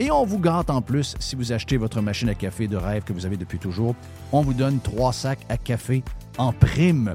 Et on vous gâte en plus, si vous achetez votre machine à café de rêve que vous avez depuis toujours, on vous donne trois sacs à café en prime.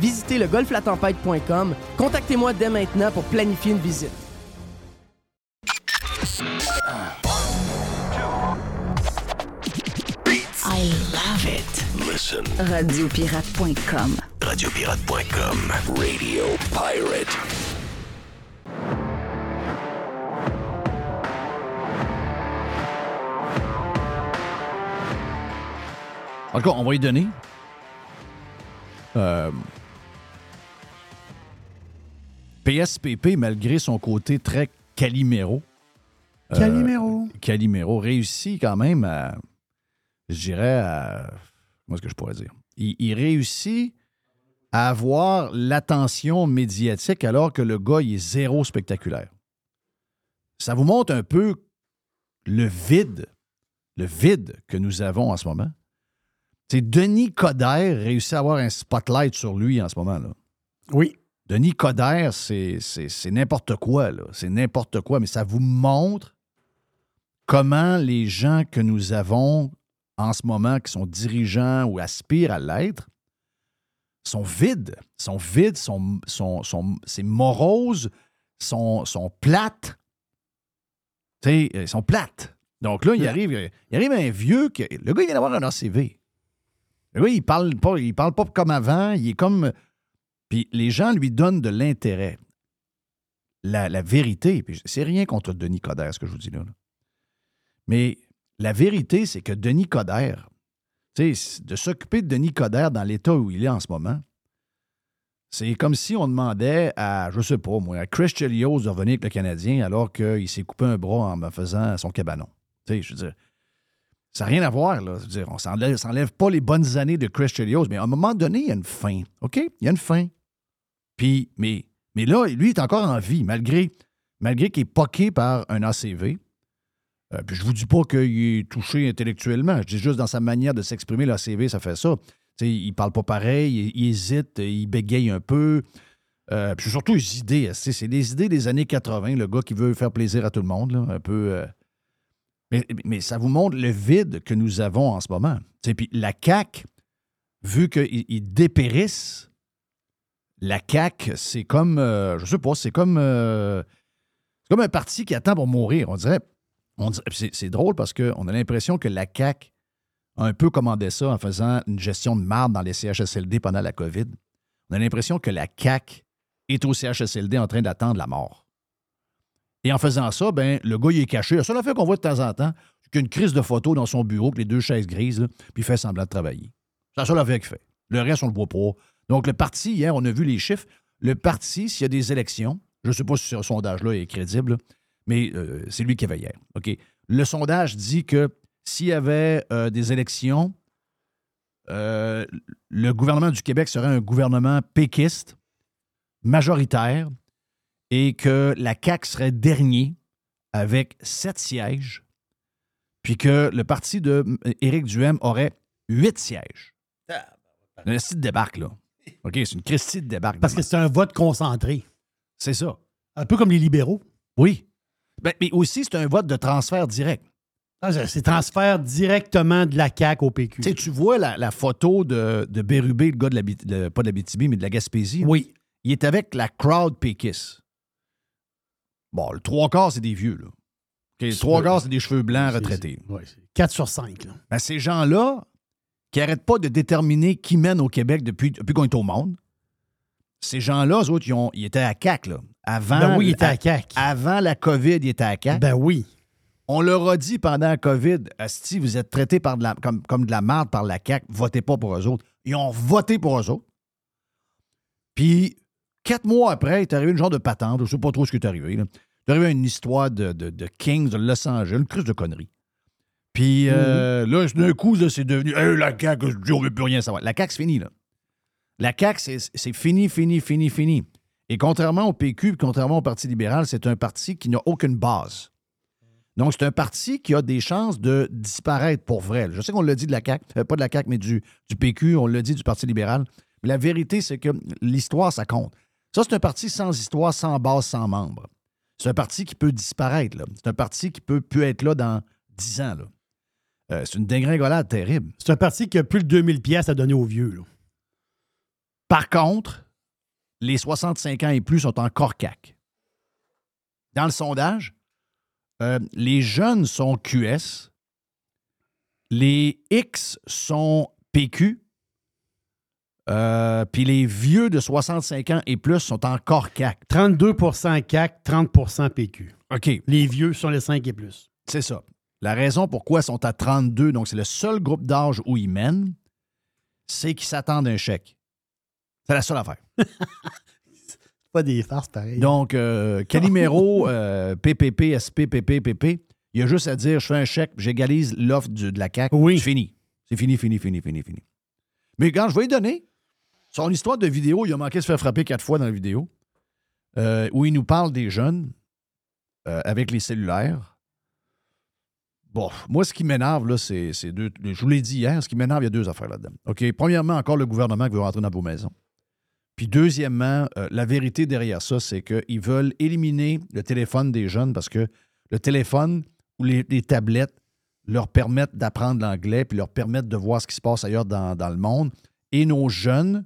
visitez le golflatempête.com. Contactez-moi dès maintenant pour planifier une visite. I love it. Listen. Radiopirate.com. Radiopirate.com. Radio Pirate. En tout cas, on va y donner. Euh, PSPP, malgré son côté très Calimero. euh, Calimero. Réussit quand même à. Je dirais à. Comment est-ce que je pourrais dire? Il, il réussit à avoir l'attention médiatique alors que le gars, il est zéro spectaculaire. Ça vous montre un peu le vide, le vide que nous avons en ce moment. C'est Denis Coderre réussit à avoir un spotlight sur lui en ce moment. là. Oui. Denis Coderre, c'est, c'est, c'est n'importe quoi, là. C'est n'importe quoi, mais ça vous montre comment les gens que nous avons en ce moment, qui sont dirigeants ou aspirent à l'être, sont vides. Sont vides, sont, sont, sont, c'est morose, sont, sont plates. Tu sais, ils sont plates. Donc là, il arrive, il arrive un vieux, que, le gars, il vient d'avoir un ACV. Le gars, il parle pas, il parle pas comme avant, il est comme... Puis les gens lui donnent de l'intérêt. la, la vérité, c'est rien contre Denis Coderre, ce que je vous dis là. Mais la vérité, c'est que Denis Coderre, de s'occuper de Denis Coderre dans l'état où il est en ce moment, c'est comme si on demandait à, je sais pas moi, à Chris Chelios de revenir avec le Canadien alors qu'il s'est coupé un bras en me faisant son cabanon. Je veux dire, ça n'a rien à voir, là. Dire, on s'enlève, s'enlève pas les bonnes années de Chris Chelios, mais à un moment donné, il y a une fin. OK? Il y a une fin. Mais, mais là, lui, est encore en vie, malgré, malgré qu'il est poqué par un ACV. Euh, puis je vous dis pas qu'il est touché intellectuellement. Je dis juste dans sa manière de s'exprimer, l'ACV, ça fait ça. Tu sais, il parle pas pareil, il, hésite, il bégaye un peu. Euh, puis surtout les idées. C'est les idées des années 80, le gars qui veut faire plaisir à tout le monde, un peu. euh. Mais, mais ça vous montre le vide que nous avons en ce moment. Puis la CAQ, vu qu'ils ils dépérissent, la CAQ, c'est comme, euh, je sais pas, c'est comme, euh, c'est comme un parti qui attend pour mourir. On dirait, c'est, drôle parce qu'on a l'impression que la CAQ a un peu commandé ça en faisant une gestion de marde dans les CHSLD pendant la COVID. On a l'impression que la CAQ est au CHSLD en train d'attendre la mort. Et en faisant ça, ben, le gars, est caché. La seule affaire qu'on voit de temps en temps, c'est qu'il y a une crise de photos dans son bureau, avec les deux chaises grises, puis il fait semblant de travailler. C'est la seule affaire qu'il fait. Le reste, on le voit pas. Donc, le parti, hier, on a vu les chiffres. Le parti, s'il y a des élections, je ne sais pas si ce sondage-là est crédible, mais euh, c'est lui qui avait hier. OK? Le sondage dit que s'il y avait euh, des élections, euh, le gouvernement du Québec serait un gouvernement péquiste, majoritaire, et que la CAQ serait dernier avec sept sièges, puis que le parti de Éric Duhem aurait huit sièges. C'est un site débarque, là. OK, c'est une Christie de débarque. Parce que c'est un vote concentré. c'est ça. Un peu comme les libéraux. Oui. Ben, mais aussi, c'est un vote de transfert direct. Ah, c'est- transfert directement de la CAQ au PQ. Tu sais, tu vois la, la photo de, de Bérubé, le gars de la, de- pas de la BTB, mais de la Gaspésie. Oui. Il est avec la crowd péquiste. Bon, le trois quarts, c'est des vieux, là. OK, le trois quarts, c'est des cheveux blancs retraités. 4 sur 5. Là. Ben, ces gens-là, qui n'arrêtent pas de déterminer qui mène au Québec depuis, depuis qu'on est au monde, ces gens-là, eux autres, ils, ont- ils étaient à CAC, là. Avant, Ben oui, il était à CAQ. Avant la COVID, ils étaient à CAC. Ben oui. On leur a dit pendant la COVID, Asti, vous êtes traités par de la- comme, comme de la merde par la CAQ, votez pas pour eux autres. Ils ont voté pour eux autres. Puis, quatre mois après, il est arrivé une genre de patente, je sais pas trop ce qui est arrivé. là. Il est arrivé une histoire de, de, de Kings de Los Angeles, une crise de conneries. Puis euh, là, d'un coup, c'est devenu Hey, la CAQ, on veut plus rien savoir. La CAQ, c'est fini, là. La CAQ, c'est fini, fini, fini, fini. Et contrairement au PQ, contrairement au Parti libéral, c'est un parti qui n'a aucune base. Donc, c'est un parti qui a des chances de disparaître pour vrai. Je sais qu'on l'a dit de la CAQ, euh, pas de la CAQ, mais du, du PQ, on l'a dit du Parti libéral. Mais la vérité, c'est que l'histoire, ça compte. Ça, c'est un parti sans histoire, sans base, sans membres. C'est un parti qui peut disparaître. là. C'est un parti qui peut, peut être là dans 10 ans. là. Euh, c'est une dégringolade terrible. C'est un parti qui a plus de 2000 pièces à donner aux vieux. là. Par contre, les 65 ans et plus sont encore CAC. Dans le sondage, euh, les jeunes sont QS, les X sont PQ, euh, puis les vieux de 65 ans et plus sont encore CAC. 32% CAQ, 30% PQ. OK, Les vieux sont les 5 et plus. c'est ça. La raison pourquoi ils sont à 32, donc c'est le seul groupe d'âge où ils mènent, c'est qu'ils s'attendent à un chèque. C'est la seule affaire. Pas des farces pareil. Donc, euh, Calimero, euh, PPP, SP, PP, PP, il y a juste à dire je fais un chèque, j'égalise l'offre de la CAQ. Oui. C'est fini. C'est fini, fini, fini, fini, fini. Mais quand je vais lui donner son histoire de vidéo, il a manqué de se faire frapper quatre fois dans la vidéo, euh, où il nous parle des jeunes avec les cellulaires. Bon, moi, ce qui m'énerve, là, c'est deux. Je vous l'ai dit hier, ce qui m'énerve, il y a deux affaires là-dedans. OK? Premièrement, encore le gouvernement qui veut rentrer dans vos maisons. Puis deuxièmement, euh, la vérité derrière ça, c'est qu'ils veulent éliminer le téléphone des jeunes parce que le téléphone ou les, les tablettes leur permettent d'apprendre l'anglais puis leur permettent de voir ce qui se passe ailleurs dans, dans le monde. Et nos jeunes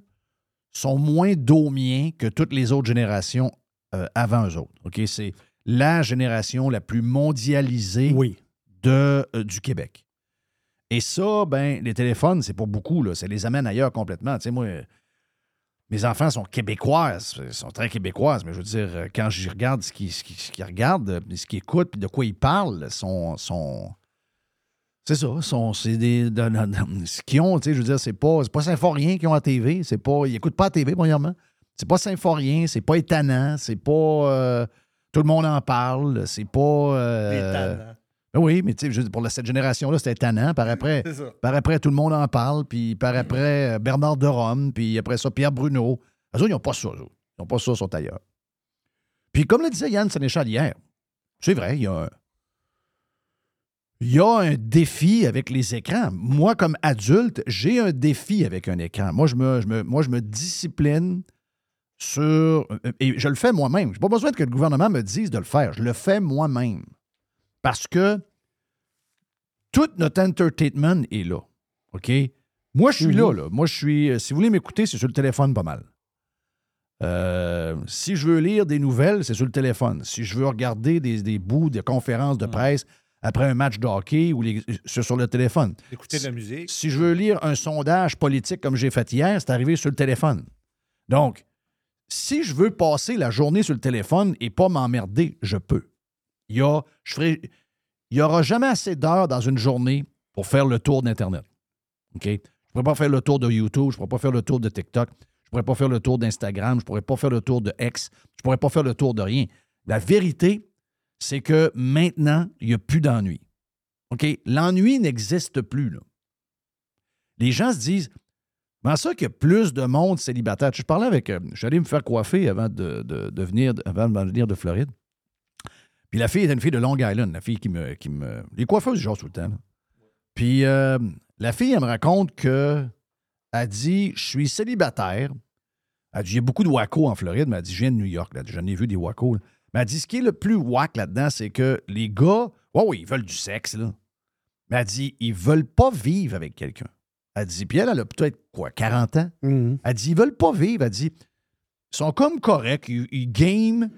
sont moins domiens que toutes les autres générations euh, avant eux autres. OK? C'est la génération la plus mondialisée Oui. De, euh, du Québec. Et ça, ben, les téléphones, c'est pas beaucoup, là. Ça les amène ailleurs complètement. Tu sais, moi, Mes enfants sont québécoises, ils sont très québécoises, mais je veux dire, euh, quand je regarde ce qu'ils qu'ils- qu'ils regardent, euh, ce qu'ils écoutent, de quoi ils parlent, sont. sont c'est ça, sont, c'est des. de- de- de- ce qu'ils ont, tu sais, je veux dire, c'est pas, pas Symphorien qui ont à TV, c'est pas. Ils n'écoutent pas à TV, premièrement. C'est pas Symphorien, c'est pas étonnant, c'est pas. tout le monde en parle, c'est pas. euh, ben oui, mais tu sais, pour cette génération-là, c'était étonnant. Par après, par après, tout le monde en parle. Puis par après, euh, Bernard de Rome. Puis après ça, Pierre Bruno. Eux autres, ils n'ont pas ça. eux. Ils n'ont pas ça, ils sont ailleurs. Puis comme le disait Yann Sénéchal hier, c'est vrai, il y a un, il y a un défi avec les écrans. Moi, comme adulte, j'ai un défi avec un écran. Moi, je me, je me- moi, je me discipline sur... Et je le fais moi-même. Je n'ai pas besoin que le gouvernement me dise de le faire. Je le fais moi-même. Parce que tout notre entertainment est là. OK? Moi, je suis là, là. Moi, je suis. euh, Si vous voulez m'écouter, c'est sur le téléphone pas mal. Euh, si je veux lire des nouvelles, c'est sur le téléphone. Si je veux regarder des, des bouts de conférences de presse après un match de hockey, ou les- c'est sur le téléphone. Écouter de la musique. Si je veux lire un sondage politique comme j'ai fait hier, c'est arrivé sur le téléphone. Donc, si je veux passer la journée sur le téléphone et pas m'emmerder, je peux. Il y a, je ferai, y aura jamais assez d'heures dans une journée pour faire le tour d'Internet. OK? Je ne pourrais pas faire le tour de YouTube, je ne pourrais pas faire le tour de TikTok, je ne pourrais pas faire le tour d'Instagram, je ne pourrais pas faire le tour de X, je ne pourrais pas faire le tour de rien. La vérité, c'est que maintenant, il n'y a plus d'ennui. OK? L'ennui n'existe plus. Là. Les gens se disent Comment ça qu'il y a plus de monde célibataire? Je parlais avec. je suis allé me faire coiffer avant de- de venir, avant de venir de Floride. Puis la fille était une fille de Long Island, la fille qui me. Qui me les coiffeuses, genre tout le temps. là. Puis euh, la fille, elle me raconte que. Elle dit Je suis célibataire. Elle dit Il y a beaucoup de wacos en Floride, mais elle dit Je viens de New York. J'en ai vu des wacos. là. Mais elle dit Ce qui est le plus wack là-dedans, c'est que les gars, ouais, oui, ils veulent du sexe, là. Mais elle dit Ils veulent pas vivre avec quelqu'un. Elle dit Puis elle, elle a peut-être quoi, 40 ans? Mhm. elle dit, ils veulent pas vivre. Elle dit, ils sont comme corrects. Ils, ils game,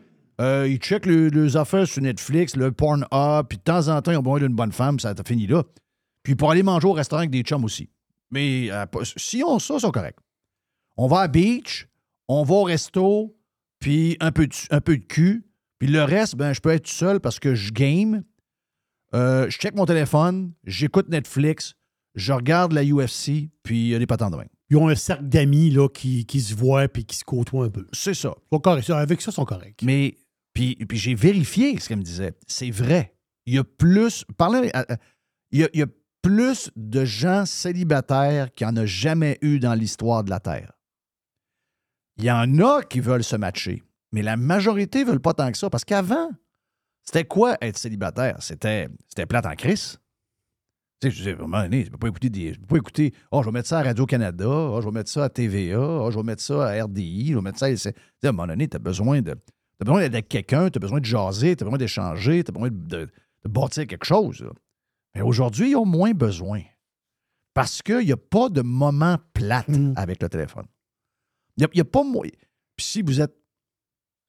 euh, ils checkent le- leurs affaires sur Netflix, le Pornhub, puis de temps en temps, ils ont besoin d'une bonne femme, ça a fini là. Puis pour aller manger au restaurant avec des chums aussi. Mais euh, si on ça, ils sont corrects. On va à beach, on va au resto, puis un peu de, un peu de cul. Puis le reste, ben, je peux être tout seul parce que je game, euh, je check mon téléphone, j'écoute Netflix, je regarde la UFC, puis il des patents de même. Ils ont un cercle d'amis là, qui, qui se voient et qui se côtoient un peu. C'est ça. Avec ça, ils sont corrects. Mais, puis, puis j'ai vérifié ce qu'elle me disait. C'est vrai. Il y a plus. Parlez, à- à- il, y a, plus de gens célibataires qu'il n'y en a jamais eu dans l'histoire de la Terre. Il y en a qui veulent se matcher, mais la majorité ne veulent pas tant que ça. Parce qu'avant, c'était quoi être célibataire? C'était, c'était plate en crise. Tu sais, je dis, à un moment donné, je peux pas écouter des. Je peux pas écouter. Oh, je vais mettre ça à Radio-Canada, oh, je vais mettre ça à TVA, oh, je vais mettre ça à RDI, je vais mettre ça. à- Tu sais, à un moment donné, tu as besoin de. Tu besoin d'être avec quelqu'un, tu as besoin de jaser, tu as besoin d'échanger, tu as besoin de, de- de bâtir quelque chose. là. Mais aujourd'hui, ils ont moins besoin. Parce qu'il n'y a pas de moment plate Mhm. avec le téléphone. Il n'y a, pas. mo- Puis si vous êtes,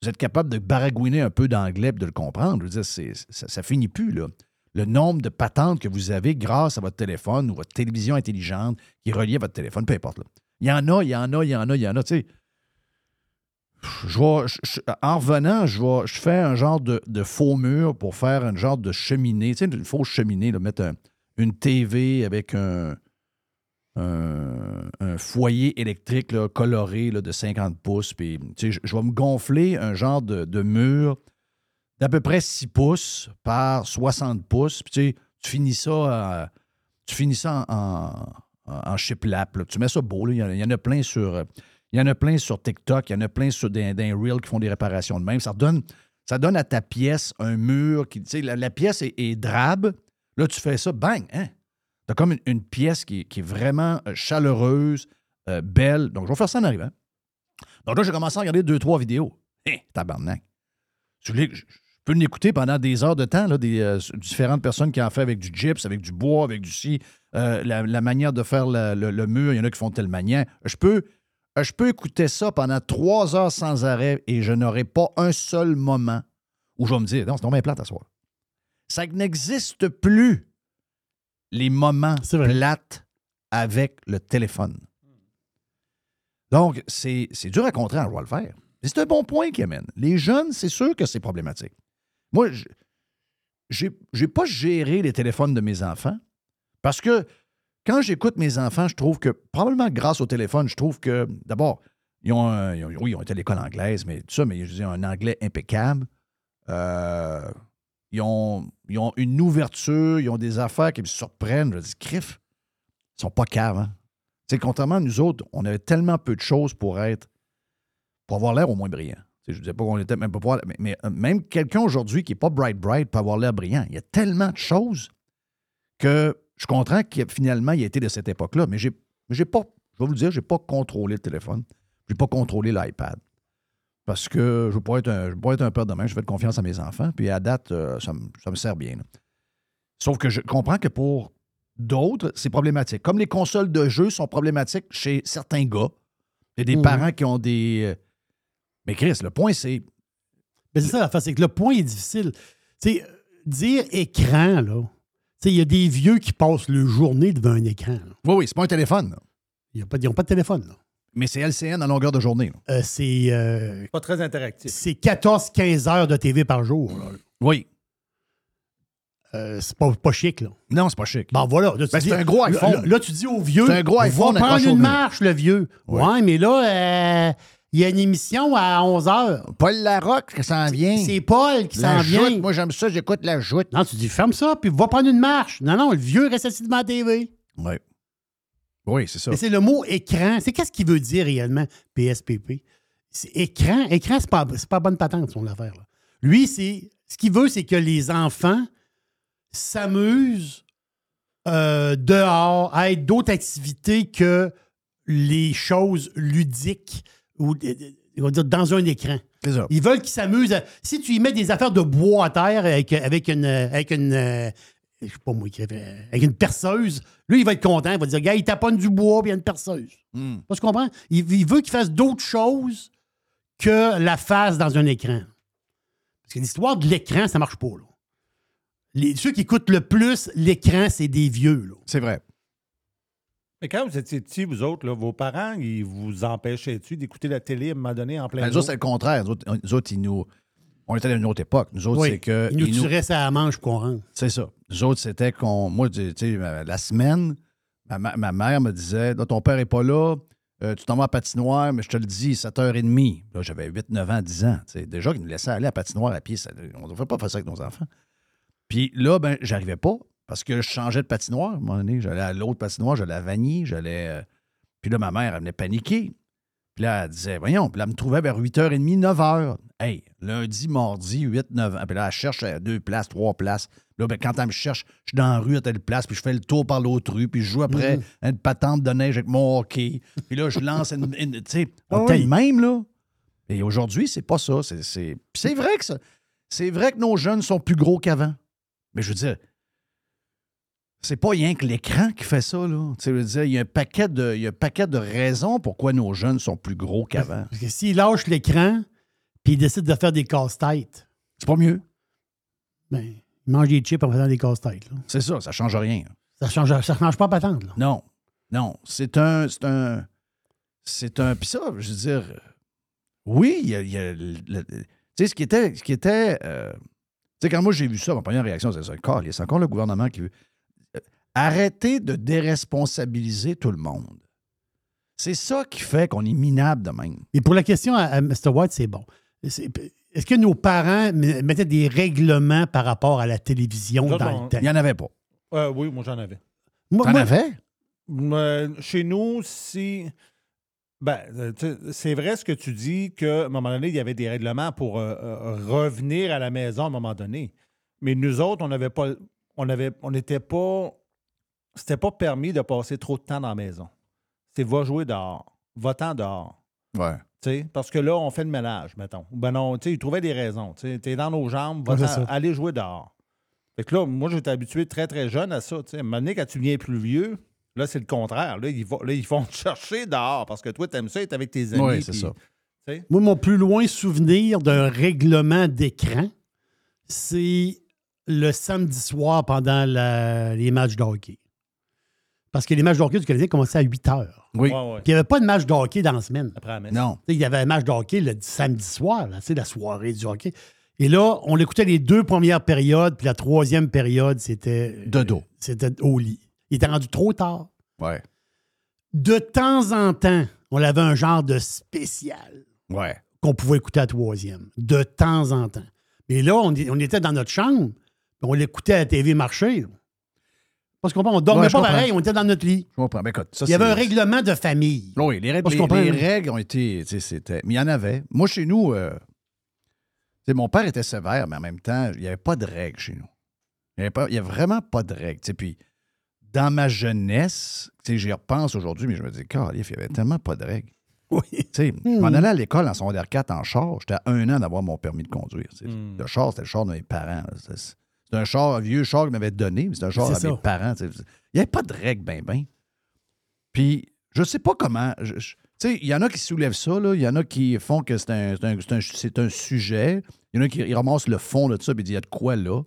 vous êtes capable de baragouiner un peu d'anglais et de le comprendre, je veux dire, ça, ça finit plus. Là. Le nombre de patentes que vous avez grâce à votre téléphone ou votre télévision intelligente qui est reliée à votre téléphone, peu importe. là. Il y en a, il y en a, il y en a, il y en a. Tu sais, en revenant, je, vais, fais un genre de, faux mur pour faire un genre de cheminée. Tu sais, une fausse cheminée, mettre un- une TV avec un, foyer électrique coloré de 50 pouces. Je, vais me gonfler un genre de, mur d'à peu près 6 pouces par 60 pouces. Puis, tu finis ça, à- tu en, en, en shiplap. Tu mets ça beau. Il, y en a, il y en a plein sur... il y en a plein sur TikTok, il y en a plein sur des, Reels qui font des réparations de même. Ça donne, à ta pièce un mur qui, tu la, la pièce est, drabe. Là, tu fais ça, bang, hein? T'as comme une, pièce qui, est vraiment euh, chaleureuse, euh, belle. Donc, je vais faire ça en arrivant. Donc là, j'ai commencé à regarder deux, trois vidéos. Hé, tabarnak. Je, peux l'écouter pendant des heures de temps, là, euh, différentes personnes qui en font avec du gyps, avec du bois, avec du si, euh, la, manière de faire le, mur, il y en a qui font telle manière. Je peux, je peux écouter ça pendant trois heures sans arrêt et je n'aurai pas un seul moment où je vais me dire, non, c'est tombé plate à soir. Ça n'existe plus les moments plates avec le téléphone. Donc, c'est c'est dur à contrer en le faire. Mais c'est un bon point qu'il amène. Les jeunes, c'est sûr que c'est problématique. Moi, j'ai pas géré les téléphones de mes enfants parce que quand j'écoute mes enfants, je trouve que, probablement grâce au téléphone, je trouve que, d'abord, ils ont, un- ils ont- oui, ils ont été à l'école anglaise, mais tout ça, mais je dis un anglais impeccable. Euh, ils, ont, ils ont une ouverture, ils ont des affaires qui me surprennent. Je dis, crif, ils sont pas caves. Hein? Tu sais, contrairement à nous autres, on avait tellement peu de choses pour être, pour avoir l'air au moins brillant. Je ne disais pas qu'on était même pas pour- mais, mais, même quelqu'un aujourd'hui qui n'est pas bright bright peut avoir l'air brillant. Il y a tellement de choses que je comprends que finalement, il a été de cette époque-là, mais j'ai, j'ai pas, je vais vous le dire, j'ai pas contrôlé le téléphone. J'ai pas contrôlé l'iPad. Parce que je ne veux pas être un, je veux pas être un père demain, je fais de confiance à mes enfants. Puis à date, euh, ça, me, ça me sert bien. là. Sauf que je comprends que pour d'autres, c'est problématique. Comme les consoles de jeux sont problématiques chez certains gars. Il y a des Mhm. parents qui ont des. euh, Mais Chris, le point, c'est. Mais c'est ça l'affaire, c'est que le point est difficile. Tu sais, dire écran, là. Tu sais, il y a des vieux qui passent leur journée devant un écran. là. Oui, oui, c'est pas un téléphone, là. Il y a pas- Ils n'ont pas de téléphone. là. mais c'est LCN à longueur de journée. là. Euh, c'est euh, Pas très interactif. c'est 14-15 heures de TV par jour. là. Oui. Euh, c'est pas, pas chic, là. Non, c'est pas chic. Bon, voilà. Là, tu Ben, dis- c'est un gros là- iPhone. Là, là, tu dis au vieux, C'est un gros iPhone va prendre au une mur. marche, le vieux. Ouais. Ouais, mais là, euh, il y a une émission à 11 heures. Paul Larocque, ça s'en vient. C'est Paul qui s'en vient. moi j'aime ça, j'écoute la joute. Non, tu dis, ferme ça, puis va prendre une marche. Non, non, le vieux reste assis devant la TV. Oui. Oui, c'est ça. Mais c'est le mot écran. C'est qu'est-ce qu'il veut dire réellement, PSPP? C'est écran. Écran, c'est pas, pas bonne patente, son affaire. là. Lui, c'est ce qu'il veut, c'est que les enfants s'amusent euh, dehors, à être d'autres activités que les choses ludiques ou euh, dire dans un écran. Ça. Ils veulent qu'ils s'amusent. à- Si tu y mets des affaires de bois à terre avec, avec une. Avec une euh, je sais pas moi, avec une perceuse, lui, il va être content. Il va dire, gars, il taponne du bois, puis il y a une perceuse. Hmm. Tu comprends? Il, il veut qu'il fasse d'autres choses que la face dans un écran. Parce que l'histoire de l'écran, ça marche pas. Là. Les, ceux qui écoutent le plus l'écran, c'est des vieux. Là. C'est vrai. Mais quand vous étiez petits, vous autres, là, vos parents, ils vous empêchaient-tu d'écouter la télé à un moment donné en plein Ben, nous jour? autres, c'est le contraire. Nous autres, nous autres, ils nous. On était dans une autre époque. Nous autres, Oui, c'est que. ils nous- tuerait ça à la manche pour qu'on rentre. C'est ça. Nous autres, c'était qu'on. Moi, tu sais, la semaine, ma, ma- ma mère me disait Là, ton père n'est pas là, euh, tu t'en vas à patinoire, mais je te le dis, 7h30. Là, j'avais 8, 9 ans, 10 ans. Tu sais, déjà, qu'ils nous laissaient aller à patinoire à pied. ça- on ne devrait pas faire ça avec nos enfants. Puis là, ben, j'arrivais pas parce que je changeais de patinoire. À un moment donné, j'allais à l'autre patinoire, j'allais à Vanier, j'allais. euh, Puis là, ma mère, elle venait paniquer. Puis là, elle disait, voyons, puis là, elle me trouvait vers 8h30, 9h. Hey, lundi, mardi, 8, 9 ans. Puis là, elle cherche à deux places, trois places. Là, ben, quand elle me cherche, je suis dans la rue à telle place, puis je fais le tour par l'autre rue, puis je joue après à une patente de neige avec mon hockey. Puis là, je lance une. une- tu sais, on Ah oui. le même, là. Et aujourd'hui, c'est pas ça. C'est, c'est... puis c'est vrai que ça. C'est vrai que nos jeunes sont plus gros qu'avant. Mais je veux dire, c'est pas rien que l'écran qui fait ça, là. Tu veux dire, il y a un paquet de, il y a un paquet de raisons pourquoi nos jeunes sont plus gros qu'avant. Parce que s'il lâche l'écran, puis il décide de faire des casse-têtes, C'est pas mieux. ben, il mange des chips en faisant des casse-têtes. là. C'est ça, ça change rien. Ça change, ça change pas patente. Là. Non. Non. C'est un. C'est un. C'est un. Puis ça, je veux dire. Oui, il y a. il y a le- le- tu sais, ce qui était. Ce qui était euh, tu sais, quand moi j'ai vu ça, ma première réaction, c'est ça. C'est encore le gouvernement qui veut. Arrêter de déresponsabiliser tout le monde. C'est ça qui fait qu'on est minable de même. Et pour la question à, à Mr. White, c'est bon. C'est- Est-ce que nos parents mettaient des règlements par rapport à la télévision dans le temps? Il n'y en avait pas. Euh, oui, moi, j'en avais. Moi- T'en moi- avais? Euh, chez nous, si. Ben, euh, c'est vrai ce que tu dis qu'à un moment donné, il y avait des règlements pour euh, revenir à la maison à un moment donné. Mais nous autres, on n'avait pas. On avait, on n'était pas. C'était pas permis de passer trop de temps dans la maison. C'est va jouer dehors. Va-t'en dehors. Ouais. Tu sais, parce que là, on fait le ménage, mettons. Ben non, tu sais, ils trouvaient des raisons. Tu sais, t'es dans nos jambes, va aller jouer dehors. Fait que là, moi, j'étais habitué très, très jeune à ça. Tu sais, à un moment donné, quand tu viens plus vieux, là, c'est le contraire. Là, ils vont, là, ils vont te chercher dehors parce que toi, t'aimes ça être avec tes amis. Oui, c'est ça. Moi, mon plus loin souvenir d'un règlement d'écran, c'est le samedi soir pendant la- les matchs de hockey. Parce que les matchs de hockey du Canadien commençaient à 8 heures. Oui. Ouais, ouais. Puis il n'y avait pas de match de hockey dans la semaine. Après la messe. Non. Il y avait un match de hockey le samedi soir, là, la soirée du hockey. Et là, on écoutait les deux premières périodes, puis la troisième période, c'était. De dos. C'était au lit. Il était rendu trop tard. Ouais. De temps en temps, on avait un genre de spécial Ouais. qu'on pouvait écouter à la troisième. De temps en temps. Mais là, on, on était dans notre chambre, puis on l'écoutait à la TV marcher. Parce qu'on on dormait Ouais, pas pareil, on était dans notre lit. Je comprends. Ben, écoute, ça, Il y avait un règlement de famille. Oui, les, règles, Parce les- règles ont été. c'était- Mais il y en avait. Moi, chez nous, euh, mon père était sévère, mais en même temps, il n'y avait pas de règles chez nous. Il n'y avait, pas- il y avait vraiment pas de règles. Puis, dans ma jeunesse, j'y repense aujourd'hui, mais je me dis, Calif, il n'y avait tellement pas de règles. Oui. Tu sais, je m'en allais à l'école en secondaire 4 en char. J'étais à un an d'avoir mon permis de conduire. Hmm. Le char, c'était le char de mes parents. C'est un char, un vieux char qu'ils m'avaient donné, mais c'est un char à mes ça. parents. tu sais. Il n'y avait pas de règles, ben, ben. Puis, je sais pas comment. je- je- tu sais, il y en a qui soulèvent ça, là. Il y en a qui font que c'est un, c'est un- c'est un- sujet. Il y en a qui ils ramassent le fond de ça et disent il y a de quoi là?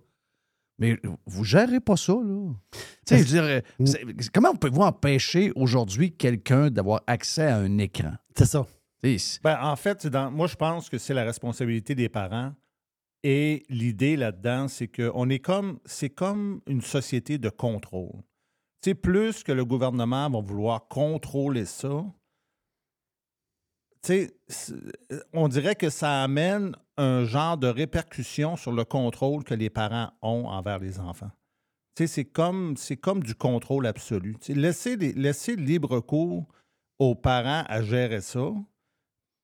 Mais vous gérez pas ça, là. Tu sais, je veux dire, euh, c'est- comment pouvez-vous empêcher aujourd'hui quelqu'un d'avoir accès à un écran? C'est ça. Ben, en fait, dans- moi, je pense que c'est la responsabilité des parents. Et l'idée là-dedans, c'est que on est comme, c'est comme une société de contrôle. Plus que le gouvernement va vouloir contrôler ça, c'est- on dirait que ça amène un genre de répercussion sur le contrôle que les parents ont envers les enfants. C'est comme, c'est comme du contrôle absolu. Laisser, les- libre cours aux parents à gérer ça.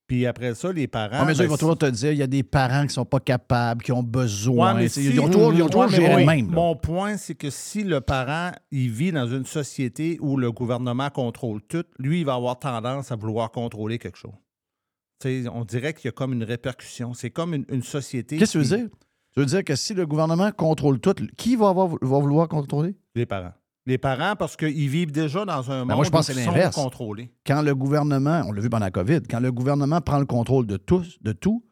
Puis après ça, les parents. Ah, mais ça, ben, ils vont toujours te dire il y a des parents qui sont pas capables, qui ont besoin. Ouais, mais si- ils ont toujours, ils ont toujours Ouais, géré même. là. Mon point, c'est que si le parent, il vit dans une société où le gouvernement contrôle tout, lui, il va avoir tendance à vouloir contrôler quelque chose. On dirait qu'il y a comme une répercussion. C'est comme une, une société. Qu'est-ce que tu veux dire? Tu veux dire que si le gouvernement contrôle tout, qui va, avoir, va vouloir contrôler? Les parents. Les parents, parce qu'ils vivent déjà dans un monde Ben, moi, je pense où ils sont contrôlés. Quand le gouvernement, on l'a vu pendant la COVID, quand le gouvernement prend le contrôle de tout, de tout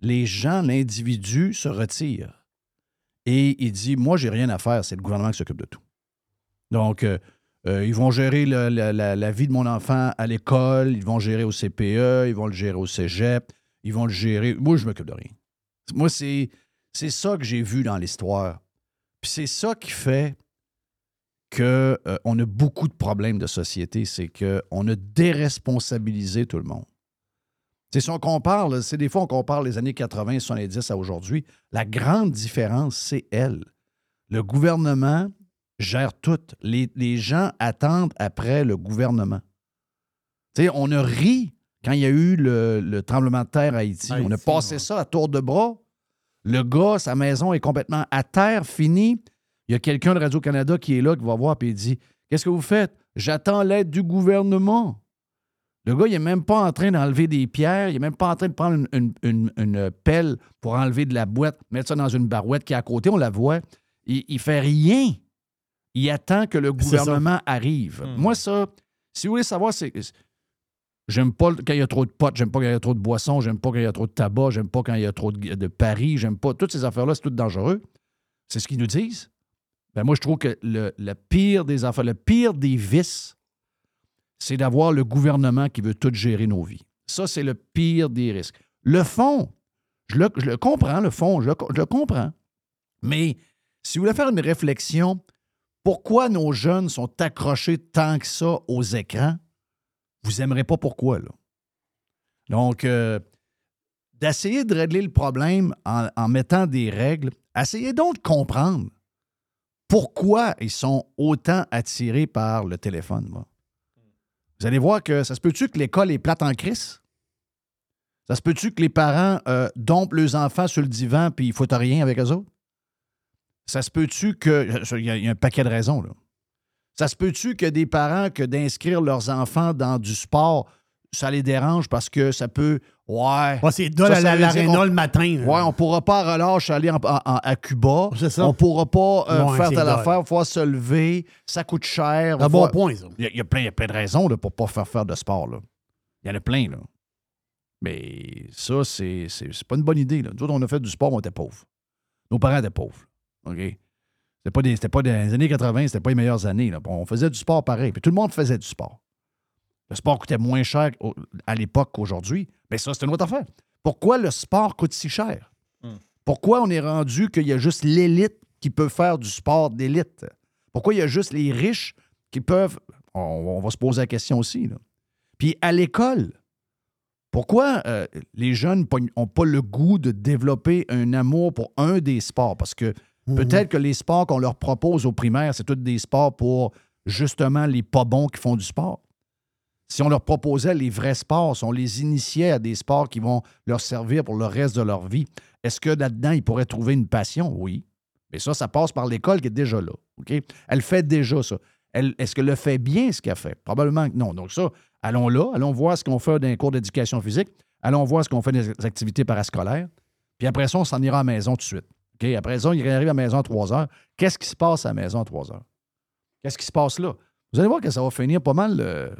les gens, l'individu se retire. Et il dit Moi, j'ai rien à faire, c'est le gouvernement qui s'occupe de tout. Donc, euh, euh, ils vont gérer le- la, la- la vie de mon enfant à l'école, ils vont gérer au CPE, ils vont le gérer au cégep, ils vont le gérer. Moi, je m'occupe de rien. Moi, c'est, c'est ça que j'ai vu dans l'histoire. Puis c'est ça qui fait qu'on a beaucoup de problèmes de société, c'est qu'on a déresponsabilisé tout le monde. C'est si on compare, c'est des fois on compare les années 80 et 70 à aujourd'hui, la grande différence, c'est elle. Le gouvernement gère tout. Les, les gens attendent après le gouvernement. On a ri quand il y a eu le, le tremblement de terre à Haïti. on a passé ouais. ça à tour de bras. Le gars, sa maison est complètement à terre, finie. Il y a quelqu'un de Radio-Canada qui est là, qui va voir, puis il dit Qu'est-ce que vous faites? J'attends l'aide du gouvernement. Le gars, il n'est même pas en train d'enlever des pierres, il n'est même pas en train de prendre une, une- une- une pelle pour enlever de la boîte, mettre ça dans une barouette qui est à côté, on la voit. Il, il fait rien. Il attend que le gouvernement arrive. Hmm. Moi, ça, si vous voulez savoir, c'est. J'aime pas quand il y a trop de potes, j'aime pas quand il y a trop de boissons, j'aime pas quand il y a trop de tabac, j'aime pas quand il y a trop de, de paris, j'aime pas. Toutes ces affaires-là, c'est tout dangereux. C'est ce qu'ils nous disent. Ben moi, je trouve que le, pire des affaires, le pire des vices, c'est d'avoir le gouvernement qui veut tout gérer nos vies. Ça, c'est le pire des risques. Le fond, je le, comprends, le fond, je le, comprends. Mais si vous voulez faire une réflexion, pourquoi nos jeunes sont accrochés tant que ça aux écrans, vous n'aimerez pas pourquoi, là. Donc, euh, d'essayer de régler le problème en mettant des règles, essayez donc de comprendre pourquoi ils sont autant attirés par le téléphone. moi? Vous allez voir que ça se peut-tu que l'école est plate en crise? Ça se peut-tu que les parents euh, dompent leurs enfants sur le divan puis ils foutent rien avec eux autres? Ça se peut-tu que. Il y, a- un paquet de raisons, là. Ça se peut-tu que des parents, que d'inscrire leurs enfants dans du sport, ça les dérange parce que ça peut. Ouais. Ouais, c'est dole à l'aréna le matin. là. Ouais, on pourra pas à relâche aller en- en- en- à Cuba. C'est ça. On pourra pas euh, Ouais, faire c'est telle dole. affaire, il faut se lever, ça coûte cher. Un bon point, ça. Il y, a, il y a plein, il y a plein de raisons là, pour pas faire faire de sport. Là. Il y en a plein. Là. Mais ça, c'est, c'est, pas une bonne idée. Là. Nous autres, on a fait du sport, on était pauvres. Nos parents étaient pauvres. OK? C'était pas, des, c'était pas dans les années 80, c'était pas les meilleures années. là. On faisait du sport pareil. Puis tout le monde faisait du sport. Le sport coûtait moins cher au- à l'époque qu'aujourd'hui. Mais ça, c'est une autre affaire. Pourquoi le sport coûte si cher? Pourquoi on est rendu qu'il y a juste l'élite qui peut faire du sport d'élite? Pourquoi il y a juste les riches qui peuvent? On, on va se poser la question aussi. là. Puis à l'école, pourquoi euh, les jeunes n'ont pas le goût de développer un amour pour un des sports? Parce que peut-être que les sports qu'on leur propose au primaire, c'est tous des sports pour justement les pas bons qui font du sport. Si on leur proposait les vrais sports, si on les initiait à des sports qui vont leur servir pour le reste de leur vie, est-ce que là-dedans, ils pourraient trouver une passion? Oui. Mais ça, ça passe par l'école qui est déjà là. Elle fait déjà ça. Est-ce qu'elle le fait bien, ce qu'elle fait? Probablement que non. Donc ça, allons là, allons voir ce qu'on fait dans les cours d'éducation physique, allons voir ce qu'on fait dans les activités parascolaires, puis après ça, on s'en ira à la maison tout de suite. OK? Après ça, il arrive à la maison à 3 heures. Qu'est-ce qui se passe à la maison à 3 heures? Qu'est-ce qui se passe là? Vous allez voir que ça va finir pas mal... euh,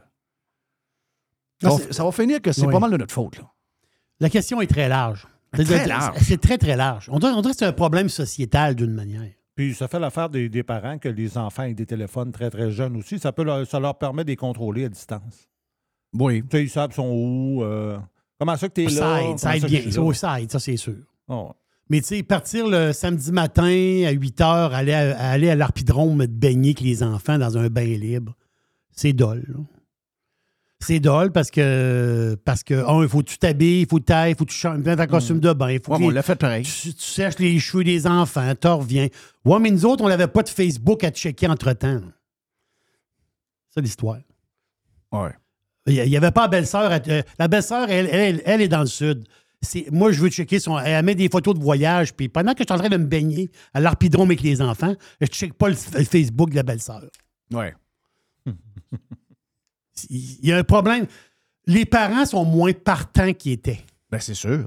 Non, va, c'est- ça va finir que c'est Oui. pas mal de notre faute. Là. La question est très large. Très C'est- large. C'est très, très large. On dirait, on dirait que c'est un problème sociétal d'une manière. Puis ça fait l'affaire des, des parents que les enfants aient des téléphones très, très jeunes aussi. Ça, peut leur, ça leur permet de les contrôler à distance. Oui. Tu sais, ils savent sont où. euh, comment ça que tu es là? Ça aide, comment ça aide bien. là? Ça, ça aide, ça c'est sûr. Oh. Mais tu sais, partir le samedi matin à 8 h, aller à, aller à l'arpidrome te baigner avec les enfants dans un bain libre, c'est dole. là. C'est dole parce que, parce que, un, il faut que tu t'habilles, il faut que tu il faut que tu changes, mettre un costume de bain, il faut Ouais, que on l'a fait pareil. tu, tu sèches les cheveux des enfants, tu reviens. Ouais, mais nous autres, on n'avait pas de Facebook à checker entre-temps. C'est l'histoire. Ouais. Il n'y avait pas la belle-sœur. euh, la belle-sœur, elle, elle, elle est dans le sud. Moi, je veux checker son. Elle met des photos de voyage, puis pendant que je suis en train de me baigner à l'arpidrome avec les enfants, je ne check pas le Facebook de la belle-sœur. Ouais. Il y a un problème. Les parents sont moins partants qu'ils étaient. Ben, c'est sûr.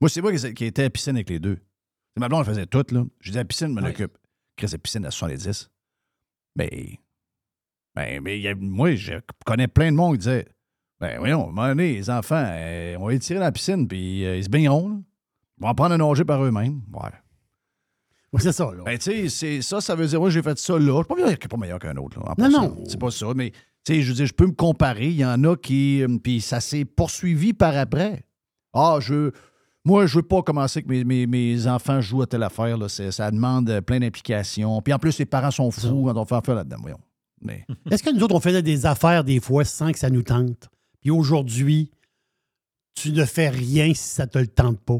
Moi, c'est moi qui, était à la piscine avec les deux. C'est Ma blonde, elle faisait tout, là. Je disais, la piscine, je m'en Ouais. occupe. Chris, la piscine à 70. Mais. Ben, mais y a- moi, je connais plein de monde qui disait, ben, voyons, à un moment donné, les enfants, euh, on va les tirer dans la piscine, puis euh, ils se baigneront, là. Ils vont apprendre à nager par eux-mêmes. Ouais. Ouais, c'est ça, là. Ben, tu sais, ça, ça veut dire, moi, j'ai fait ça là. Je suis pas meilleur, pas meilleur qu'un autre, là. en Non, non. C'est pas ça, mais, tu sais, je veux dire, je peux me comparer. Il y en a qui. euh, Puis ça s'est poursuivi par après. Ah, je. Moi, je veux pas commencer que mes, mes- mes enfants jouent à telle affaire. Là. Ça demande euh, plein d'implications. Puis en plus, les parents sont fous quand on fait affaire là-dedans. Voyons. Mais, Est-ce que nous autres, on faisait des affaires des fois sans que ça nous tente? Puis aujourd'hui, tu ne fais rien si ça te le tente pas?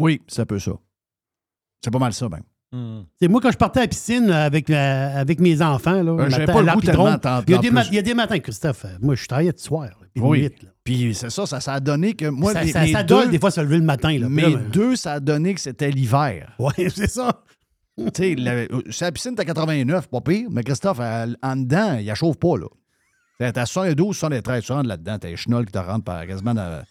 oui, c'est un peu ça. C'est pas mal ça, ben. Hmm. C'est moi, quand je partais à la piscine avec, euh, avec mes enfants, là, Euh, matin, pas le goût tellement il, y a des plus. ma- il y a des matins, Christophe. euh, Moi, je travaillais de soir. puis Oui. là. Puis c'est ça, ça, ça a donné que moi, ça les- ça, mes ça deux, donne des fois se lever le matin. Là. Là, ben, deux, ça a donné que c'était l'hiver. Ouais, c'est ça. tu sais, la- c'est la piscine, t'as 89, pas pire, mais Christophe, elle- en dedans, il la chauffe pas, là. T'as- T'as 72, 73, tu rentres là-dedans, t'as les chenolles qui te rentrent par quasiment dans.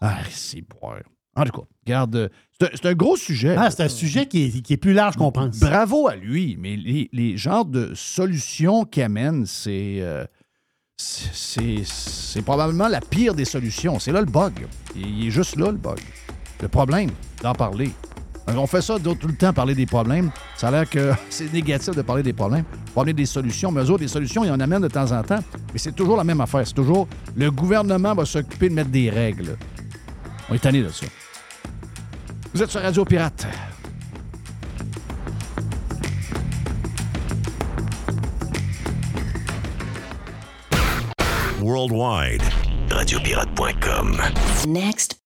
Ah, c'est boire. En tout cas, regarde, c'est un, c'est un gros sujet. Ah, c'est un sujet qui est, qui est plus large qu'on pense. Bravo à lui, mais les, les genres de solutions qu'il amène, c'est, euh, c'est, c'est- probablement la pire des solutions. C'est là le bug. Il, est juste là, le bug. Le problème, d'en parler. On fait ça tout le temps, parler des problèmes. Ça a l'air que c'est négatif de parler des problèmes. Parler des solutions. Mais eux autres, des solutions, ils en amènent de temps en temps. Mais c'est toujours la même affaire. C'est toujours le gouvernement va s'occuper de mettre des règles. On est tanné de ça. Vous êtes sur Radio Pirate. Worldwide. Radiopirate.com. Next.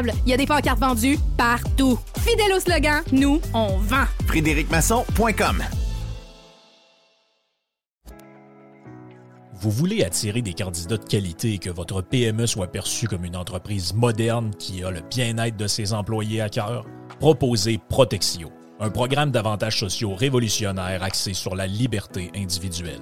Il y a des pancartes vendues partout. Fidèle au slogan, nous, on vend. FrédéricMasson.com Vous voulez attirer des candidats de qualité et que votre PME soit perçue comme une entreprise moderne qui a le bien-être de ses employés à cœur? Proposez Protexio, un programme d'avantages sociaux révolutionnaire axé sur la liberté individuelle.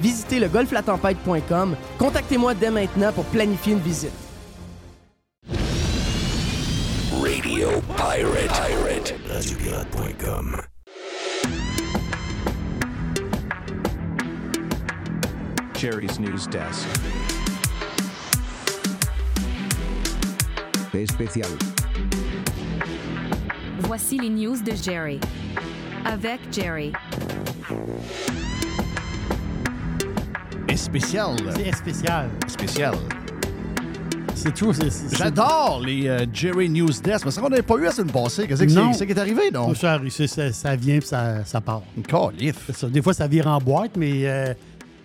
Visitez le golflatempête.com. Contactez-moi dès maintenant pour planifier une visite. Radio Pirate. Pirate. Radiopirate.com. Jerry's News Desk. Especial. Voici les news de Jerry. Avec Jerry. Et spécial. C'est spécial. Spécial. C'est tout. J'adore les euh, Jerry News Desk. parce qu'on n'avait pas eu la semaine passée. Qu'est-ce que c'est- qui est arrivé, non? Ça, ça, ça- ça vient puis ça, ça part. Calif. Ça. Des fois, ça vire en boîte, mais. euh,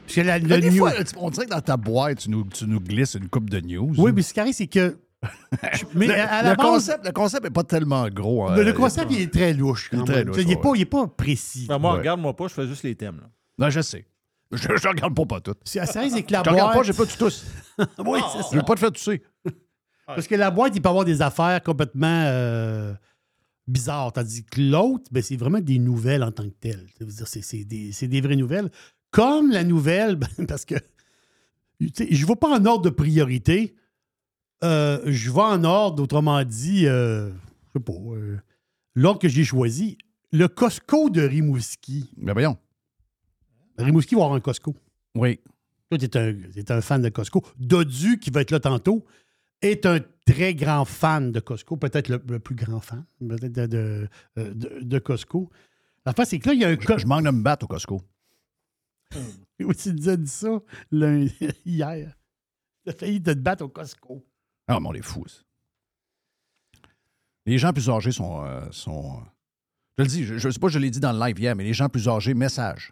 parce que la- le Mais des news- fois, tu- on dirait que dans ta boîte, tu nous, tu nous glisses une coupe de news. Oui, mais ce qui arrive, c'est que. mais le, à, à la le base, concept, le concept n'est pas tellement gros. hein. le, le concept, il est très louche. Il est quand très même. louche, il n'est ouais. pas, il est pas précis. Ben, moi, Ouais. regarde-moi pas, je fais juste les thèmes. là. Non, je sais. Je, je regarde pas, pas tout. C'est c'est vrai, c'est que la Je te regarde pas, boîte. j'ai pas tout tous. oui, c'est ça. Je veux pas te faire tousser. Parce que la boîte, il peut avoir des affaires complètement euh, bizarres. Tandis que l'autre, ben, c'est vraiment des nouvelles en tant que telles. C'est c'est des, c'est des vraies nouvelles. Comme la nouvelle, ben, parce que je ne vais pas en ordre de priorité. Euh, je vais en ordre, autrement dit, euh, je sais pas, euh, l'ordre que j'ai choisi. Le Costco de Rimouski. Mais voyons. Rimouski va avoir un Costco. Oui. Toi, tu es un, fan de Costco. Dodu, qui va être là tantôt, est un très grand fan de Costco, peut-être le, le plus grand fan peut-être de, de, euh, de- de Costco. La face, c'est que là, il y a un Je, je manque de me battre au Costco. Oui, tu as dit ça lundi- hier. Tu as failli te battre au Costco. Ah, mais on est fous. Les gens plus âgés sont. euh, sont je le dis, je ne sais pas, je l'ai dit dans le live hier, mais les gens plus âgés, message.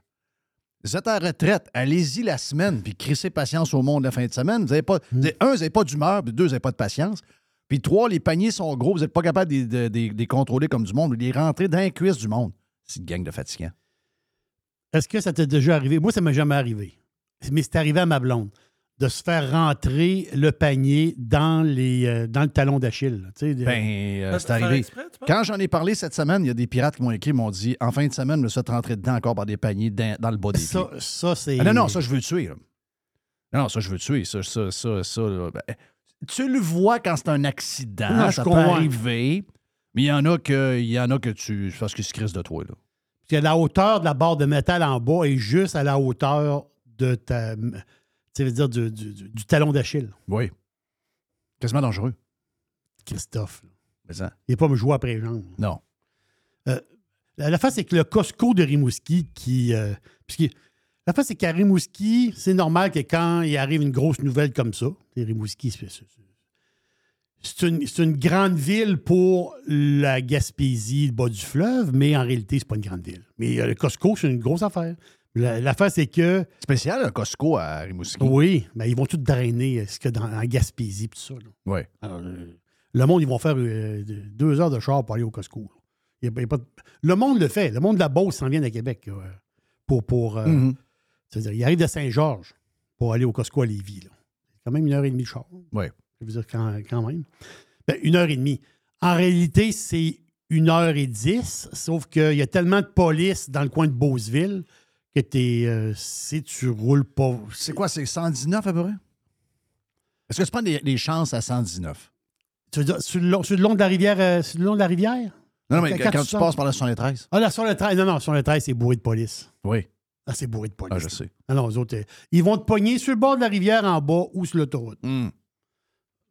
Vous êtes à la retraite, allez-y la semaine, puis crissez patience au monde la fin de semaine. Vous avez pas, vous avez- un, vous n'avez pas d'humeur, puis deux, vous n'avez pas de patience. Puis trois, les paniers sont gros, vous n'êtes pas capable de, de- de- de les contrôler comme du monde, ou de les rentrer dans les cuisses du monde. C'est une gang de fatigants. Est-ce que ça t'est déjà arrivé? Moi, ça m'est jamais arrivé. Mais c'est arrivé à ma blonde de se faire rentrer le panier dans, les, euh, dans le talon d'Achille. tu sais, Ben, euh, c'est arrivé. exprès? Quand j'en ai parlé cette semaine, il y a des pirates qui m'ont écrit, m'ont dit en fin de semaine, je me suis rentrer dedans encore par des paniers dans, dans le bas des ça, pieds. ça c'est. Ah non, non, ça, je veux le tuer. là. Non, non, ça, je veux le tuer. Ça, ça, ça, ça. là, ben, tu le vois quand c'est un accident, Non, je ça peut comprends. arriver. Mais il y en a que, il y en a que tu. Parce qu'ils se crissent de toi, là. Parce que la hauteur de la barre de métal en bas est juste à la hauteur de ta. Tu veux dire, du, du- du- du talon d'Achille. Oui. Quasiment dangereux. Christophe. Mais ça, Il n'est pas me jouer après les jambes. non. La, la face, c'est que le Costco de Rimouski qui. euh, puisque- la face, c'est qu'à Rimouski, c'est normal que quand il arrive une grosse nouvelle comme ça, Rimouski, c'est- c'est c'est une, c'est une grande ville pour la Gaspésie, le bas du fleuve, mais en réalité, c'est pas une grande ville. Mais euh, le Costco, c'est une grosse affaire. La- L'affaire, c'est que, Spécial, un Costco à Rimouski. oui, ben, ils vont tout drainer euh, ce que dans en Gaspésie, tout ça. là. Oui. Alors, euh, Le monde, ils vont faire euh, deux heures de char pour aller au Costco. là. Il y a- il y a pas de- Le monde le fait. Le monde de la Beauce s'en vient à Québec là, pour. pour euh, Mhm. c'est-à-dire, il arrive de Saint-Georges pour aller au Costco à Lévis. C'est quand même une heure et demie de char. Oui. Je veux dire, quand, quand même. Ben, une heure et demie. En réalité, c'est une heure et dix, sauf qu'il y a tellement de police dans le coin de Beauceville que t'es, euh, si tu roules pas. C'est quoi, c'est 119 à peu près? Est-ce que tu prends des, des chances à 119? Tu veux dire, sur le, long, sur le long de la rivière? euh, sur le long de la rivière? Non, non, mais quand, tu sors- passes par la 73. Ah, là, sur le 13, non, non, sur le 13, c'est bourré de police. Oui. Ah, c'est bourré de police. Ah, je sais. Ah non, eux autres, euh, ils vont te pogner sur le bord de la rivière en bas ou sur l'autoroute. Hmm.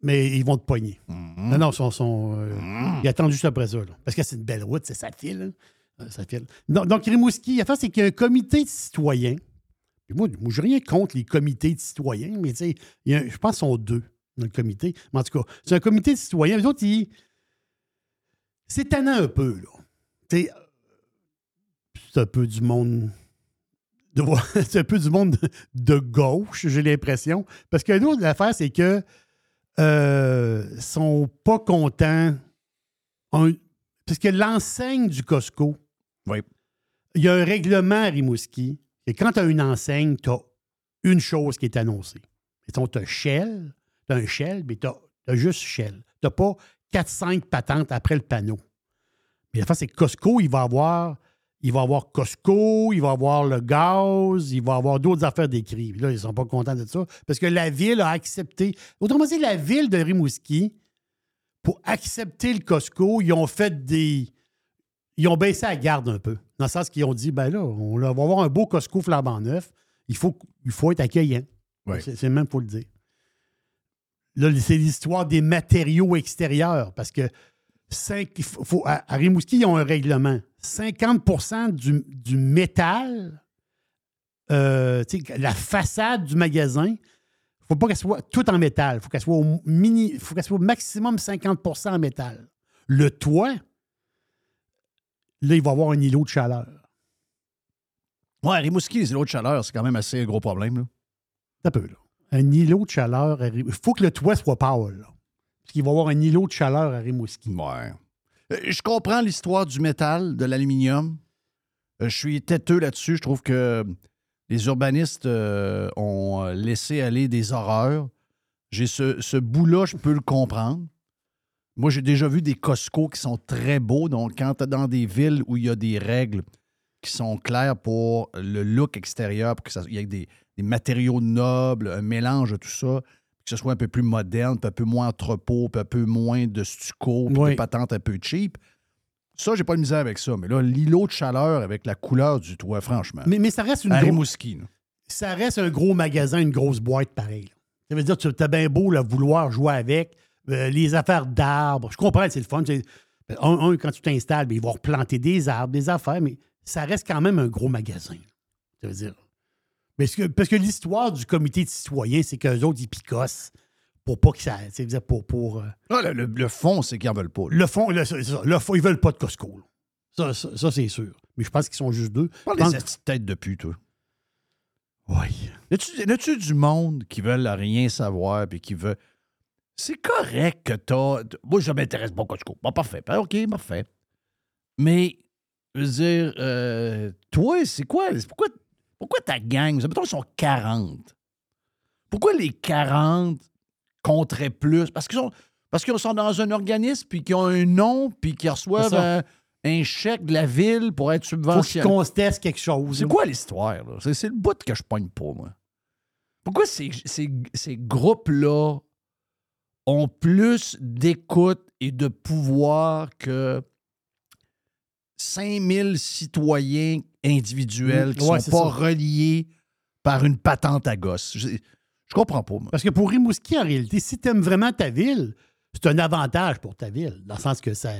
Mais ils vont te pogner. Non, non, sont, sont, euh, ils attendent juste après ça. là. Parce que c'est une belle route, c'est ça file. hein. Euh, Ça file. Donc, donc, Rimouski, la face, c'est qu'il y a un comité de citoyens. Moi, je n'ai rien contre les comités de citoyens, mais tu sais, je pense qu'ils sont deux dans le comité. Mais en tout cas, c'est un comité de citoyens. Les autres, ils. C'est tannant un peu, là. Sais, c'est un peu du monde. de- C'est un peu du monde de, gauche, j'ai l'impression. Parce que l'autre l'affaire, c'est que euh, sont pas contents. Parce que l'enseigne du Costco, Oui. il y a un règlement à Rimouski. Et quand tu as une enseigne, tu as une chose qui est annoncée. Mettons, tu as Shell, tu as un Shell, mais tu as, juste Shell. Tu n'as pas 4-5 patentes après le panneau. Mais la face, c'est Costco, il va avoir. Il va avoir Costco, il va avoir le gaz, il va avoir d'autres affaires décrites. Là, ils ne sont pas contents de ça parce que la ville a accepté. Autrement dit, la ville de Rimouski, pour accepter le Costco, ils ont fait des. Ils ont baissé la garde un peu. Dans le sens qu'ils ont dit ben là, on va avoir un beau Costco flambant neuf. Il faut, il faut être accueillant. Oui. C'est même pour le dire. Là, c'est l'histoire des matériaux extérieurs. Parce que faut- à, à Rimouski, ils ont un règlement. 50 du, du métal, euh, la façade du magasin, il ne faut pas qu'elle soit tout en métal. Il faut qu'elle soit au mini, faut qu'elle soit au maximum 50% en métal. Le toit, là, il va y avoir un îlot de chaleur. Ouais, Rimouski, les îlots de chaleur, c'est quand même assez un gros problème. Là. Un peu, là. Un îlot de chaleur. à Il faut que le toit soit pâle, là. Parce qu'il va y avoir un îlot de chaleur à Rimouski. Ouais. Euh, Je comprends l'histoire du métal, de l'aluminium. Euh, Je suis têteux là-dessus. Je trouve que les urbanistes euh, ont laissé aller des horreurs. J'ai ce, ce bout-là, je peux le comprendre. Moi, j'ai déjà vu des Costco qui sont très beaux. Donc, quand tu es dans des villes où il y a des règles qui sont claires pour le look extérieur, pour qu'il y ait des, des matériaux nobles, un mélange de tout ça, que ce soit un peu plus moderne, un peu moins entrepôt, un peu moins de stucco, puis Oui. de patente un peu cheap. Ça, j'ai pas de misère avec ça. Mais là, l'îlot de chaleur avec la couleur du toit, franchement. Mais, mais ça reste une gros- Rimouski, là. ça reste un gros magasin, une grosse boîte pareil. là. Ça veut dire que tu as bien beau là, vouloir jouer avec. Euh, les affaires d'arbres, je comprends, c'est le fun. Un, un, quand tu t'installes, ben, ils vont replanter des arbres, des affaires, mais ça reste quand même un gros magasin. Ça veut dire. Parce que, parce que l'histoire du comité de citoyens, c'est qu'eux autres, ils picossent pour pas que ça. Dire pour. pour euh, Ah, le, le- le fond, c'est qu'ils en veulent pas. là. le fond, le, le fond, ils veulent pas de Costco. là. Ça, ça, ça, c'est sûr. Mais je pense qu'ils sont juste deux. Parle des petites têtes de pute, toi. Oui. As-tu as-tu du monde qui veulent rien savoir puis qui veut. C'est correct que t'as. Moi, je m'intéresse pas au Costco. Bon, parfait. Ben, OK, parfait. Mais, je veux dire, euh, toi, c'est quoi? Pourquoi, pourquoi ta gang, mettons, ils sont 40. Pourquoi les 40 compteraient plus? Parce qu'ils sont, parce qu'ils sont dans un organisme puis qu'ils ont un nom puis qu'ils reçoivent un, un chèque de la ville pour être Faut qu'ils subventionné. contestent quelque chose. C'est quoi l'histoire? c'est le bout que je pogne pas, moi. Pourquoi ces, ces- ces groupes-là ont plus d'écoute et de pouvoir que 5000 citoyens individuels Mm. qui Ouais, sont pas ça. reliés par une patente à gosse? Je, je comprends pas, moi. Parce que pour Rimouski, en réalité, si tu aimes vraiment ta ville, c'est un avantage pour ta ville, dans le sens que ça.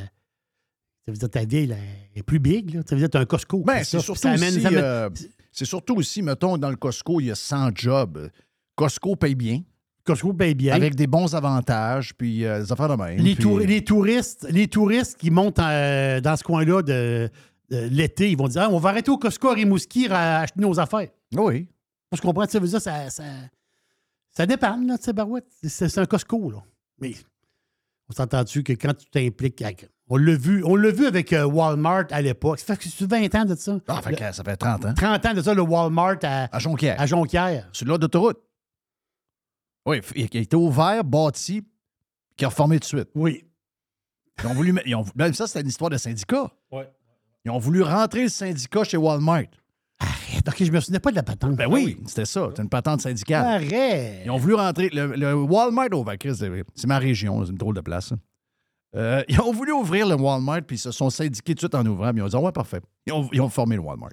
Ça veut dire que ta ville est plus big, là. Ça veut dire que tu un Costco. Ben, c'est surtout, amène- euh, c'est surtout aussi, mettons, dans le Costco, il y a 100 jobs. Costco paye bien. Costco paye bien. Avec des bons avantages, puis euh, des affaires de même. les, puis- tour- les touristes, les touristes qui montent euh, dans ce coin-là de, de l'été, ils vont dire Ah, on va arrêter au Costco à Rimouski à acheter nos affaires. Oui. Je comprends, ça veut dire ça, ça, ça dépanne, là, tu sais, Barouette. C'est un Costco, là. Mais On s'entend-tu que quand tu t'impliques. avec- On l'a vu, on l'a vu avec euh, Walmart à l'époque. Ça fait que c'est 20 ans de ça? Ah, fait que ça fait 30 ans. 30 ans de ça, le Walmart à, À Jonquière. à Jonquière. Sur le d'autoroute. Oui, il il a été ouvert, bâti, qui a reformé tout de suite. Oui. Ils ont voulu. mettre- ils ont- ben, ça, c'était une histoire de syndicat. Ouais. Ils ont voulu rentrer le syndicat chez Walmart. Arrête, ok, je me souvenais pas de la patente. Ben oui, c'était ça. C'était une patente syndicale. Arrête. Ils ont voulu rentrer. Le, le Walmart au Chris, c'est c'est ma région, c'est une drôle de place. Euh, ils ont voulu ouvrir le Walmart, puis ils se sont syndiqués tout de suite en ouvrant. Puis ils ont dit, Ah ouais, parfait. Ils ont, ils ont formé le Walmart.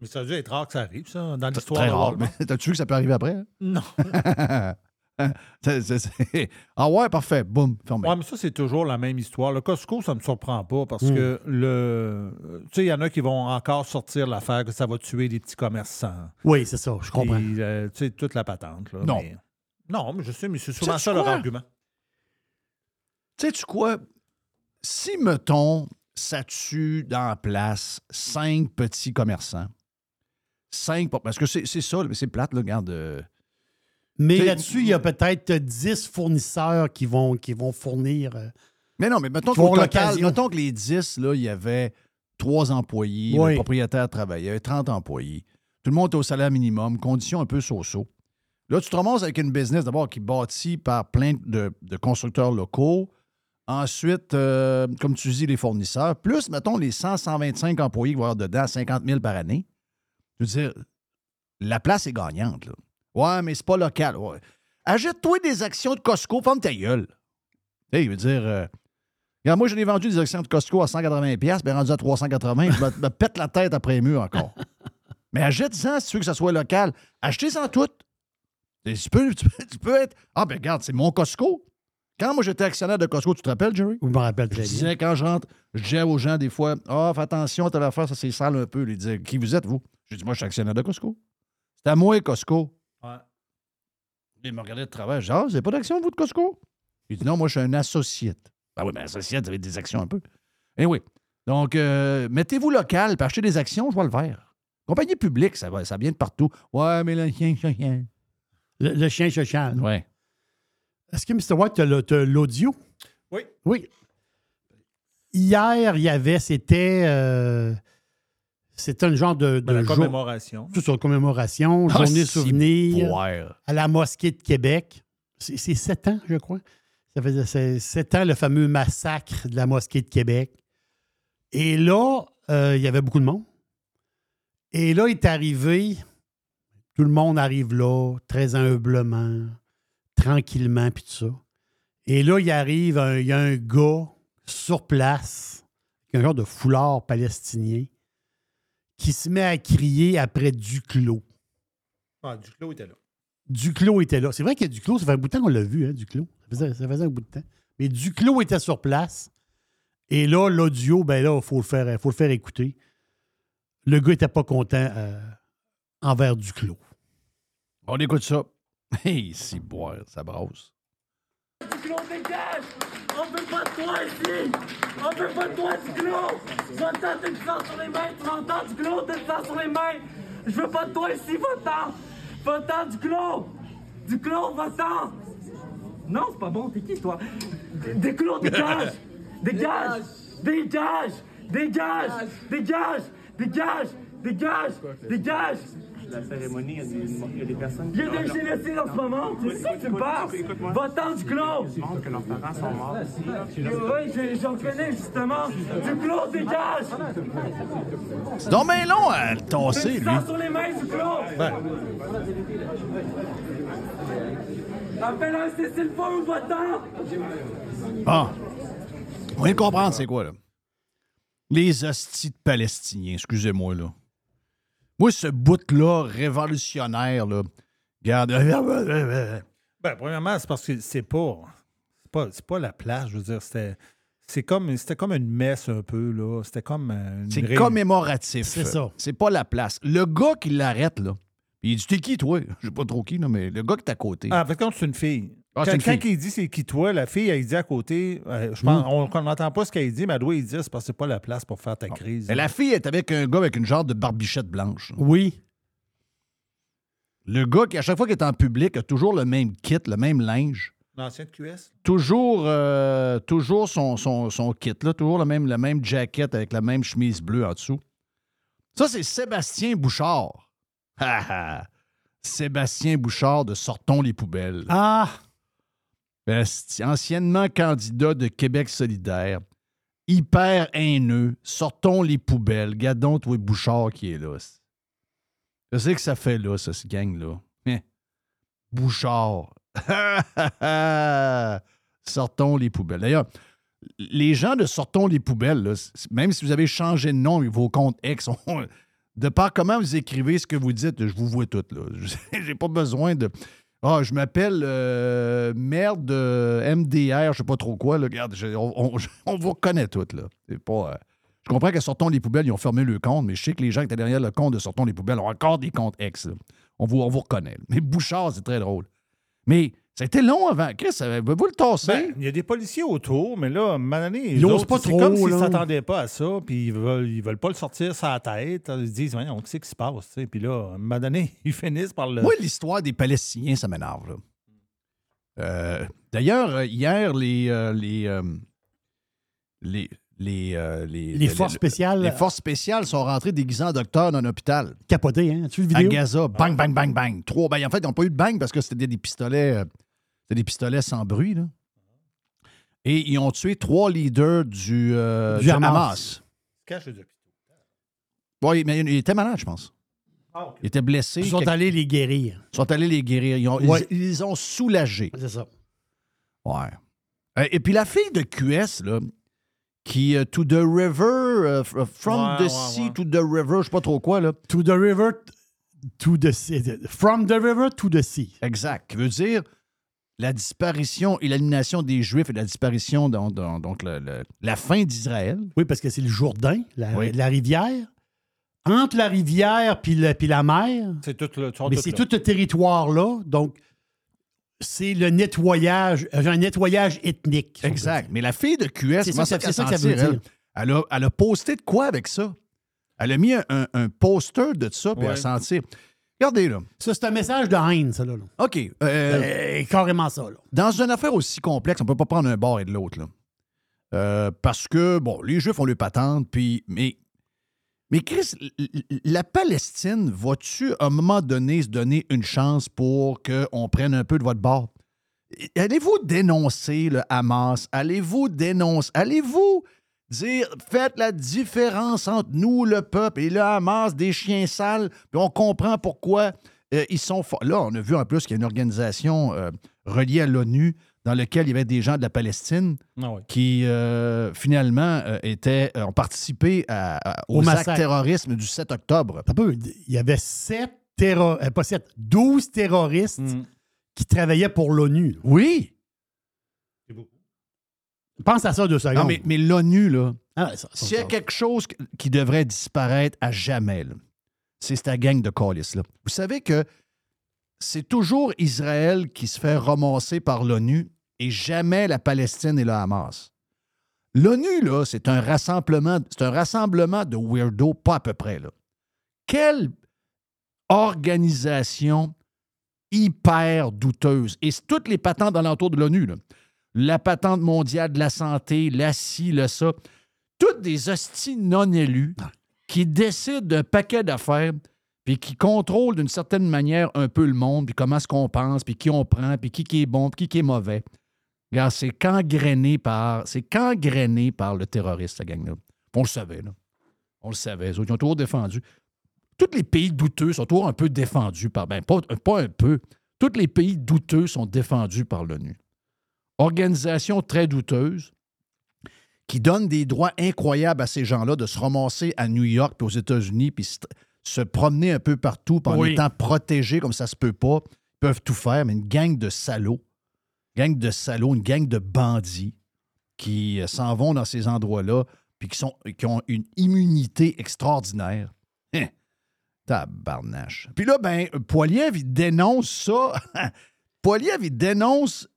Mais ça a dû être rare que ça arrive, ça, dans l'histoire. Très de rare. T'as-tu vu que ça peut arriver après? hein? Non. Ah ouais, parfait. Boum, formé. Ouais, mais ça, c'est toujours la même histoire. Le Costco, ça ne me surprend pas parce Mm. que le. Tu sais, il y en a qui vont encore sortir l'affaire que ça va tuer les petits commerçants. Oui, c'est ça, je comprends. Euh, tu sais, toute la patente. Là, Non. mais- Non, mais je sais, mais c'est souvent ça leur argument. Tu sais-tu quoi? Si, mettons, ça tue dans la place cinq petits commerçants, cinq... Parce que c'est ça, c'est plate, là, regarde. euh, Mais là-dessus, il y a peut-être 10 fournisseurs qui vont, qui vont fournir. euh, Mais non, mais mettons qu'au total, mettons que les 10, là, il y avait trois employés, Oui. le propriétaire travaillait, il y avait 30 employés. Tout le monde est au salaire minimum, conditions un peu so-so. Là, tu te ramasses avec une business d'abord qui est bâtie par plein de, de constructeurs locaux. Ensuite, euh, comme tu dis, les fournisseurs, plus, mettons, les 100, 125 employés qui vont avoir dedans, 50 000 par année. Je veux dire, la place est gagnante, là. Ouais, mais c'est pas local. Ouais. Achète-toi des actions de Costco, ferme ta gueule. Tu sais, il veut dire... euh, Regarde, moi, je l'ai vendu des actions de Costco à 180$, puis rendu à 380$, je me, me pète la tête après les murs encore. Mais achète-en si tu veux que ça soit local. Achetez-en toutes. Tu peux, tu, peux, tu peux être. Ah, ben regarde, c'est mon Costco. Quand moi j'étais actionnaire de Costco, tu te rappelles, Jerry? Je me rappelle Je très bien. disais, quand je rentre, je disais aux gens des fois, ah, fais attention, telle affaire, ça c'est sale un peu. Ils disaient, qui vous êtes, vous? J'ai dit, moi, je suis actionnaire de Costco. C'est à moi, Costco. Ils me regardaient de travers. Je dis, ah, vous n'avez pas d'action, vous, de Costco? Il dit, non, moi, je suis un associé. Ben oui, mais associé, vous avez des actions un peu. Et oui. Donc, euh, mettez-vous local, puis achetez des actions, je vois le vert. Compagnie publique, ça, va, ça vient de partout. Ouais, mais le chien, chien, chien. Le, le chien chachal. Ouais. Est-ce que Mr. White, tu as l'audio? Oui. Oui. Hier, il y avait, c'était. euh, c'était un genre de. de Ben, la commémoration. Tout sur commémoration, Ah, journée souvenir boire. à la mosquée de Québec. C'est c'est sept ans, je crois. Ça faisait c'est sept ans, le fameux massacre de la mosquée de Québec. Et là, euh, il y avait beaucoup de monde. Et là, il est arrivé, tout le monde arrive là, très humblement, tranquillement, puis tout ça. Et là, il arrive, un- il y a un gars sur place, avec un genre de foulard palestinien, qui se met à crier après Duclos. Ah, Duclos était là. Duclos était là. C'est vrai que Duclos, ça fait un bout de temps qu'on l'a vu, hein, Duclos. Ça faisait, ça faisait un bout de temps. Mais Duclos était sur place. Et là, l'audio, ben là, il faut, le faire- faut le faire écouter. Le gars n'était pas content euh, envers Duclos. On écoute ça. Hey, si boire, ça brasse. Duclos, dégage! On veut pas de toi ici! On veut pas de toi! Va-t'en, t'as du sang sur les mains! Tu m'entends? T'as du sang sur les mains! Je veux pas de toi ici, va-t'en! Va-t'en, Duclos! Duclos, va-t'en! Non, c'est pas bon, t'es qui, toi? Duclos, dégage! Dégage! Dégage! Dégage! Dégage! Dégage! Dégage! Dégage! La cérémonie, il y, a des, il y a des personnes Il y a des génocides en ce moment! C'est ça que tu me parles! Va-t'en, Duclos! qui montrent que leurs parents sont morts. Oui, je- j'en connais justement. Duclos, dégage! C'est donc bien long à le tasser, lui. Sur les mains, Duclos! Ben. Appelle un cessez-le-feu ou va-t'en! Ah. On vient de comprendre c'est quoi, là. Les hosties de Palestiniens, excusez-moi, là. Moi, ce bout-là, révolutionnaire, là. Regarde. Ben, premièrement, c'est parce que c'est pas, c'est pas, c'est pas la place. Je veux dire, c'était, c'est comme, c'était comme une messe un peu, là. C'était comme euh, une C'est ré- commémoratif. C'est ça. C'est pas la place. Le gars qui l'arrête, là, puis il dit T'es qui, toi Je sais pas trop qui, là, mais le gars qui est à côté. Ah, fait que quand c'est une fille. Ah, quand il dit c'est qui toi, la fille, elle dit à côté, euh, je pense, Mm. on n'entend pas ce qu'elle dit, mais elle doit y dire c'est parce que c'est pas la place pour faire ta crise. La fille est avec un gars avec une genre de barbichette blanche. Oui. Le gars qui, à chaque fois qu'il est en public, a toujours le même kit, le même linge. L'ancien de QS? Toujours, euh, toujours son, son, son kit, là, toujours le même, la même jacket avec la même chemise bleue en dessous. Ça, c'est Sébastien Bouchard. Ha, ha. Sébastien Bouchard de Sortons les poubelles. Ah! Esti, anciennement candidat de Québec solidaire, hyper haineux, sortons les poubelles. Gardons toi Bouchard qui est là. Je sais que ça fait là, ça, ce gang-là. Bouchard. sortons les poubelles. D'ailleurs, les gens de Sortons les poubelles, même si vous avez changé de nom vos comptes ex, de par comment vous écrivez ce que vous dites, je vous vois tout. là. J'ai pas besoin de. Ah, je m'appelle euh, merde euh, MDR, je sais pas trop quoi. Là. Regarde, on, vous reconnaît toutes. Là. C'est pas. euh, je comprends que Sortons les poubelles, ils ont fermé le compte, mais je sais que les gens qui étaient derrière le compte de Sortons les poubelles ont encore des comptes ex. On vous, on vous reconnaît. Mais Bouchard, c'est très drôle. Mais ça a été long avant. Chris, avez-vous le tasser? Ben, il y a des policiers autour, mais là, à un moment donné, Ils les osent autres, pas c'est trop, comme s'ils ne s'attendaient pas à ça, puis ils veulent, ils veulent pas le sortir sa tête. Ils se disent, Voyons, qu'est-ce qui se passe? Puis là, à un moment donné, ils finissent par le. Moi, l'histoire des Palestiniens, ça m'énerve. là. Euh, D'ailleurs, euh, hier, les, euh, les, euh, les, les, euh, les, Les forces spéciales. les forces spéciales sont rentrées déguisées en docteur dans un hôpital. Capoté, hein? Tu vu le À vidéo? Gaza. Bang, bang, bang, bang. Trois. Ben, en fait, ils n'ont pas eu de bang parce que c'était des, des pistolets. C'était des pistolets sans bruit. Là. Et ils ont tué trois leaders du, euh, Du du Hamas. Hamas. Cache les hôpitaux. Oui, mais il était malade, je pense. Ah, ok. Il était blessé. Ils sont Quelque- allés les guérir. Ils sont allés les guérir. Ils, ont, ils- Ouais. ils les ont soulagés. C'est ça. Ouais. Euh, Et puis la fille de QS, là, qui, euh, to the river, euh, from Ouais, the ouais, sea ouais. to the river, je sais pas trop quoi, là. To the river, to the sea. From the river to the sea. Exact. Qui veut dire la disparition et l'élimination des Juifs et la disparition, donc, le- le- la fin d'Israël. Oui, parce que c'est le Jourdain, la, Oui. la rivière. Entre la rivière puis le- puis la mer, C'est tout sont mais c'est tout territoire-là. Donc, c'est le nettoyage, euh, un nettoyage ethnique. Exact. Mais la fille de QS, C'est comment ça, ça, c'est ça qu'elle que ça veut dire. Elle, elle a, elle a posté de quoi avec ça? Elle a mis un, un- un poster de ça, puis Ouais. elle a senti. Regardez, là. Ça, c'est un message de haine, ça, là. là. OK. euh, Euh, carrément ça, là. Dans une affaire aussi complexe, on ne peut pas prendre un bord et de l'autre. là. Euh, parce que, bon, les Juifs ont le patente, puis. Mais, mais Chris, la Palestine, va-tu à un moment donné se donner une chance pour qu'on prenne un peu de votre bord? Allez-vous dénoncer le Hamas? Allez-vous dénoncer? Allez-vous dire, faites la différence entre nous, le peuple, et le Hamas, des chiens sales, puis on comprend pourquoi euh, ils sont forts. Là, on a vu en plus qu'il y a une organisation euh, reliée à l'ONU dans laquelle il y avait des gens de la Palestine Ah qui, euh, finalement, euh, étaient, euh, ont participé à- à- Au aux massacre. actes terroristes du 7 octobre. Un peu, il y avait sept terro- euh, pas sept, 12 terroristes Mm. qui travaillaient pour l'ONU. Oui! Pense à ça deux secondes. Non, mais, mais l'ONU, là, Ah, ça- ça- s'il y a quelque chose qui- devrait disparaître à jamais, c'est cette gang de colis là Vous savez que c'est toujours Israël qui se fait ramasser par l'ONU et jamais la Palestine et le Hamas. L'ONU, là, c'est un rassemblement, c'est un rassemblement de weirdos, pas à peu près, là. Quelle organisation hyper douteuse. Et toutes les patentes alentour de l'ONU, là. La patente mondiale de la santé, la ci, le ça. Toutes des hosties non élus qui décident d'un paquet d'affaires puis qui contrôlent d'une certaine manière un peu le monde, puis comment est-ce qu'on pense, puis qui on prend, puis qui, qui est bon, puis qui, qui est mauvais. Regarde, c'est qu'engrainé par, c'est par le terroriste, cette gang-là. On le savait, là. On le savait. Autres, ils ont toujours défendu. Tous les pays douteux sont toujours un peu défendus par. Ben, pas, pas un peu. Tous les pays douteux sont défendus par l'ONU. Organisation très douteuse qui donne des droits incroyables à ces gens-là de se ramasser à New York puis aux États-Unis puis se, promener un peu partout en Oui. étant protégés comme ça se peut pas. Ils peuvent tout faire, mais une gang de salauds, gang de salauds, une gang de bandits qui euh, s'en vont dans ces endroits-là puis qui, sont, qui ont une immunité extraordinaire. Hein? Tabarnache. Puis là, ben, Poiliev, il dénonce ça. Poiliev, il dénonce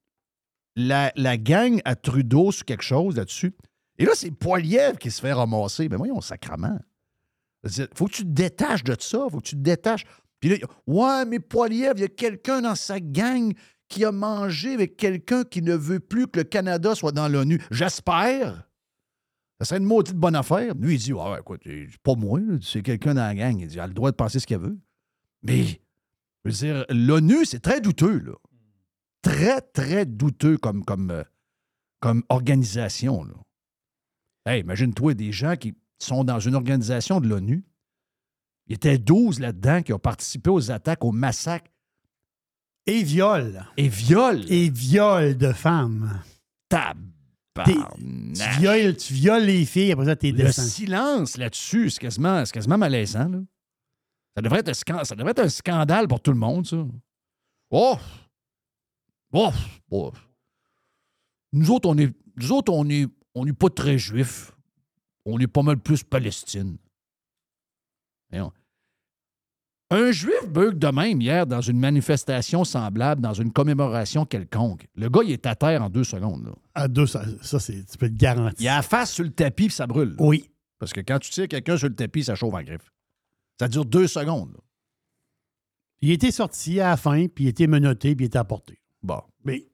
la, gang à Trudeau sur quelque chose là-dessus. Et là, c'est Poiliev qui se fait ramasser. Ben voyons, sacrement. Il faut que tu te détaches de ça. faut que tu te détaches. Puis là, ouais, mais Poiliev, il y a quelqu'un dans sa gang qu'il a mangé avec quelqu'un qui ne veut plus que le Canada soit dans l'ONU. J'espère. Ça serait une maudite bonne affaire. Lui, il dit ouais, écoute, pas moi, c'est quelqu'un dans la gang. Il dit Il a le droit de penser ce qu'il veut. Mais, je veux dire, l'ONU, c'est très douteux, là. Très, très douteux comme, comme, euh, comme organisation, là. Hey, imagine-toi des gens qui sont dans une organisation de l'ONU. Il y était 12 là-dedans qui ont participé aux attaques, aux massacres. Et viol. Et viol. Et viol de femmes. Tab. Tu violes, tu violes les filles, après ça, t'es Le descend. silence là-dessus, c'est quasiment, quasiment malaisant. là. Ça, devrait être un ça devrait être un scandale pour tout le monde, ça. Oh! Oh. Nous autres, on est, nous autres, on est, on n'est pas très juifs. On est pas mal plus Palestine. Voyons. Un juif bug de même hier dans une manifestation semblable, dans une commémoration quelconque. Le gars, il est à terre en deux secondes. là. À deux, ça, ça, c'est, tu peux te garantir. Il a la face sur le tapis puis ça brûle. Oui. Parce que quand tu tires quelqu'un sur le tapis, ça chauffe en griffe. Ça dure deux secondes. là. Il était sorti à la fin, puis il était menotté, puis il était apporté. Bon. Mais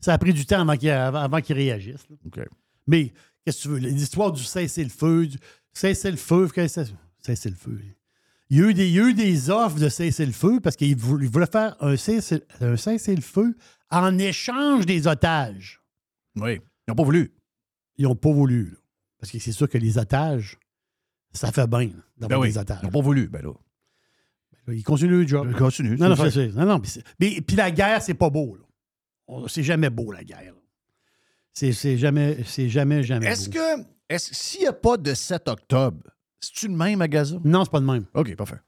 ça a pris du temps avant qu'il, avant, avant qu'il réagisse. là. OK. Mais qu'est-ce que tu veux? L'histoire du cessez-le-feu, du cessez-le-feu, qu'est-ce que c'est? cessez-le-feu. Il y, a eu des, il y a eu des offres de cessez-le-feu parce qu'il voulait, il voulait faire un cessez- un cessez-le-feu en échange des otages. Oui. Ils n'ont pas voulu. Ils n'ont pas voulu. là. Parce que c'est sûr que les otages, ça fait bien d'avoir Ben oui. des otages. Ils n'ont pas voulu. Ben là. Là, Ils continuent le job. Ils continuent, Non, non, non, non, puis la guerre, c'est pas beau. là. C'est jamais beau, la guerre. C'est jamais, c'est jamais, jamais Est-ce beau. que, est-ce que s'il n'y a pas de 7 octobre, c'est-tu le même à Gaza? Non, c'est pas de même. OK, parfait.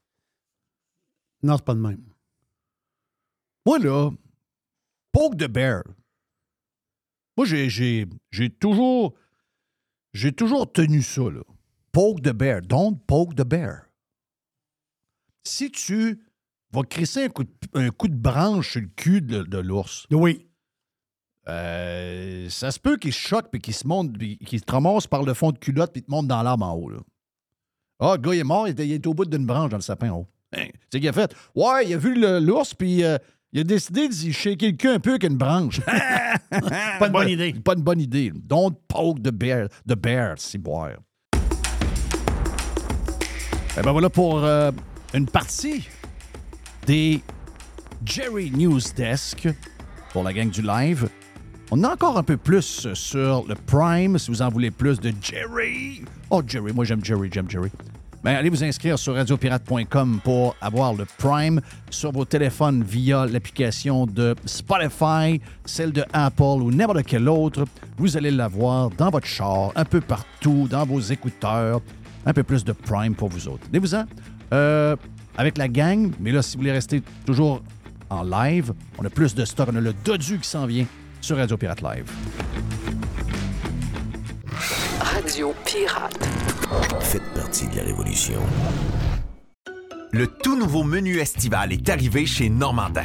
Non, c'est pas de même. Moi, là, poke the bear. Moi, j'ai toujours. J'ai toujours tenu ça, là. Poke the bear. Don't poke the bear. Si tu vas crisser un coup de, un coup de branche sur le cul de, de l'ours. Oui. euh, ça se peut qu'il se choque puis qu'il se monte, qu'il te ramasse par le fond de culotte puis te monte dans l'arbre en haut. Là. Ah, le gars, il est mort, il était, il était au bout d'une branche dans le sapin en haut. Hein, C'est qu'il a fait. Ouais, il a vu l'ours, puis euh, il a décidé d'y shaker le cul un peu avec une branche. Pas une bonne idée. Pas une bonne idée. Don't poke the bear, the bear, c'est boire. Eh ben voilà pour euh, une partie des Jerry News Desk pour la gang du live. On a encore un peu plus sur le Prime, si vous en voulez plus de Jerry. Oh, Jerry, moi j'aime Jerry, j'aime Jerry. Ben, allez vous inscrire sur radiopirate.com pour avoir le Prime sur vos téléphones via l'application de Spotify, celle de Apple ou n'importe quelle autre. Vous allez l'avoir dans votre char, un peu partout, dans vos écouteurs. Un peu plus de Prime pour vous autres. Venez-vous-en. Euh, avec la gang, mais là, si vous voulez rester toujours en live, on a plus de stock. On a le Dodu qui s'en vient sur Radio Pirate Live. Radio Pirate. Faites partie de la révolution. Le tout nouveau menu estival est arrivé chez Normandin.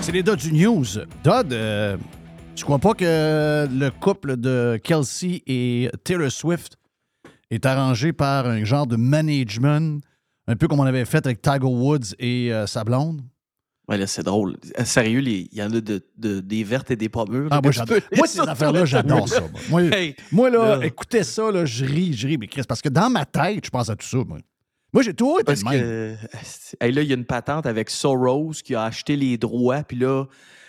C'est les Dodd du News. Dodd, euh, tu crois pas que le couple de Kelsey et Taylor Swift est arrangé par un genre de management, un peu comme on avait fait avec Tiger Woods et euh, sa blonde? Ouais, là, c'est drôle. Euh, Sérieux, il y en a de, de- des vertes et des pas mûres. Ah, moi, peux- Moi, ces affaires-là, j'adore ça. Moi, Moi, Hey, moi, là, là. écoutez ça, là, je ris, je ris, mais Chris, parce que dans ma tête, je pense à tout ça. Moi, moi j'ai toujours été que hey, là, il y a une patente avec Soros qui a acheté les droits, puis là,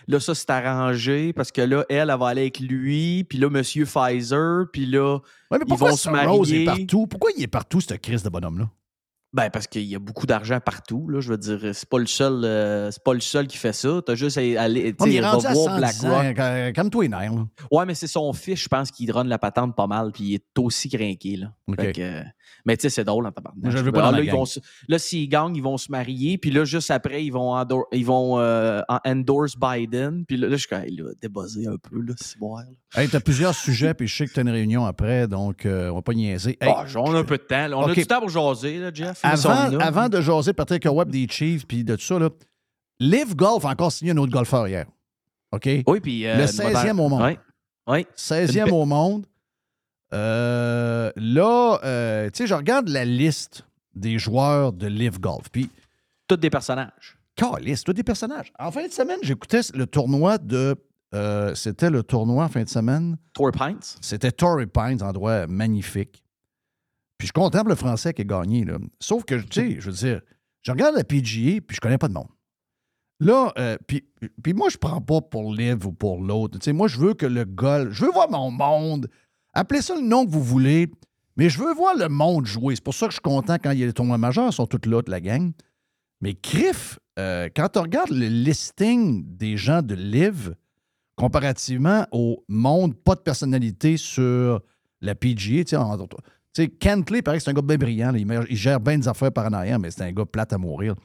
là, ça s'est arrangé parce que là, elle, elle va aller avec lui, puis là, Monsieur Pfizer, puis là, Ouais, mais ils vont se est marier. partout? Pourquoi il est partout, ce Chris de bonhomme-là? Ben, parce qu'il y a beaucoup d'argent partout. Là, je veux dire, c'est pas le seul, euh, c'est pas le seul qui fait ça. T'as juste à aller. Tu sais, va rendu à voir 110 ans, BlackRock. euh, comme toi nerfs. Ouais, mais c'est son fils, je pense, qui run la patente pas mal, puis il est aussi crinqué. Là. OK. Fait que, mais tu sais, c'est drôle en tabarnak. Je veux pas Ah, là, ils gang. vont se- là, s'ils gagnent, ils vont se marier, puis là, juste après, ils vont, endor- ils vont euh, en- endorse Biden. Puis là, là, je suis hey, là, débosser un peu, là, c'est bon. Hey, t'as plusieurs sujets, puis je sais que t'as une réunion après, donc euh, on va pas niaiser. Hey, Ah, on a un peu de temps. là. On a du temps pour jaser, là, Jeff. Avant, de jaser Patrick Webb des Chiefs, puis de tout ça, là, Live Golf a encore signé un autre golfeur hier. OK? Oui, puis. euh, le une 16e au monde. Ouais. 16e au monde. Euh, là, euh, tu sais, je regarde la liste des joueurs de Live Golf. Puis. Tous des personnages. Calice, tous des personnages. En fin de semaine, j'écoutais le tournoi de. euh, C'était le tournoi en fin de semaine. Torrey Pines. C'était Torrey Pines, endroit magnifique. Puis je contemple le français qui a gagné. Là. Sauf que, tu sais, je veux dire, je regarde la PGA, puis je connais pas de monde. Là, euh, puis, puis moi, je prends pas pour Live ou pour l'autre. Tu sais, moi, je veux que le golf, je veux voir mon monde. Appelez ça le nom que vous voulez, mais je veux voir le monde jouer. C'est pour ça que je suis content quand il y a les tournois majeurs, ils sont tous là, de la gang. Mais Criff, euh, quand tu regardes le listing des gens de Live, comparativement au monde, pas de personnalité sur la PGA, tu sais, Kentley, que c'est un gars bien brillant. là. il, gère bien des affaires par en arrière, mais c'est un gars plate à mourir.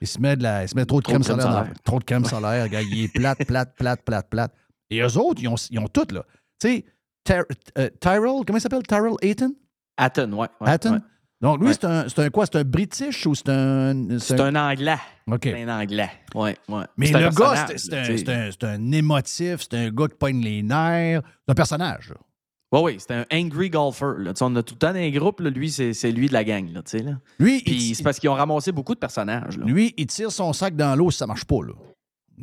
Il se met, de la, il se met trop de crème crème solaire. trop de crème solaire, gars. Il est plate, plate, plate, plate, plate. Et eux autres, ils ont, ils ont tout, là. Tu sais, euh, Tyrell, comment il s'appelle? Tyrell Ayton? Hatton, ouais. ouais, Hatton? ouais. Donc, lui, Ouais. c'est un, c'est un quoi? C'est un British ou c'est un. C'est un anglais. OK. C'est un anglais. Ouais, ouais. Mais le gars, c'est- un, un- émotif, c'est un gars qui pogne les nerfs. C'est un personnage. là. Oui, oui, c'est un angry golfer. Là. On a tout le temps un groupe, là, lui, c'est lui de la gang. Là, tu sais, là. Lui, Puis c'est parce qu'ils ont ramassé beaucoup de personnages. Là. lui, il tire son sac dans l'eau si ça marche pas. Là.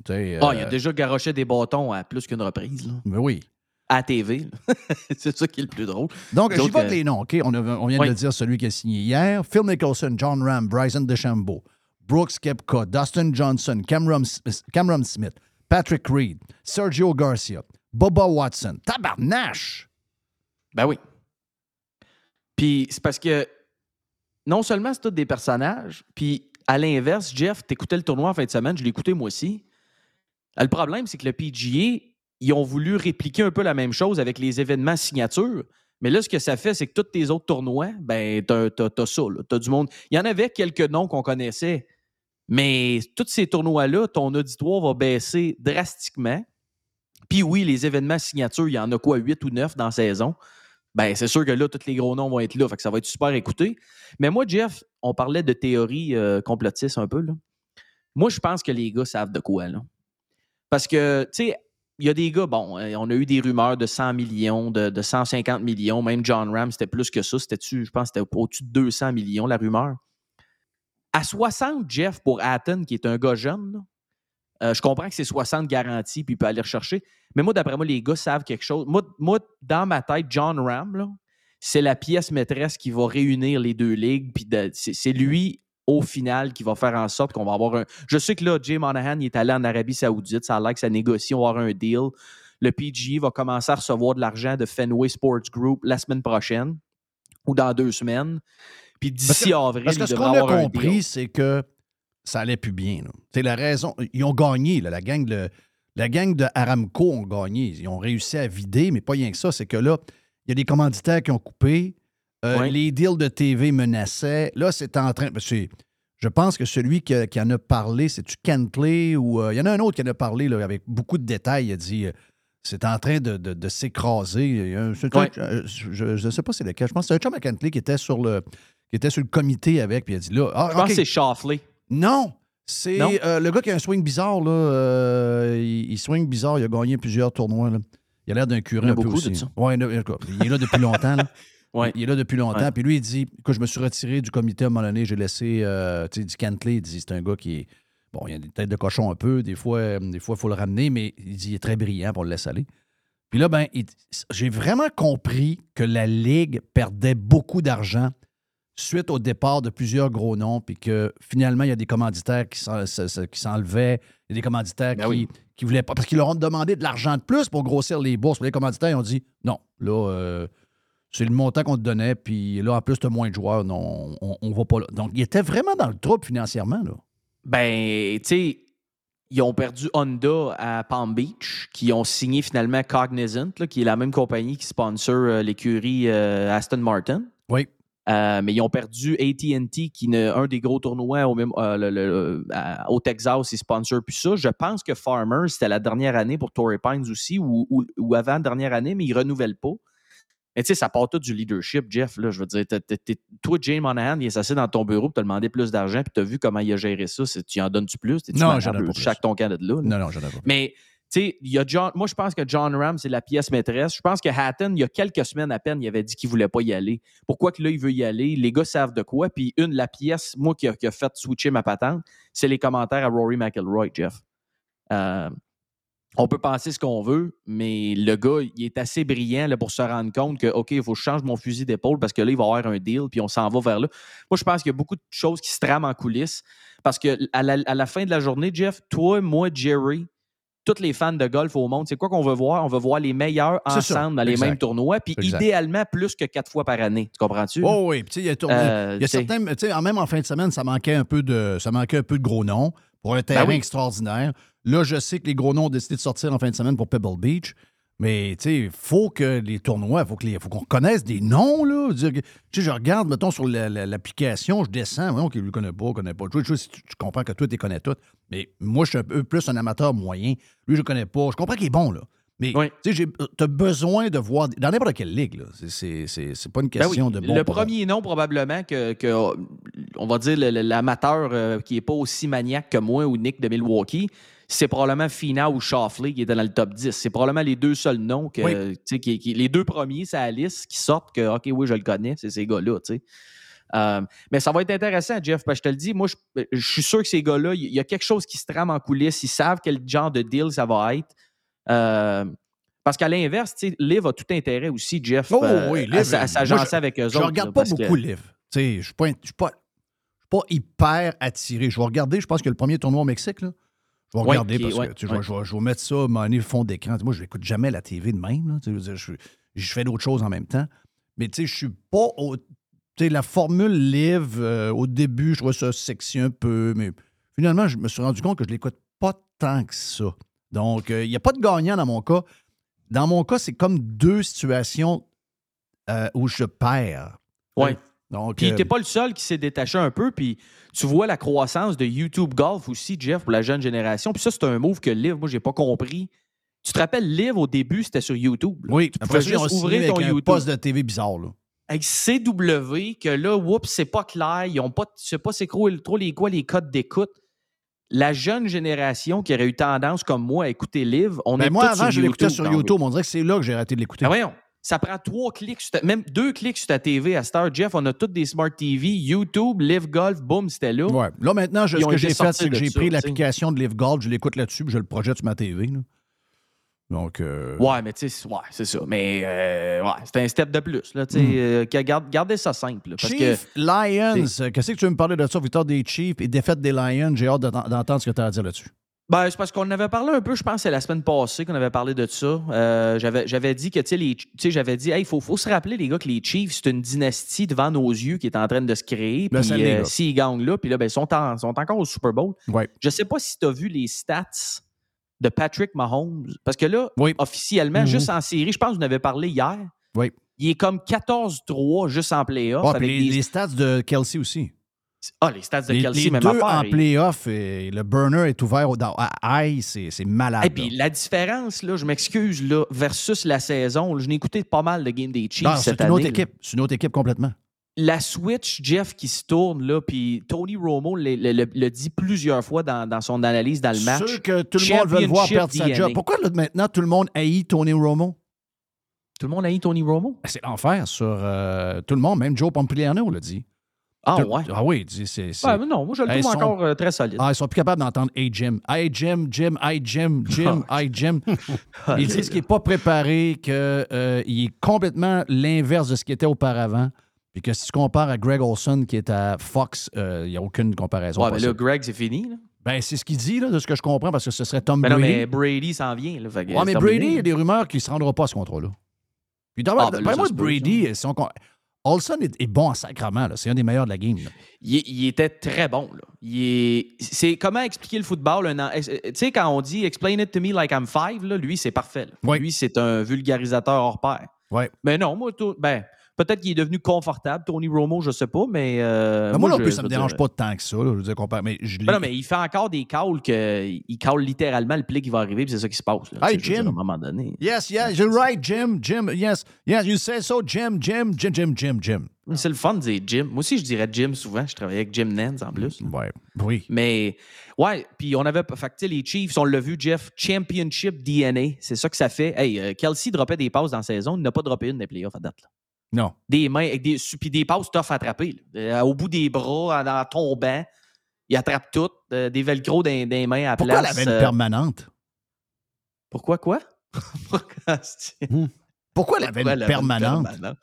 Ah, euh, il a déjà garoché des bâtons à plus qu'une reprise. Là. mais oui. À TV. c'est ça qui est le plus drôle. Donc, vais avec euh, les noms, OK? On, a- on vient Oui. de le dire, celui qui a signé hier. Phil Nicholson, John Ram, Bryson DeChambeau, Brooks Kepka, Dustin Johnson, Cameron, Cameron Smith, Patrick Reed, Sergio Garcia, Boba Watson. Tabarnache! Ben oui. Puis c'est parce que non seulement c'est tous des personnages, puis à l'inverse, Jeff, t'écoutais le tournoi en fin de semaine, je l'ai écouté moi aussi. Le problème, c'est que le PGA, ils ont voulu répliquer un peu la même chose avec les événements signatures. Mais là, ce que ça fait, c'est que tous tes autres tournois, ben, t'as, t'as- ça, là. T'as du monde. Il y en avait quelques noms qu'on connaissait, mais tous ces tournois-là, ton auditoire va baisser drastiquement. Puis oui, les événements signatures, il y en a quoi, 8 ou 9 dans la saison? Ben, c'est sûr que là, tous les gros noms vont être là. Fait que ça va être super écouté. Mais moi, Jeff, on parlait de théorie euh, complotiste un peu. Là. Moi, je pense que les gars savent de quoi. Là. Parce que, tu sais, il y a des gars, bon, euh, on a eu des rumeurs de 100 millions, de, de 150 millions. Même John Ram, c'était plus que ça. C'était-tu, je pense c'était au-dessus de 200 millions, la rumeur. À 60, Jeff, pour Hatton, qui est un gars jeune, euh, je comprends que c'est 60 garanties, puis il peut aller rechercher. Mais moi, d'après moi, les gars savent quelque chose. Moi, moi dans ma tête, John Ram, c'est la pièce maîtresse qui va réunir les deux ligues. Puis c'est lui, au final, qui va faire en sorte qu'on va avoir un. Je sais que là, Jay Monahan il est allé en Arabie Saoudite. Ça a l'air que ça négocie, on va avoir un deal. Le PGA va commencer à recevoir de l'argent de Fenway Sports Group la semaine prochaine ou dans deux semaines. Puis d'ici avril, Parce que ce qu'on a compris, c'est que ça allait plus bien. C'est la raison. Ils ont gagné, là, la gang de. La gang de Aramco ont gagné. Ils ont réussi à vider, mais pas rien que ça. C'est que là, il y a des commanditaires qui ont coupé. Euh, Oui. Les deals de TV menaçaient. Là, c'est en train. que je pense que celui qui, en a parlé, c'est-tu Kentley ou. euh, il y en a un autre qui en a parlé là, avec beaucoup de détails. Il a dit euh, c'est en train de, de- de s'écraser. Je ne sais pas c'est lequel. Je pense que c'est un chum à Kentley qui était sur le, qui était sur le comité avec. Puis il a dit là. ah, Je pense OK. que c'est Shoffley. Non! C'est le gars qui a un swing bizarre, là. il, il swing bizarre, il a gagné plusieurs tournois. Là. Il a l'air d'un Il y curé a un peu aussi. de ça. Ouais, il, est là depuis longtemps. là. Ouais. Il est là depuis longtemps. Ouais. Puis lui, il dit que je me suis retiré du comité à un moment donné, j'ai laissé euh, tu sais, du Cantley. Il dit c'est un gars qui est. Bon, il a des têtes de cochon un peu. Des fois, euh, des fois, il faut le ramener, mais il dit il est très brillant, pour le laisse aller. Puis là, ben, j'ai vraiment compris que la Ligue perdait beaucoup d'argent suite au départ de plusieurs gros noms, puis que finalement, il y a des commanditaires qui s'en- se- se- qui s'enlevaient, il y a des commanditaires Ben qui oui. qui voulaient pas, parce qu'ils leur ont demandé de l'argent de plus pour grossir les bourses. Puis les commanditaires ils ont dit non, là, euh, c'est le montant qu'on te donnait, puis là, en plus, tu as moins de joueurs, non, on, on va pas là. Donc, il était vraiment dans le trouble financièrement, là. Ben, tu sais, ils ont perdu Honda à Palm Beach, qui ont signé finalement Cognizant, là, qui est la même compagnie qui sponsor euh, l'écurie euh, Aston Martin. Oui. Euh, mais ils ont perdu AT&T, qui est un des gros tournois au, même- le- le- à- au Texas, ils sponsor plus ça. Je pense que Farmers, c'était la dernière année pour Torrey Pines aussi, ou, ou, ou avant la dernière année, mais ils ne renouvellent pas. Mais tu sais, ça part tout du leadership, Jeff. Là, je veux dire, toi, Jane Monahan, il est assis dans ton bureau, tu as demandé plus d'argent, puis tu as vu comment il a géré ça. Tu en donnes-tu plus? T'es-tu Non, j'en donne pas plus. Chaque ton de là? là. Non, non, j'en ai pas. Mais, tu sais, il y a John, moi, je pense que John Ram, c'est la pièce maîtresse. Je pense que Hatton, il y a quelques semaines à peine, il avait dit qu'il voulait pas y aller. Pourquoi que là, il veut y aller? Les gars savent de quoi. Puis, une, la pièce, moi, qui a, qui a fait switcher ma patente, c'est les commentaires à Rory McIlroy, Jeff. Euh, on peut penser ce qu'on veut, mais le gars, il est assez brillant là, pour se rendre compte que, OK, il faut que je change mon fusil d'épaule parce que là, il va y avoir un deal, puis on s'en va vers là. Moi, je pense qu'il y a beaucoup de choses qui se trament en coulisses parce que à la, à la fin de la journée, Jeff, toi, moi, Jerry, tous les fans de golf au monde, c'est quoi qu'on veut voir? On veut voir les meilleurs ça, ensemble dans les exact. mêmes tournois, puis Exact. idéalement plus que quatre fois par année. Tu comprends-tu? Oh oui, puis tu sais, il y a, tourné- Euh, y a certains, même en fin de semaine, ça manquait un peu de, ça manquait un peu de gros noms pour un terrain Ben oui. extraordinaire. Là, je sais que les gros noms ont décidé de sortir en fin de semaine pour Pebble Beach. Mais tu sais, il faut que les tournois, il faut que les- faut qu'on reconnaisse des noms, là. Je je regarde, mettons, sur la- la- l'application, je descends, voyons qu'il ne le connaît pas, connaît pas. Tu, vois, tu, tu comprends que toi, tu les connais toutes. Mais moi, je suis un peu plus un amateur moyen. Lui, je ne connais pas. Je comprends qu'il est bon, là. Mais tu tu as besoin de voir, dans n'importe quelle ligue. C'est- pas une Ben oui. question de bon Le premier nom, probablement, que, que, euh, on va dire, l'amateur euh, qui n'est pas aussi maniaque que moi ou Nick de Milwaukee, c'est probablement Fina ou Shoffley qui était dans le top 10. C'est probablement les deux seuls noms que, Oui. qui, qui- les deux premiers, c'est la liste qui sortent que, OK, oui, je le connais, c'est ces gars-là. Euh, mais ça va être intéressant, Jeff, parce que je te le dis, moi, je, je suis sûr que ces gars-là, il y a quelque chose qui se trame en coulisses. Ils savent quel genre de deal ça va être. Euh, parce qu'à l'inverse, Liv a tout intérêt aussi, Jeff, Oh euh, oui, Liv, à s'agencer je- avec eux Je autres. regarde là, pas que- beaucoup Liv. Je suis pas, je suis pas, je hyper attiré. Je vais regarder, je pense que le premier tournoi au Mexique, là, je vais regarder parce ouais, que je, vais- ouais. je vais, je vais mettre ça, mon fond d'écran. Moi, je n'écoute jamais la TV de même. là. Je, je, je fais d'autres choses en même temps. Mais tu sais, je suis pas au. La formule Liv, euh, au début, je trouvais ça sexy un peu, mais finalement, je me suis rendu compte que je l'écoute pas tant que ça. Donc, euh, il n'y a pas de gagnant dans mon cas. Dans mon cas, c'est comme deux situations euh, où je perds. Ouais. Donc, Puis euh, t'es pas le seul qui s'est détaché un peu, puis tu vois la croissance de YouTube Golf aussi, Jeff, pour la jeune génération. Puis ça, c'est un move que Liv, moi, j'ai pas compris. Tu te rappelles, Liv, au début, c'était sur YouTube. là. oui, tu pouvais juste ouvrir ton avec un YouTube. poste de TV bizarre. Là. Avec CW, que là, oups, c'est pas clair. Ils ont pas, je sais pas c'est trop, trop les quoi, les codes d'écoute. La jeune génération qui aurait eu tendance, comme moi, à écouter Liv, on Ben est moi, avant, je l'écoutais sur YouTube. On dirait que c'est là que j'ai arrêté de l'écouter. Ben voyons, ça prend trois clics, sur ta- même deux clics sur ta TV à Star. Jeff, on a toutes des Smart TV, YouTube, Live Golf, boom, c'était là. Ouais. Là, maintenant, je- ce que j'ai fait, c'est que j'ai pris l'application de Live Gold, je l'écoute là-dessus, puis je le projette sur ma TV. là. Donc, euh, Ouais, mais tu sais, ouais, c'est ça. Mais euh, ouais, c'est un step de plus. Là, tu sais, Mm. euh, garde- gardez ça simple. là, parce Chiefs, que, Lions, euh, qu'est-ce que tu veux me parler de ça? Victoire des Chiefs et défaite des Lions? J'ai hâte d'ent- d'entendre ce que tu as à dire là-dessus. Ben, c'est parce qu'on en avait parlé un peu, je pense, c'est la semaine passée qu'on avait parlé de ça. Euh, j'avais, dit que, tu sais, j'avais dit, il faut, faut se rappeler, les gars, que les Chiefs, c'est une dynastie devant nos yeux qui est en train de se créer. Puis, l'est, euh, s'ils gagnent là, puis là, ben, ils sont, en- sont encore au Super Bowl. Ouais. Je sais pas si tu as vu les stats de Patrick Mahomes. Parce que là, officiellement, Mhm. juste en série, je pense que vous en avez parlé hier. Oui. Il est comme 14-3 juste en playoff. Ah, les, des- les stats de Kelsey aussi. Ah, les stats de les, Kelsey, les même deux affaire. en playoff, et le burner est ouvert au, dans, à high, c'est malade. Et puis la différence, là, je m'excuse, versus la saison, là, je n'ai écouté pas mal de Game des Chiefs c'est une autre année, équipe. C'est une autre équipe complètement. La switch, Jeff, qui se tourne, là, puis Tony Romo le, le- le- le dit plusieurs fois dans, dans son analyse dans le match. Sûr que tout le monde veut le voir perdre sa DNA. job. Pourquoi là, maintenant tout le monde haït Tony Romo? Tout le monde haït Tony Romo? C'est l'enfer sur euh, tout le monde. Même Joe Pompliano l'a dit. Ah Tout- ouais? Ah oui, il dit c'est. c'est- Ouais, mais non, moi, je le trouve sont- encore euh, très solide. Ah, ils sont plus capables d'entendre Hey Jim. Hey Jim, Jim, Hey Jim, Jim, Hey Jim. Ils disent qu'il n'est pas préparé, qu'il est complètement l'inverse de ce qu'il était auparavant. Puis que si tu compares à Greg Olson qui est à Fox, euh, il n'y a aucune comparaison. Ouais, mais là. Greg, c'est fini. Là. Ben, c'est ce qu'il dit, là, de ce que je comprends, parce que ce serait Tom non, Brady. mais Brady s'en vient. Là, fait que ouais, mais Brady, il y a des rumeurs qu'il ne se rendra pas à ce contrat-là. Puis d'après Ah, ben moi, Brady, si on Olson est, est bon en sacrement. là. C'est un des meilleurs de la game. là. Il, était très bon. Là. Il est- C'est comment expliquer le football. an- Tu sais, quand on dit explain it to me like I'm five, là, lui, c'est parfait. là. Lui, c'est un vulgarisateur hors pair. Ouais. Mais non, moi, tout- ben, peut-être qu'il est devenu confortable, Tony Romo, je sais pas, mais. euh, Ben, moi, non je- plus, ça me veux dérange dire- pas tant que ça. là. Je veux dire, mais je Ben non, mais il fait encore des calls que il call littéralement le play qui va arriver, puis c'est ça qui se passe. Là, Hey, dire, Jim. À un moment donné. Yes, yes, you're right, Jim, Jim, yes, yes, you say so, Jim, Jim, Jim, Jim, Jim, Jim. C'est le fun de dire Jim. Moi aussi, je dirais Jim souvent. Je travaillais avec Jim Nance en plus. Ouais, oui. Mais, ouais, puis on avait. Fait que, tu sais, les Chiefs, on l'a vu, Jeff, Championship DNA. C'est ça que ça fait. Hey, euh, Kelsey droppait des passes dans la saison. Il n'a pas droppé une des playoffs à date. Là. Non. Des mains, avec des, puis des passes tough à attraper. là. Euh, au bout des bras, en, en tombant. Il attrape tout. euh, des velcro les mains à Pourquoi elle place. avait une euh, permanente? Pourquoi quoi? Pourquoi, c'est- Pourquoi elle avait Pourquoi une elle permanente? permanente?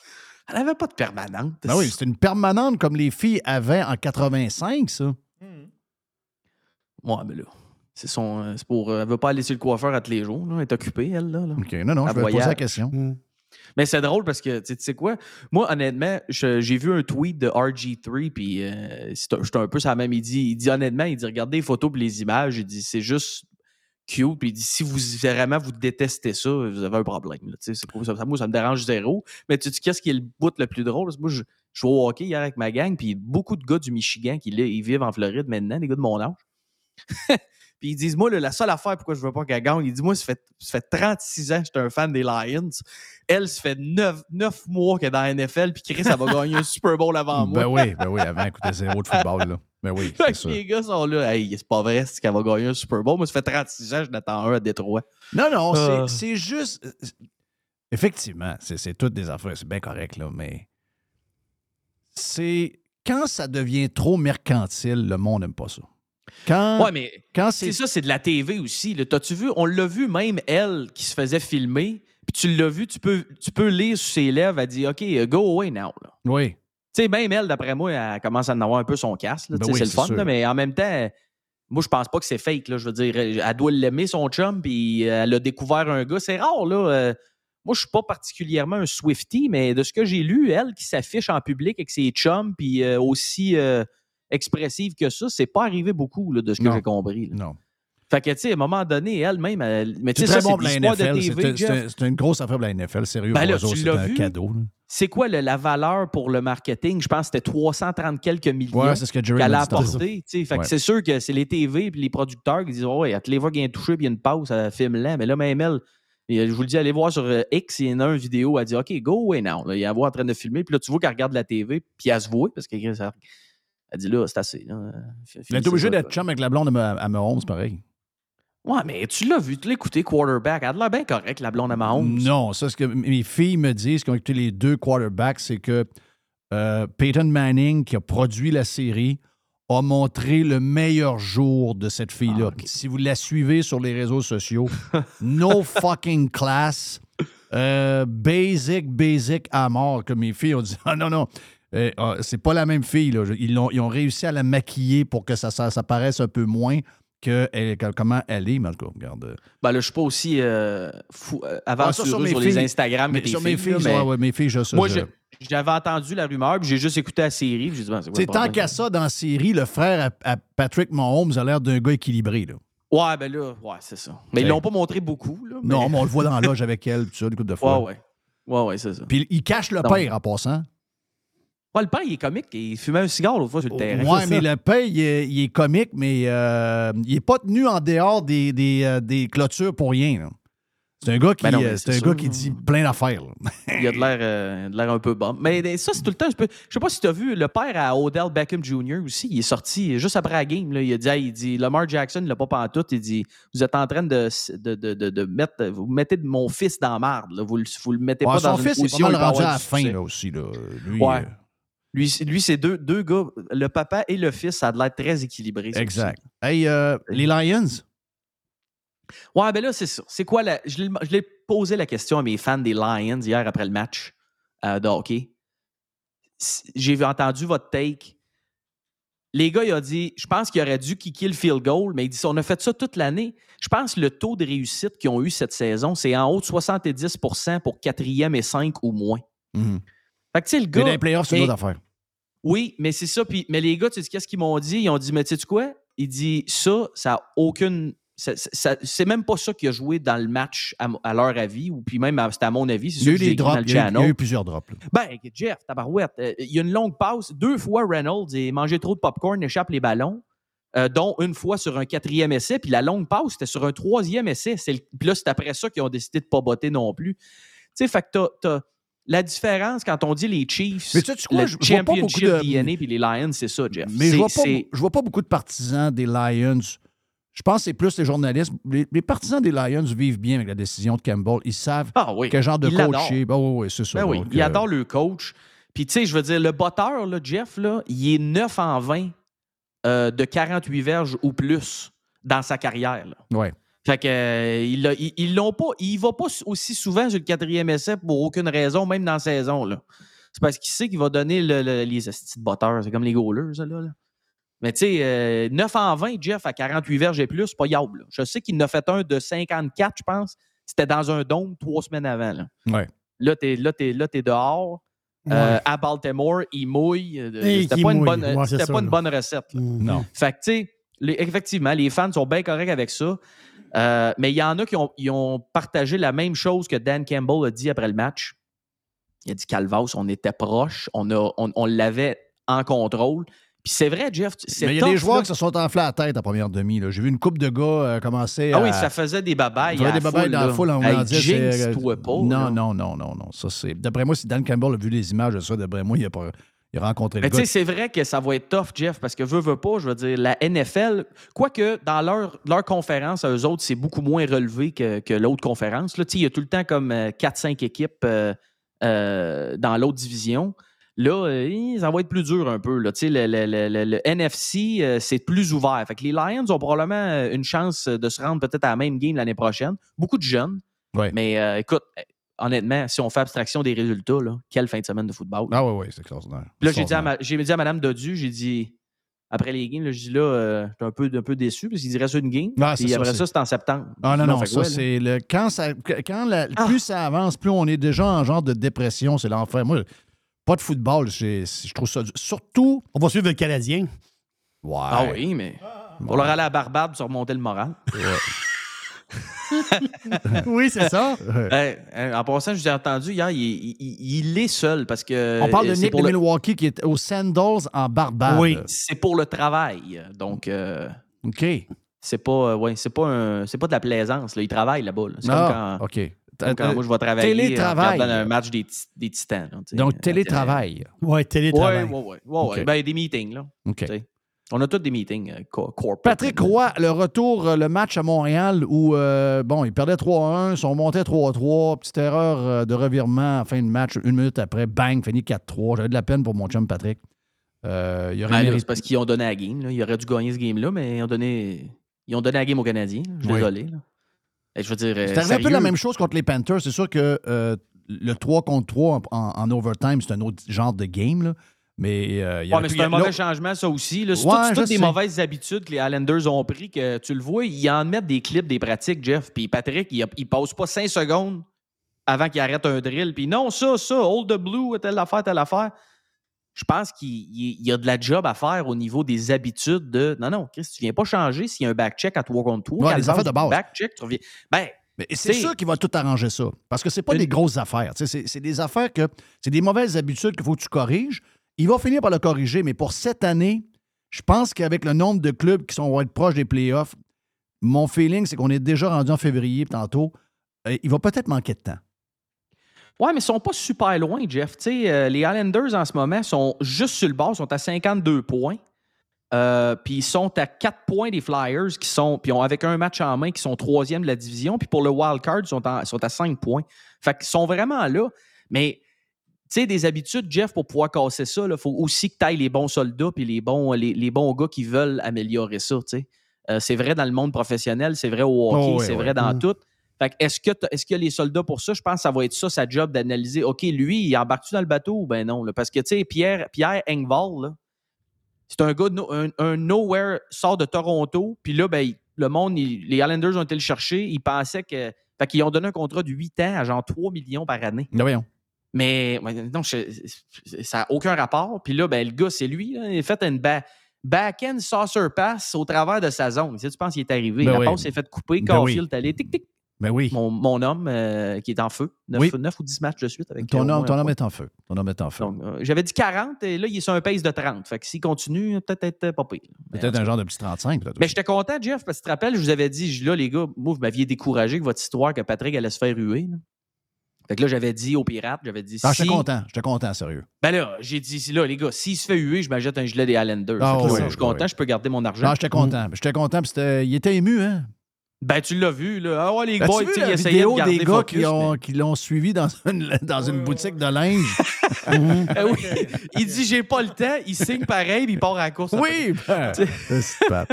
Elle n'avait pas de permanente. Ben oui, c'est une permanente comme les filles avaient en 85, ça. Ouais, mais là, c'est son. C'est pour. elle veut pas aller sur le coiffeur à tous les jours. là. Elle est occupée, elle, là. là. OK, non, non, Elle je vais poser la question. Mais c'est drôle parce que, tu sais- quoi? Moi, honnêtement, j'ai vu un tweet de RG3, puis euh, j'étais un peu la même. Il dit, honnêtement, il dit regardez les photos et les images. Il dit c'est juste cute. Puis il dit si vous vraiment vous détestez ça, vous avez un problème. ça, moi, ça me dérange zéro. Mais tu sais, qu'est-ce qui est le bout le plus drôle? Moi, je, je au hockey hier avec ma gang, puis beaucoup de gars du Michigan qui vivent en Floride maintenant, des gars de mon âge. Puis ils disent, moi, là, la seule affaire pourquoi je veux pas qu'elle gagne, il dit, moi, ça fait, ça fait 36 ans que j'étais un fan des Lions. Elle, ça fait 9, mois qu'elle est dans la NFL, puis Chris, elle va gagner un Super Bowl avant moi. Ben oui, ben oui, avant, écoutez, zéro de football, là. Ben oui, Fait c'est que ça. les gars sont là, hey, c'est pas vrai, c'est qu'elle va gagner un Super Bowl. Moi, ça fait 36 ans, je n'attends un à Détroit. Non, non, c'est- Ah. c'est juste. euh, Effectivement, c'est c'est toutes des affaires, c'est bien correct, là, mais. C'est. Quand ça devient trop mercantile, le monde n'aime pas ça. Quand, Ouais, mais quand c'est ça, c'est de la TV aussi. T'as-tu vu, on l'a vu même elle qui se faisait filmer, puis tu l'as vu, tu peux, tu peux lire sur ses lèvres, elle dit OK, go away now. là. Oui. Tu sais, même elle, d'après moi, elle commence à en avoir un peu son casse. Ben oui, c'est le fun, là, mais en même temps, moi, je pense pas que c'est fake. Là. Je veux dire, elle doit l'aimer, son chum, puis elle a découvert un gars. C'est rare, là. euh, moi, je suis pas particulièrement un Swifty, mais de ce que j'ai lu, elle qui s'affiche en public avec ses chums, puis euh, aussi euh, expressive que ça, c'est pas arrivé beaucoup, là, de ce que j'ai compris. là. Non. Fait que, tu sais, à un moment donné, elle-même, elle- mais tu sais, ça, bon c'est pour la l'histoire de NFL. TV, C'est- une grosse affaire pour la NFL, sérieux. Ben là, c'est un vu? cadeau. C'est quoi le- la valeur pour le marketing? Je pense que c'était 330 quelques millions Ouais, c'est ce que Jerry qu'elle a apporté. Fait que c'est sûr que c'est les TV et les producteurs qui disent oh, Ouais, à tous les fois qu'il y a un touché puis il y a une pause, ça filme là. Mais là, même elle, je vous le dis, allez voir sur euh, X, il y en a une vidéo, elle dit OK, go away now. Là, il y a voix en train de filmer. Puis là, tu vois qu'elle regarde la TV, puis elle se voit parce qu'elle elle dit là, c'est assez. Là. Il est finissez obligé d'être chum avec la blonde à Ma- à Mahomes, pareil. Ouais, mais tu l'as vu, tu l'as écouté, quarterback. Elle a l'air bien correct, la blonde à Mahomes. Non, ça, ce que mes filles me disent, qui ont écouté les deux quarterbacks, c'est que euh, Peyton Manning, qui a produit la série, a montré le meilleur jour de cette fille-là. Si vous la suivez sur les réseaux sociaux, no fucking class, euh, basic, basic à mort, comme mes filles ont dit. Ah non, non, euh, ah, c'est pas la même fille. Là. Ils, ont réussi à la maquiller pour que ça, ça, ça paraisse un peu moins que, elle- que- comment elle est. Mais regarde. euh, Ben là, je suis pas aussi euh, fou, euh, Ah, ça, sur mes sur les filles. Instagram Mais sur mes filles, là, mais ouais, ouais, mes filles, je sais. Moi, je- je- j'avais entendu la rumeur, puis j'ai juste écouté la série, puis j'ai dit, ben, c'est tant qu'à ça, dans la série, le frère à, à Patrick Mahomes a l'air d'un gars équilibré. Là. Ouais, ben là, ouais, c'est ça. Mais ils l'ont pas montré beaucoup, là. mais- Non, mais on le voit dans l'âge avec elle, tout ça, une couple de fois. Ouais, ouais. Ouais, ouais, c'est ça. Puis il cache le Donc- père en passant. Ouais, le père, il est comique, il fumait un cigare l'autre fois sur le terrain. Ouais, mais le père, il est, il est comique, mais euh, il n'est pas tenu en dehors des, des, euh, des clôtures pour rien. là. C'est un gars qui, Ben non, euh, c'est c'est un gars qui dit plein d'affaires. Il a de l'air euh, de l'air un peu bon. Mais ça, c'est tout le temps. Je, peux- je sais pas si tu as vu le père à Odell Beckham Jr. aussi. Il est sorti juste après la game. là. il a dit, il dit Lamar Jackson, il l'a pas pantoute. Il dit Vous êtes en train de, de, de, de- de mettre. Vous mettez de mon fils dans la marde. là. Vous, le- vous le mettez Ouais, pas son dans une fils est pas position. mal il peut rendu à la fin là, aussi. Là. Lui, Ouais. Lui, c'est- lui c'est deux, deux gars. Le papa et le fils, ça a de l'air très équilibré. exact. Hey, euh, les Lions, Ouais, ben là, c'est ça. C'est quoi la. Je l'ai posé la question à mes fans des Lions hier après le match euh, de hockey. J'ai entendu votre take. les gars, il a dit, je pense qu'il aurait dû kicker le field goal, mais il dit, on a fait ça toute l'année. Je pense que le taux de réussite qu'ils ont eu cette saison, c'est en haut de 70% pour quatrième et 5 ou moins. Mhm. Fait que, tu sais, le Mais gars. dans les playoffs, c'est une mais- autre affaire. Oui, mais c'est ça. Puis, mais les gars, tu sais qu'est-ce qu'ils m'ont dit? Ils ont dit, mais tu sais quoi? Il dit, ça, ça a aucune. ça- ça- c'est même pas ça qui a joué dans le match à, à leur avis, ou puis même, c'était à mon avis. C'est Il y a eu des drops, le il y a eu- il y a channel. eu plusieurs drops. là. Ben, Jeff, tabarouette, euh, il y a une longue passe. Deux fois, Reynolds a mangé trop de popcorn, échappe les ballons, euh, dont une fois sur un quatrième essai. Puis la longue passe, c'était sur un troisième essai. C'est le- Puis là, c'est après ça qu'ils ont décidé de pas botter non plus. Tu sais, fait que t'as- t'as. La différence quand on dit les Chiefs, Mais tu sais, tu quoi, le je- je vois pas beaucoup championship de- DNA puis les Lions, c'est ça, Jeff. Mais je vois, pas, je vois pas beaucoup de partisans des Lions. Je pense que c'est plus les journalistes. Les, les partisans des Lions vivent bien avec la décision de Campbell. Ils savent Ah oui. quel genre de Ils coach. Ben oui, oui, c'est ça. Ben oui, Donc, il euh, adore le coach. Puis, tu sais, je veux dire, le botteur, là, Jeff, là, il est 9 en 20 euh, de 48 verges ou plus dans sa carrière. là. Fait que, euh, ils l'ont pas. Il va pas aussi souvent sur le quatrième essai pour aucune raison, même dans la saison. là. C'est parce qu'il sait qu'il va donner le- le- les de botteurs. C'est comme les goalers, ça, là. là. Mais tu sais, euh, 9 en 20, Jeff, à 48 verges et plus, c'est pas yable. là. Je sais qu'il en a fait un de 54, je pense. C'était dans un dôme trois semaines avant. Là. Ouais. Là, t'es, là, t'es dehors. Euh, à Baltimore, il mouille. Euh, C'était pas, une bonne, Ouais, c'est c'était ça, pas une bonne recette. Non. Fait que, tu sais, les- effectivement, les fans sont bien corrects avec ça. Euh, mais il y en a qui ont, ils ont partagé la même chose que Dan Campbell a dit après le match. Il a dit Calvas, on était proche, on, a, on, on l'avait en contrôle. Puis c'est vrai, Jeff, Mais il y a des joueurs là. qui se sont enflés à la tête en première demi. J'ai vu une coupe de gars euh, commencer Ah à... oui, ça faisait des babayes. Il y avait des babayes dans la foule. On en euh, jinx-toi pas, Non, non, non, non, non. Ça, c'est... D'après moi, si Dan Campbell a vu les images de ça, d'après moi, il a, pas... il a rencontré Mais le tu sais, gars. c'est vrai que ça va être tough, Jeff, parce que veut, veut pas, je veux dire, la NFL, quoique dans leur, leur conférence, à eux autres, c'est beaucoup moins relevé que, que l'autre conférence. Là, il y a tout le temps comme euh, 4-5 équipes euh, euh, dans l'autre division. Là, euh, ça va être plus dur un peu. Là. Le, le- le- le- NFC, euh, c'est plus ouvert. Fait que les Lions ont probablement euh, une chance de se rendre peut-être à la même game l'année prochaine. Beaucoup de jeunes. Ouais. Mais euh, écoute, euh, honnêtement, si on fait abstraction des résultats, là, quelle fin de semaine de football. Ah oui, oui, c'est extraordinaire. Puis là, j'ai dit, à Extraordinaire. ma- j'ai dit à Mme Dodu, j'ai dit, après les games, là, j'ai dit là, euh, j'étais un peu, un peu déçu parce qu'il dirait ça une game. Ah, ça, après c'est- ça, c'est en septembre. Ah non, non, fait ça, c'est le. Quand, ça, quand la- plus ça avance, plus on est déjà en genre de dépression, c'est l'enfer. Moi, pas de football, je trouve ça. Surtout. On va suivre le Canadien. Ouais. Ah oui, mais on leur aller à la Barbade pour remonter le moral. oui, c'est ça. Hey, hey, en passant, je vous ai entendu hier, il, il- il- il est seul parce que. On parle de Euh, Nick de le- Milwaukee qui est aux Sandals en Barbade. Oui, c'est pour le travail. Donc. euh, OK. C'est pas, euh, ouais, c'est pas, un- c'est pas de la plaisance. Là. Il travaille là-bas. là. C'est Ah, comme quand, OK. comme quand Euh, moi, je vais travailler télétravail. regardant un match des, ti- des Titans. là. Donc, télétravail. Oui, Ouais, télétravail. ouais, ouais. ouais, ouais. OK. Ben, des meetings, là. OK. Tu sais. On a tous des meetings euh, co- corporate. Patrick Roy, le retour, euh, le match à Montréal où, euh, bon, ils perdaient 3-1, ils sont montés 3-3, petite erreur euh, de revirement en fin de match, une minute après, bang, fini 4-3. J'avais de la peine pour mon chum Patrick. Euh, il aurait Ben, là, mérité- c'est parce qu'ils ont donné la game. Là. Ils auraient dû gagner ce game-là, mais ils ont donné, ils ont donné la game aux Canadiens. Je suis désolé. là. Et je veux dire. C'est arrivé un peu la même chose contre les Panthers. C'est sûr que le 3 contre 3 en, en- en overtime, c'est un autre genre de game. là. Mais, euh, il y Ouais, mais c'est un mauvais changement, ça aussi. C'est Ouais, tout- toutes des sais. mauvaises habitudes que les Highlanders ont pris, que tu le vois, ils en mettent des clips des pratiques, Jeff. Puis Patrick, il, il passe pas cinq secondes avant qu'il arrête un drill. Puis non, ça, ça, hold the blue, telle affaire, telle affaire. Je pense qu'il il- il y a de la job à faire au niveau des habitudes de. Non, non, Chris, tu viens pas changer s'il y a un back-check à 3 contre 3. Ouais, les affaires de base. Back-check, tu reviens. Ben, Mais c'est sûr qu'il va tout arranger ça. Parce que c'est pas Une- des grosses affaires. C'est des affaires que. C'est des mauvaises habitudes qu'il faut que tu corriges. Il va finir par le corriger, mais pour cette année, je pense qu'avec le nombre de clubs qui sont, vont être proches des playoffs, mon feeling, c'est qu'on est déjà rendu en février tantôt. euh, il va peut-être manquer de temps. Ouais, mais ils sont pas super loin, Jeff. Euh, les Islanders, en ce moment, sont juste sur le bord, sont à 52 points. Euh, puis ils sont à 4 points des Flyers, qui sont, puis avec un match en main, qui sont troisième de la division. Puis pour le wild card, ils sont à 5 points. Fait qu'ils sont vraiment là. Mais, tu sais, des habitudes, Jeff, pour pouvoir casser ça, il faut aussi que tu ailles les bons soldats puis les bons, les, les bons gars qui veulent améliorer ça, tu sais. Euh, c'est vrai dans le monde professionnel, c'est vrai au hockey, Oh, c'est vrai dans Mm. tout. Fait que est-ce que est-ce qu'il y a les soldats pour ça? Je pense que ça va être ça, sa job, d'analyser. OK, lui, il embarque-tu dans le bateau ou ben non? là? Parce que, tu sais, Pierre, Pierre Engvall, là, C'est un gars, de no- un, un nowhere, sort de Toronto, puis là, ben, il- le monde, il- les Islanders ont été le chercher. Ils pensaient que. Fait qu'ils ont donné un contrat de 8 ans à genre 3 millions par année. Ben voyons. Mais non, je- ça n'a aucun rapport. Puis là, ben, le gars, c'est lui. Là, il a fait une ba- back-end saucer pass au travers de sa zone. Tu sais, tu penses qu'il est arrivé. Ben la oui. passe s'est fait couper. Ben oui. Allé tic tic. Ben oui. Mon, mon homme euh, qui est en feu. 9, Oui. ou 10 matchs de suite avec Ton euh, homme, ton un homme est en feu. Ton homme est en feu. Euh, J'avais dit 40 et là, il est sur un pace de 30. Fait que s'il continue, peut-être être pas pire. Peut-être un genre de petit 35. peut-être Mais j'étais content, Jeff, parce que tu te rappelles, je vous avais dit, là, les gars, moi, vous m'aviez découragé avec votre histoire que Patrick allait se faire ruer. là. Fait que là, j'avais dit aux pirates, j'avais dit. Ah, si... j'étais content. J'étais content, sérieux. Ben là, j'ai dit, là, les gars, s'il se fait huer, je m'achète un gilet des Highlanders. Ah, oui, je oui, suis content, oui. je peux garder mon argent. Non, j'étais content. J'étais content. puis Il était ému, hein? Ben, tu l'as vu, là. Ah ouais, les boys, tu sais, essayaient vidéo de garder des gars focus, qui ont- mais- qui l'ont suivi dans une, dans une boutique de linge? Ah oui. Il dit, j'ai pas le temps, il signe pareil, puis il part à la course. Oui, ben, c'est Ah,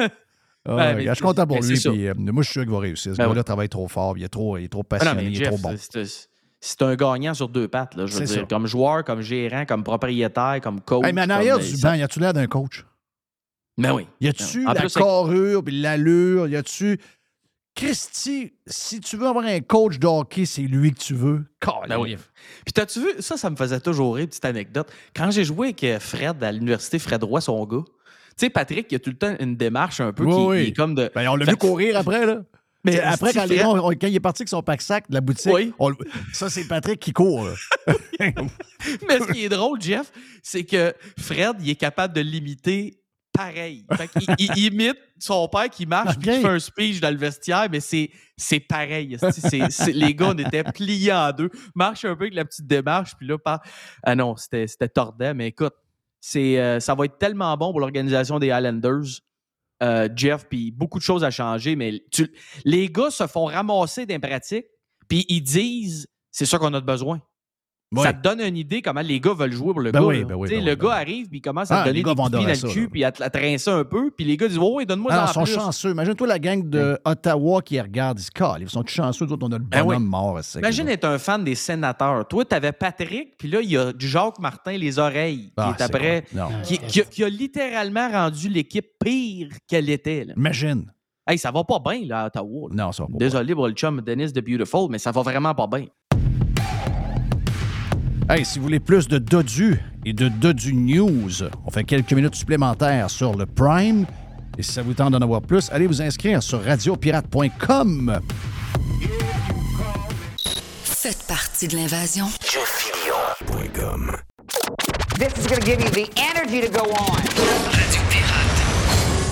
Ben, mais je suis content pour lui. puis, euh, moi, je suis sûr qu'il va réussir. Ce Ben gars-là oui. travaille trop fort. Il est trop, il est trop Ah passionné. non, il est trop bon. C'est- un gagnant sur deux pattes, là, je veux dire. ça. Comme joueur, comme gérant, comme propriétaire, comme coach. Hey, mais en arrière du banc, y a-tu l'air d'un coach? Ben oui. Y a-tu la plus, carrure, puis l'allure? Y a-tu. Christy, si tu veux avoir un coach de hockey, c'est lui que tu veux. Ben oui. Puis t'as-tu vu, ça, ça me faisait toujours rire, petite anecdote. Quand j'ai joué avec euh, Fred à l'université Fred Roy, son gars, tu sais, Patrick, il a tout le temps une démarche un peu Oui, qui, oui. qui est comme de. Ben, on l'a vu courir après, là. Mais après, quand, les on- quand il est parti avec son pack-sac de la boutique, Oui. on ça, c'est Patrick qui court. Mais ce qui est drôle, Jeff, c'est que Fred, il est capable de l'imiter pareil. Fait il, il imite son père qui marche puis qui fait un speech dans le vestiaire, mais c'est, c'est pareil. Les gars, on était pliés en deux. Marche un peu avec la petite démarche, puis là, par... ah non, c'était, c'était tordant, mais écoute, c'est, euh, ça va être tellement bon pour l'organisation des Highlanders. Euh, Jeff, puis beaucoup de choses à changer, mais les gars se font ramasser des pratiques, puis ils disent c'est ça qu'on a besoin. Ça te donne une idée comment les gars veulent jouer pour le Ben gars. oui, ben oui, ben le gars arrive puis il commence à Ah, te donner des pied dans le cul puis à te la trincer un peu. Puis les gars disent Oh, oui, donne-moi Ah, en ils sont plus. chanceux. Imagine-toi la gang de Ottawa qui regarde. Ils se calent. Ils sont chanceux. Nous autres, on a le Ben bonhomme mort. Imagine être un fan des sénateurs. Toi, t'avais Patrick, puis là, il y a Jacques Martin, les oreilles, Ah, qui est c'est après. Qui, qui a, qui a littéralement rendu l'équipe pire qu'elle était. là. Imagine. Hey, ça va pas bien, là, à Ottawa. là. Non, ça va pas. Désolé pour le chum Dennis de Beautiful, mais ça va vraiment pas bien. Hey, si vous voulez plus de Dodu et de Dodu News, on fait quelques minutes supplémentaires sur le Prime. Et si ça vous tente d'en avoir plus, allez vous inscrire sur radiopirate.com. Faites partie de l'invasion. Jeuxvideo.com. This is going to give you the energy to go on.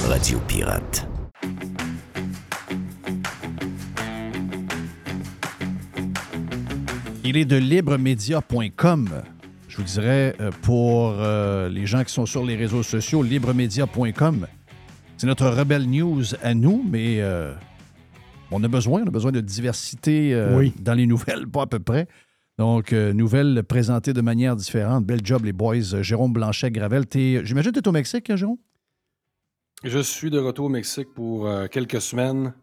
Radio Pirate. Il est de libremedia.com. Je vous dirais, euh, pour euh, les gens qui sont sur les réseaux sociaux, libremedia.com. C'est notre rebelle news à nous, mais euh, on a besoin, on a besoin de diversité euh, Oui. dans les nouvelles, pas à peu près. Donc, euh, nouvelles présentées de manière différente. Bel job, les boys. Jérôme Blanchet-Gravel, j'imagine que tu es au Mexique, hein, Jérôme? Je suis de retour au Mexique pour euh, quelques semaines.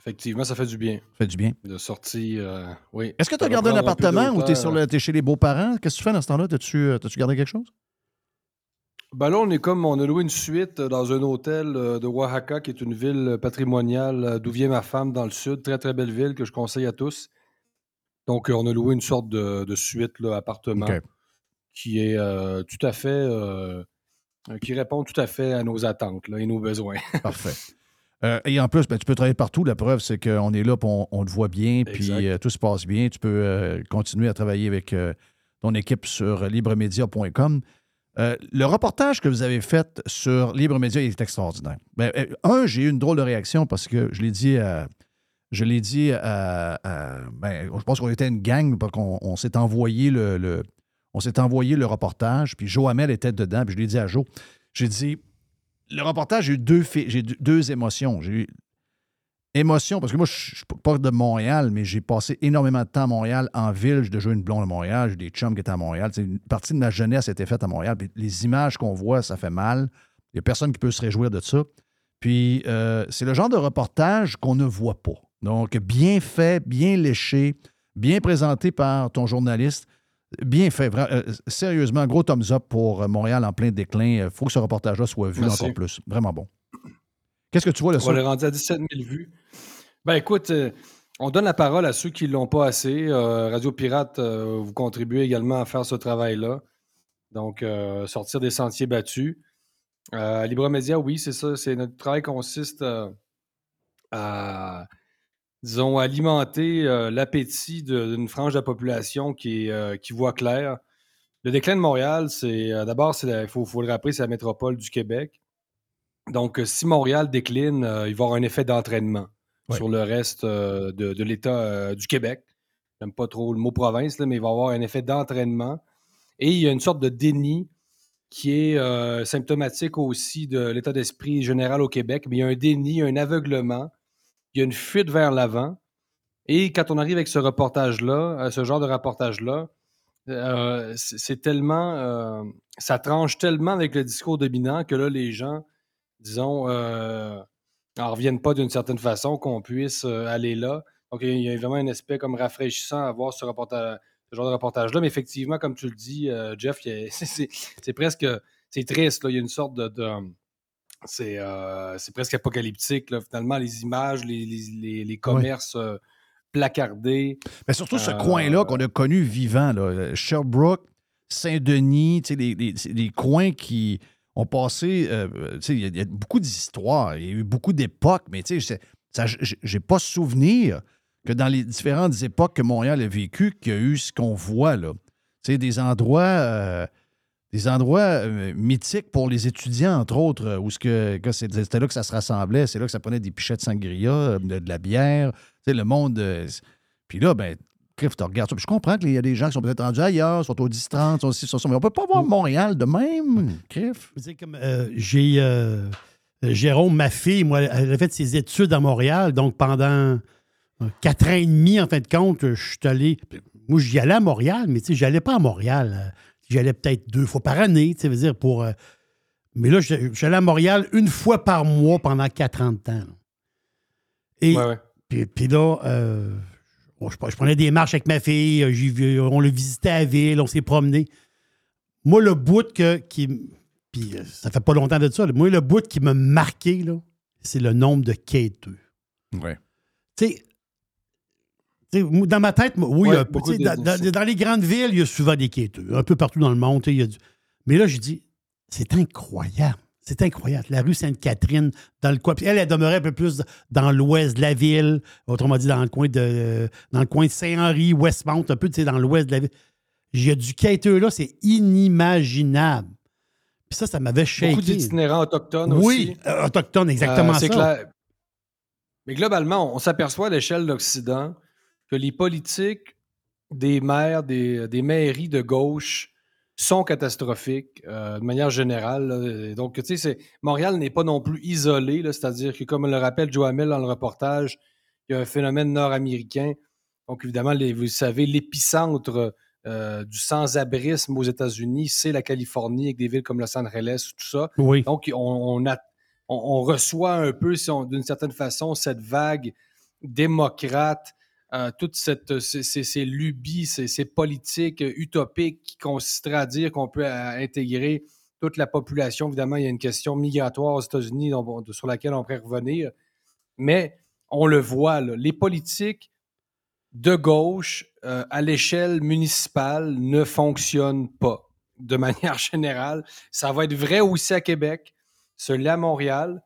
Effectivement, ça fait du bien. Ça fait du bien. De sortir, euh, oui. Est-ce que tu as gardé un appartement ou tu es, chez les beaux-parents? Qu'est-ce que tu fais dans ce temps-là? T'as-tu, euh, t'as-tu gardé quelque chose? Ben là, on est comme, on a loué une suite euh, dans un hôtel de Oaxaca, qui est une ville patrimoniale d'où vient ma femme dans le sud. Très, très belle ville que je conseille à tous. Donc, on a loué une sorte de, de suite, là, appartement, qui est euh, tout à fait, euh, qui répond tout à fait à nos attentes là, et nos besoins. Parfait. Euh, et en plus, ben, tu peux travailler partout. La preuve, c'est qu'on est là, puis on, on te voit bien, puis euh, tout se passe bien. Tu peux euh, continuer à travailler avec ton équipe sur libremedia.com. Le reportage que vous avez fait sur Libremedia est extraordinaire. Ben, un, j'ai eu une drôle de réaction parce que je l'ai dit à. Je l'ai dit à. à- ben, je pense qu'on était une gang, parce qu'on on s'est envoyé le, le- on s'est envoyé le reportage, puis Joe Hamel était dedans, puis je l'ai dit à Joe. J'ai dit, le reportage, j'ai eu deux, j'ai eu deux émotions. J'ai eu émotion, parce que moi, je suis pas de Montréal, mais j'ai passé énormément de temps à Montréal, en ville. J'ai déjà une blonde à Montréal, j'ai des chums qui étaient à Montréal. Tu sais, une partie de ma jeunesse était faite à Montréal. Les images qu'on voit, ça fait mal. Il n'y a personne qui peut se réjouir de ça. Puis euh, c'est le genre de reportage qu'on ne voit pas. Donc, bien fait, bien léché, bien présenté par ton journaliste. Bien fait. euh, sérieusement, gros thumbs up pour euh, Montréal en plein déclin. Il faut que ce reportage-là soit vu Merci. encore plus. Vraiment bon. Qu'est-ce que tu vois là On est rendu à 17 000 vues. Ben écoute, euh, on donne la parole à ceux qui ne l'ont pas assez. Euh, Radio Pirate, euh, vous contribuez également à faire ce travail-là. Donc, euh, sortir des sentiers battus. Euh, Libre Média, oui, c'est ça. C'est notre travail consiste euh, à, disons, alimenter euh, l'appétit d'une frange de la population qui, euh, qui voit clair. Le déclin de Montréal, c'est euh, d'abord, il faut, faut le rappeler, c'est la métropole du Québec. Donc, euh, si Montréal décline, il va y avoir un effet d'entraînement sur le reste de, de l'État du Québec. J'aime pas trop le mot province, là, mais il va y avoir un effet d'entraînement. Et il y a une sorte de déni qui est symptomatique aussi de l'état d'esprit général au Québec. Mais il y a un déni, un aveuglement, il y a une fuite vers l'avant. Et quand on arrive avec ce reportage-là, euh, ce genre de reportage-là, euh, c'est tellement. euh, ça tranche tellement avec le discours dominant que là, les gens, disons, euh, en reviennent pas d'une certaine façon qu'on puisse aller là. Donc, il y a vraiment un aspect comme rafraîchissant à voir ce, ce genre de reportage-là. Mais effectivement, comme tu le dis, Jeff, c'est- presque. C'est triste, là. Il y a une sorte de- c'est euh, c'est presque apocalyptique, là. Finalement, les images, les, les- les- les commerces euh, placardés. Mais surtout ce Euh, coin-là qu'on a connu vivant, là, Sherbrooke, Saint-Denis, les, coins qui ont passé. il y, a- il y a beaucoup d'histoires, il y a eu beaucoup d'époques, mais j'ai pas souvenir que dans les différentes époques que Montréal a vécues, qu'il y a eu ce qu'on voit là. Des endroits. Euh, des endroits euh, mythiques pour les étudiants, entre autres, euh, où c'était là que ça se rassemblait, c'est là que ça prenait des pichets de sangria, euh, de, de la bière, tu sais, le monde. euh, puis là, ben, Criff, tu regardes ça. Puis je comprends qu'il y a des gens qui sont peut-être rendus ailleurs, sont au 10-30, sont aussi, sont ça, mais on peut pas voir Montréal de même, Criff. Veux dire, comme, euh, j'ai euh, euh, Jérôme, ma fille, moi, elle a fait ses études à Montréal, donc pendant euh, quatre ans et demi, en fin de compte, je suis allé. Moi, j'y allais à Montréal, mais tu sais, j'allais pas à Montréal. Euh, J'y allais peut-être deux fois par année, tu sais, veux dire, pour. euh, mais là, je- j'allais à Montréal une fois par mois pendant quatre ans de temps. là. Et Ouais, ouais. puis, puis là, euh, bon, je, je prenais des marches avec ma fille, euh, vu- on l'a visité à la ville, on s'est promené. Moi, le bout que, qui. Puis ça fait pas longtemps de ça. là, moi, le bout qui m'a marqué, là, c'est le nombre de quêteux. Ouais. Tu sais, dans ma tête, oui, Ouais, a- de- dans, dans- dans les grandes villes, il y a souvent des quêteux. Un peu partout dans le monde. il y a du- Mais là, je dis, c'est incroyable. C'est incroyable. La rue Sainte-Catherine, dans le coin. Puis elle, elle demeurait un peu plus dans l'ouest de la ville, autrement dit, dans le coin de, dans le coin de Saint-Henri, Westmount, un peu tu sais, dans l'ouest de la ville. Il y a du quêteux là, c'est inimaginable. Puis ça, ça m'avait shaké. Beaucoup d'itinérants autochtones Oui, aussi. euh, autochtones, exactement Euh, ça. clair. Mais globalement, on s'aperçoit à l'échelle de l'Occident que les politiques des maires, des, des mairies de gauche sont catastrophiques euh, de manière générale. là. Donc, tu sais, c'est- Montréal n'est pas non plus isolé, c'est-à-dire que, comme le rappelle Joe Hamel dans le reportage, il y a un phénomène nord-américain. Donc, évidemment, les- vous savez, l'épicentre euh, du sans-abrisme aux États-Unis, c'est la Californie, avec des villes comme Los Angeles, tout ça. Oui. Donc, on, on a- on- on reçoit un peu, si d'une certaine façon, cette vague démocrate, euh, toutes cette, ces, ces- lubies, ces, ces politiques utopiques qui consisteraient à dire qu'on peut euh, intégrer toute la population. Évidemment, il y a une question migratoire aux États-Unis sur laquelle on pourrait revenir. Mais on le voit, là, les politiques de gauche euh, à l'échelle municipale ne fonctionnent pas de manière générale. Ça va être vrai aussi à Québec, celui-là à Montréal.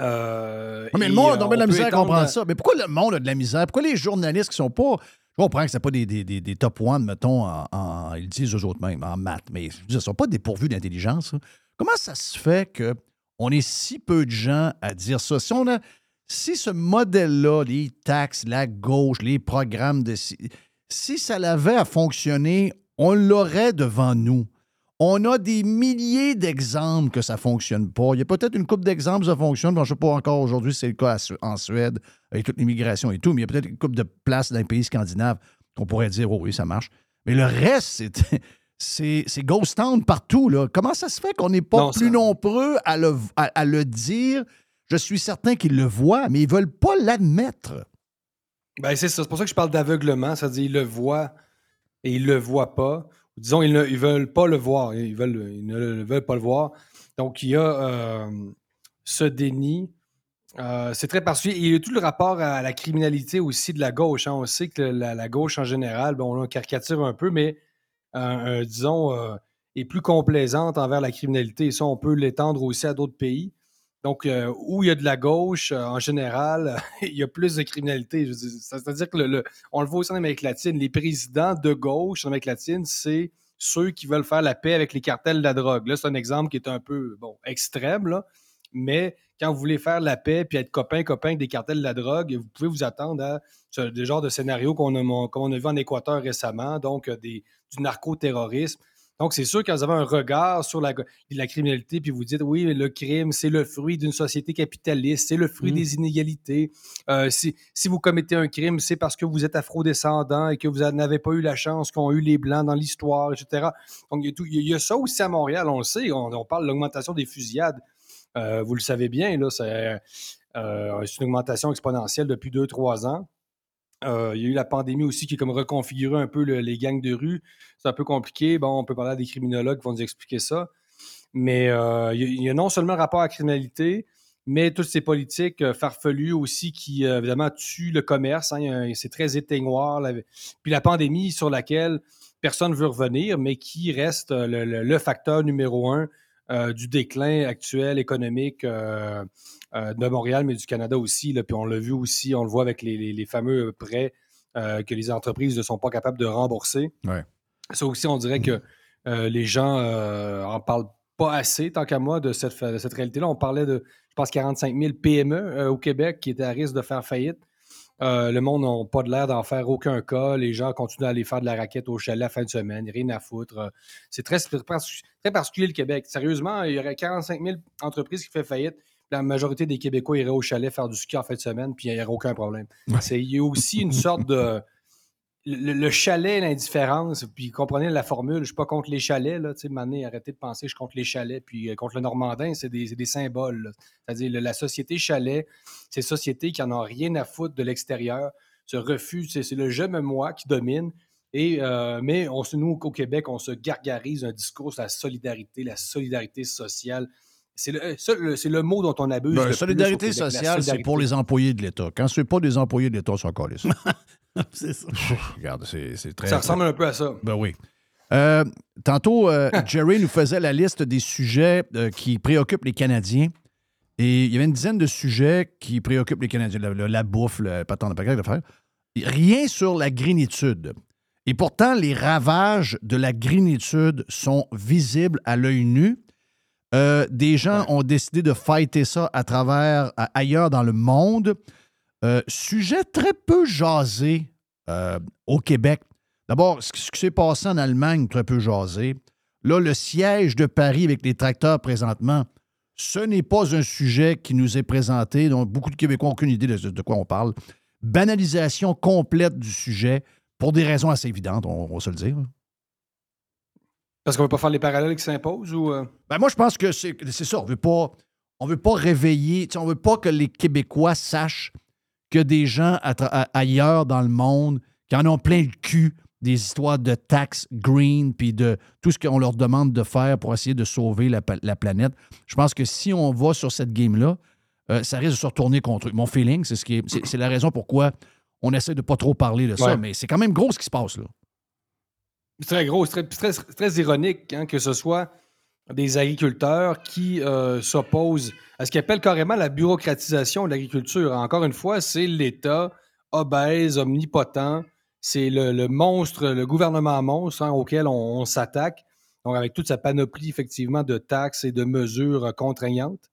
Euh, mais le monde euh, a de la misère à comprendre ça. Mais pourquoi le monde a de la misère? Pourquoi les journalistes qui sont pas. Je comprends que c'est pas des, des, des, des top one, mettons, en, en- ils le disent eux autres mêmes, en maths, mais dire, ils sont pas dépourvus d'intelligence. Comment ça se fait que on est si peu de gens à dire ça? Si on a. Si ce modèle-là, les taxes, la gauche, les programmes de. Si ça l'avait à fonctionner, on l'aurait devant nous. On a des milliers d'exemples que ça ne fonctionne pas. Il y a peut-être une couple d'exemples où ça fonctionne. Bon, je ne sais pas encore aujourd'hui si c'est le cas en Suède, avec toute l'immigration et tout, mais il y a peut-être une couple de places dans les pays scandinaves qu'on pourrait dire, oh oui, ça marche. Mais le reste, c'est, c'est, c'est ghost town partout. Là. Comment ça se fait qu'on n'est pas Non, plus ça- nombreux à le, à, à le dire? Je suis certain qu'ils le voient, mais ils ne veulent pas l'admettre. Ben, c'est ça. C'est pour ça que je parle d'aveuglement. C'est-à-dire, ils le voient et ils ne le voient pas. Disons, ils ne veulent pas le voir. Ils, ne le- veulent pas le voir. Donc, il y a euh, ce déni. Euh, c'est très particulier. Il y a tout le rapport à la criminalité aussi de la gauche. hein. On sait que la, gauche en général, bon, on caricature un peu, mais euh, disons, est plus complaisante envers la criminalité. Et ça, on peut l'étendre aussi à d'autres pays. Donc, euh, où il y a de la gauche, euh, en général, il y a plus de criminalité. C'est-à-dire que le, on le voit aussi en Amérique latine, les présidents de gauche en Amérique latine, c'est ceux qui veulent faire la paix avec les cartels de la drogue. Là, c'est un exemple qui est un peu bon, extrême, là, mais quand vous voulez faire la paix puis être copain-copain avec des cartels de la drogue, vous pouvez vous attendre à ce des genres de scénarios qu'on a, qu'on a vu en Équateur récemment, donc euh, des, du narcoterrorisme. Donc, c'est sûr, quand vous avez un regard sur la, la criminalité, puis vous dites, oui, le crime, c'est le fruit d'une société capitaliste, c'est le fruit Mm. des inégalités. Euh, si, si vous commettez un crime, c'est parce que vous êtes afro-descendant et que vous n'avez pas eu la chance qu'ont eu les Blancs dans l'histoire, etc. Donc, il y, a tout- il y a ça aussi à Montréal, on le sait. On, on parle de l'augmentation des fusillades. Euh, vous le savez bien, là, c'est euh, c'est une augmentation exponentielle depuis deux, trois ans. Euh, il y a eu la pandémie aussi qui a comme reconfiguré un peu le- les gangs de rue. C'est un peu compliqué. Bon, on peut parler à des criminologues qui vont nous expliquer ça. Mais euh, il, y a, non seulement le rapport à la criminalité, mais toutes ces politiques euh, farfelues aussi qui, évidemment, tuent le commerce. hein. Un- C'est très éteignoir. Puis la pandémie sur laquelle personne ne veut revenir, mais qui reste le, facteur numéro un du déclin actuel économique de Montréal, mais du Canada aussi. là. Puis on l'a vu aussi, on le voit avec les, les- les fameux prêts euh, que les entreprises ne sont pas capables de rembourser. Ouais. Ça aussi, on dirait que euh, les gens euh, en parlent pas assez, tant qu'à moi, de cette, fa- de cette réalité-là. On parlait de, je pense, 45 000 PME euh, au Québec qui étaient à risque de faire faillite. Euh, le monde n'a pas de l'air d'en faire aucun cas. Les gens continuent à aller faire de la raquette au chalet la fin de semaine. Rien à foutre. Euh, C'est très, très particulier le Québec. Sérieusement, il y aurait 45 000 entreprises qui font faillite. La majorité des Québécois iraient au chalet faire du ski en fin de semaine, puis il n'y aurait aucun problème. C'est- Il y a aussi une sorte de. Le, le chalet, l'indifférence, puis comprenez la formule, je ne suis pas contre les chalets, là, tu sais, Mané, arrêtez de penser que je suis contre les chalets, puis euh, contre le Normandin, c'est des, des symboles. C'est-à-dire, la société chalet, c'est société qui n'en a rien à foutre de l'extérieur, se refuse, c'est le je me moi qui domine, et, euh, mais on, se- nous, au Québec, on se gargarise un discours sur la solidarité, la solidarité sociale. C'est le, ça, le- c'est le mot dont on abuse. Ben, le plus au solidarité sociale, c'est pour les employés de l'État. Quand c'est pas des employés de l'État, c'est encore les c'est ça. Regarde, c'est c'est très. Ça ressemble un peu à ça. Ben oui. Euh, tantôt, euh, Jerry nous faisait la liste des sujets euh, qui préoccupent les Canadiens. Et il y avait une dizaine de sujets qui préoccupent les Canadiens. La, la- la bouffe, le patent de paquet d'affaires. Rien sur la grénitude. Et pourtant, les ravages de la grénitude sont visibles à l'œil nu. Euh, des gens ont décidé de fighter ça à travers, à- ailleurs dans le monde. Euh, sujet très peu jasé euh, au Québec. D'abord, ce qui ce qui s'est passé en Allemagne, très peu jasé. Là, le siège de Paris avec les tracteurs présentement, ce n'est pas un sujet qui nous est présenté, dont beaucoup de Québécois n'ont aucune idée de, de quoi on parle. Banalisation complète du sujet pour des raisons assez évidentes, on, on va se le dire. Parce qu'on ne veut pas faire les parallèles qui s'imposent ou. euh? Ben moi, je pense que c'est c'est ça. On veut pas, on veut pas réveiller, on veut pas que les Québécois sachent que des gens ailleurs dans le monde qui en ont plein le cul des histoires de taxes green puis de tout ce qu'on leur demande de faire pour essayer de sauver la, planète. Je pense que si on va sur cette game-là, euh, ça risque de se retourner contre eux. Mon feeling, c'est ce qui est- c'est c'est la raison pourquoi on essaie de pas trop parler de ça, Ouais. mais c'est quand même gros ce qui se passe là. Très gros, très, très, ironique hein, que ce soit des agriculteurs qui euh, s'opposent à ce qu'ils appellent carrément la bureaucratisation de l'agriculture. Encore une fois, c'est l'État obèse, omnipotent. C'est le, monstre, le gouvernement monstre hein, auquel on, s'attaque. Donc, avec toute sa panoplie, effectivement, de taxes et de mesures contraignantes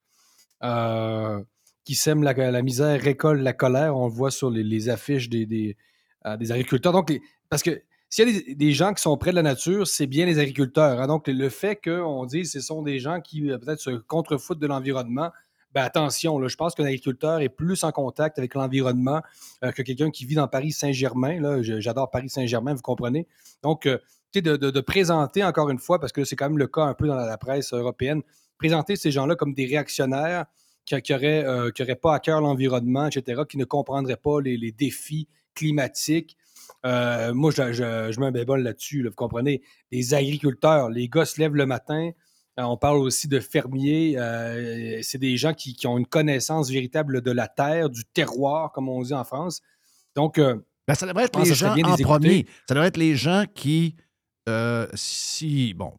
euh, qui sèment la, misère, récolte la colère. On le voit sur les, affiches euh, des agriculteurs. Donc, parce que s'il y a des, gens qui sont près de la nature, c'est bien les agriculteurs. hein. Donc, le fait qu'on dise que ce sont des gens qui euh, peut-être se contrefoutent de l'environnement, ben attention, je pense qu'un agriculteur est plus en contact avec l'environnement euh, que quelqu'un qui vit dans Paris-Saint-Germain. J'adore Paris-Saint-Germain, vous comprenez. Donc, euh, de, présenter encore une fois, parce que c'est quand même le cas un peu dans la, presse européenne, présenter ces gens-là comme des réactionnaires qui n'auraient pas à cœur l'environnement, etc., qui ne comprendraient pas les défis climatiques. Euh, moi, je, je- je mets un bémol là-dessus. là, vous comprenez? Les agriculteurs, les gars se lèvent le matin. Euh, on parle aussi de fermiers. euh, c'est des gens qui, qui ont une connaissance véritable de la terre, du terroir, comme on dit en France. Donc, euh, Ben, ça devrait être les gens en les premier. Ça devrait être les gens qui, si, bon,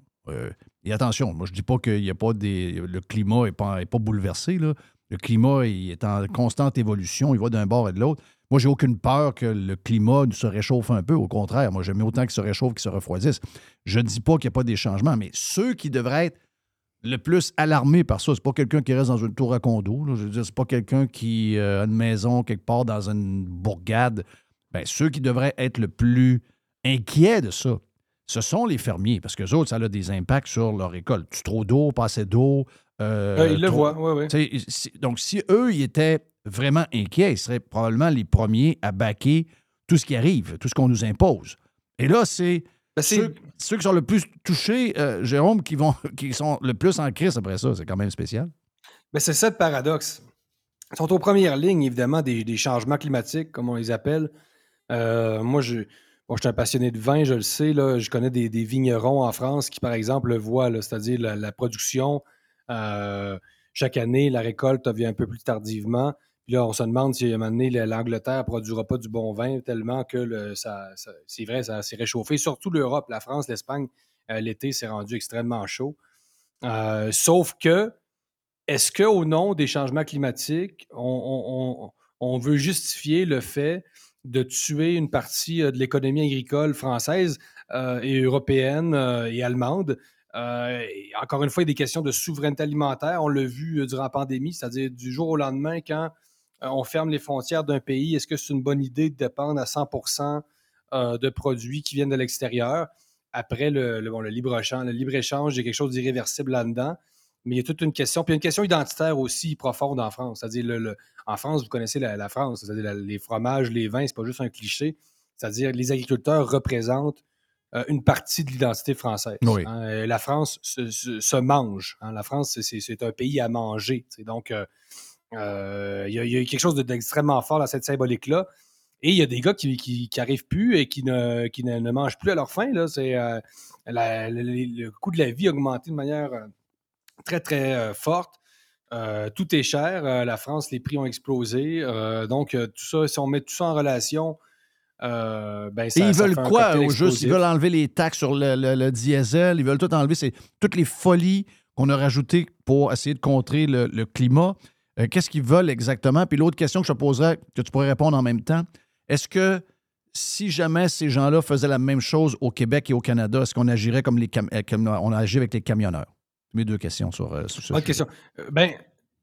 et attention, moi je dis pas qu'il y a pas des, le climat est pas, est pas bouleversé là. Le climat il est en constante évolution, il va d'un bord et de l'autre. Moi, j'ai aucune peur que le climat se réchauffe un peu. Au contraire, moi, j'aime autant qu'il se réchauffe qu'il se refroidisse. Je ne dis pas qu'il n'y a pas des changements, mais ceux qui devraient être le plus alarmés par ça, c'est pas quelqu'un qui reste dans une tour à condo. là. Je veux dire, c'est pas quelqu'un qui euh, a une maison quelque part dans une bourgade. Ben, ceux qui devraient être le plus inquiets de ça, ce sont les fermiers, parce que autres, ça a des impacts sur leur récolte. Tu trop d'eau, pas assez d'eau. euh, Euh, ils le voient, oui, oui. Donc, si eux, ils étaient vraiment inquiets, ils seraient probablement les premiers à baquer tout ce qui arrive, tout ce qu'on nous impose. Et là, c'est Ben, ceux, ceux qui sont le plus touchés, euh, Jérôme, qui, vont, qui sont le plus en crise après ça. C'est quand même spécial. Mais c'est ça le paradoxe. Ils sont aux premières lignes, évidemment, des, des changements climatiques, comme on les appelle. Euh, moi, je, bon, je suis un passionné de vin, je le sais. Là, je connais des, des vignerons en France qui, par exemple, le voient, c'est-à-dire la, la production. euh, chaque année, la récolte vient un peu plus tardivement. On se demande si à un moment donné, la- l'Angleterre ne produira pas du bon vin tellement que ça, c'est vrai, ça s'est réchauffé. Surtout l'Europe, la France, l'Espagne, euh, l'été s'est rendu extrêmement chaud. Euh, sauf que, est-ce qu'au nom des changements climatiques, on, veut justifier le fait de tuer une partie euh, de l'économie agricole française et européenne et allemande? Encore une fois, il y a des questions de souveraineté alimentaire. On l'a vu durant la pandémie, c'est-à-dire du jour au lendemain, quand on ferme les frontières d'un pays, est-ce que c'est une bonne idée de dépendre à 100% euh, de produits qui viennent de l'extérieur? Après le, le- bon, le libre-échange, le libre-échange, il y a quelque chose d'irréversible là-dedans. Mais il y a toute une question. Puis il y a une question identitaire aussi profonde en France. C'est-à-dire, le- le- en France, vous connaissez la, la France, c'est-à-dire les fromages, les vins, c'est pas juste un cliché. C'est-à-dire, les agriculteurs représentent euh, une partie de l'identité française. Oui. hein. Euh, la France se, se- se mange. hein. La France, c'est- un pays à manger. Donc, euh, euh, il y, y a quelque chose de- d'extrêmement fort dans cette symbolique-là. Et il y a des gars qui, qui, qui arrivent plus et qui ne, qui ne, ne mangent plus à leur faim. Là. C'est, euh, le, le coût de la vie a augmenté de manière euh, très, très forte. Euh, tout est cher. Euh, la France, les prix ont explosé. Euh, donc, tout ça, si on met tout ça en relation, ben, Et ils ça veulent fait quoi au juste? Ils veulent enlever les taxes sur le, le- le diesel, ils veulent tout enlever. C'est toutes les folies qu'on a rajoutées pour essayer de contrer le, le climat. Euh, Qu'est-ce qu'ils veulent exactement? Puis l'autre question que je te poserais, que tu pourrais répondre en même temps, est-ce que si jamais ces gens-là faisaient la même chose au Québec et au Canada, est-ce qu'on agirait comme, les euh, comme on agit avec les camionneurs? Mes deux questions sur, euh, sur ce Bonne question. Euh, ben,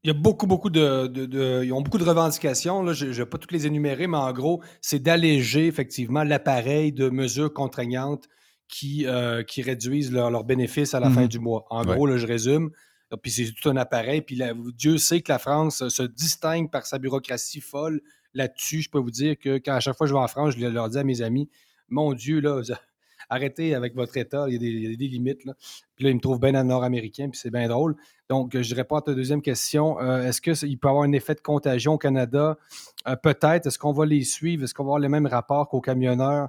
il y a beaucoup, beaucoup de, de- de- Ils ont beaucoup de revendications. Là. Je ne vais pas toutes les énumérer, mais en gros, c'est d'alléger effectivement l'appareil de mesures contraignantes qui, euh, qui réduisent leurs bénéfices à la fin Mhm. du mois. En Ouais. gros, là, je résume. Euh, Puis c'est tout un appareil. Puis Dieu sait que la France euh, se distingue par sa bureaucratie folle là-dessus. Je peux vous dire que quand à chaque fois que je vais en France, je leur dis à mes amis, mon Dieu, là, arrêtez avec votre État, il y a des, limites. Là. Puis là, ils me trouvent bien nord-américain, puis c'est bien drôle. Donc, je réponds à ta deuxième question. Euh, Est-ce qu'il peut avoir un effet de contagion au Canada? Euh, Peut-être. Est-ce qu'on va les suivre? Est-ce qu'on va avoir les mêmes rapports qu'aux camionneurs?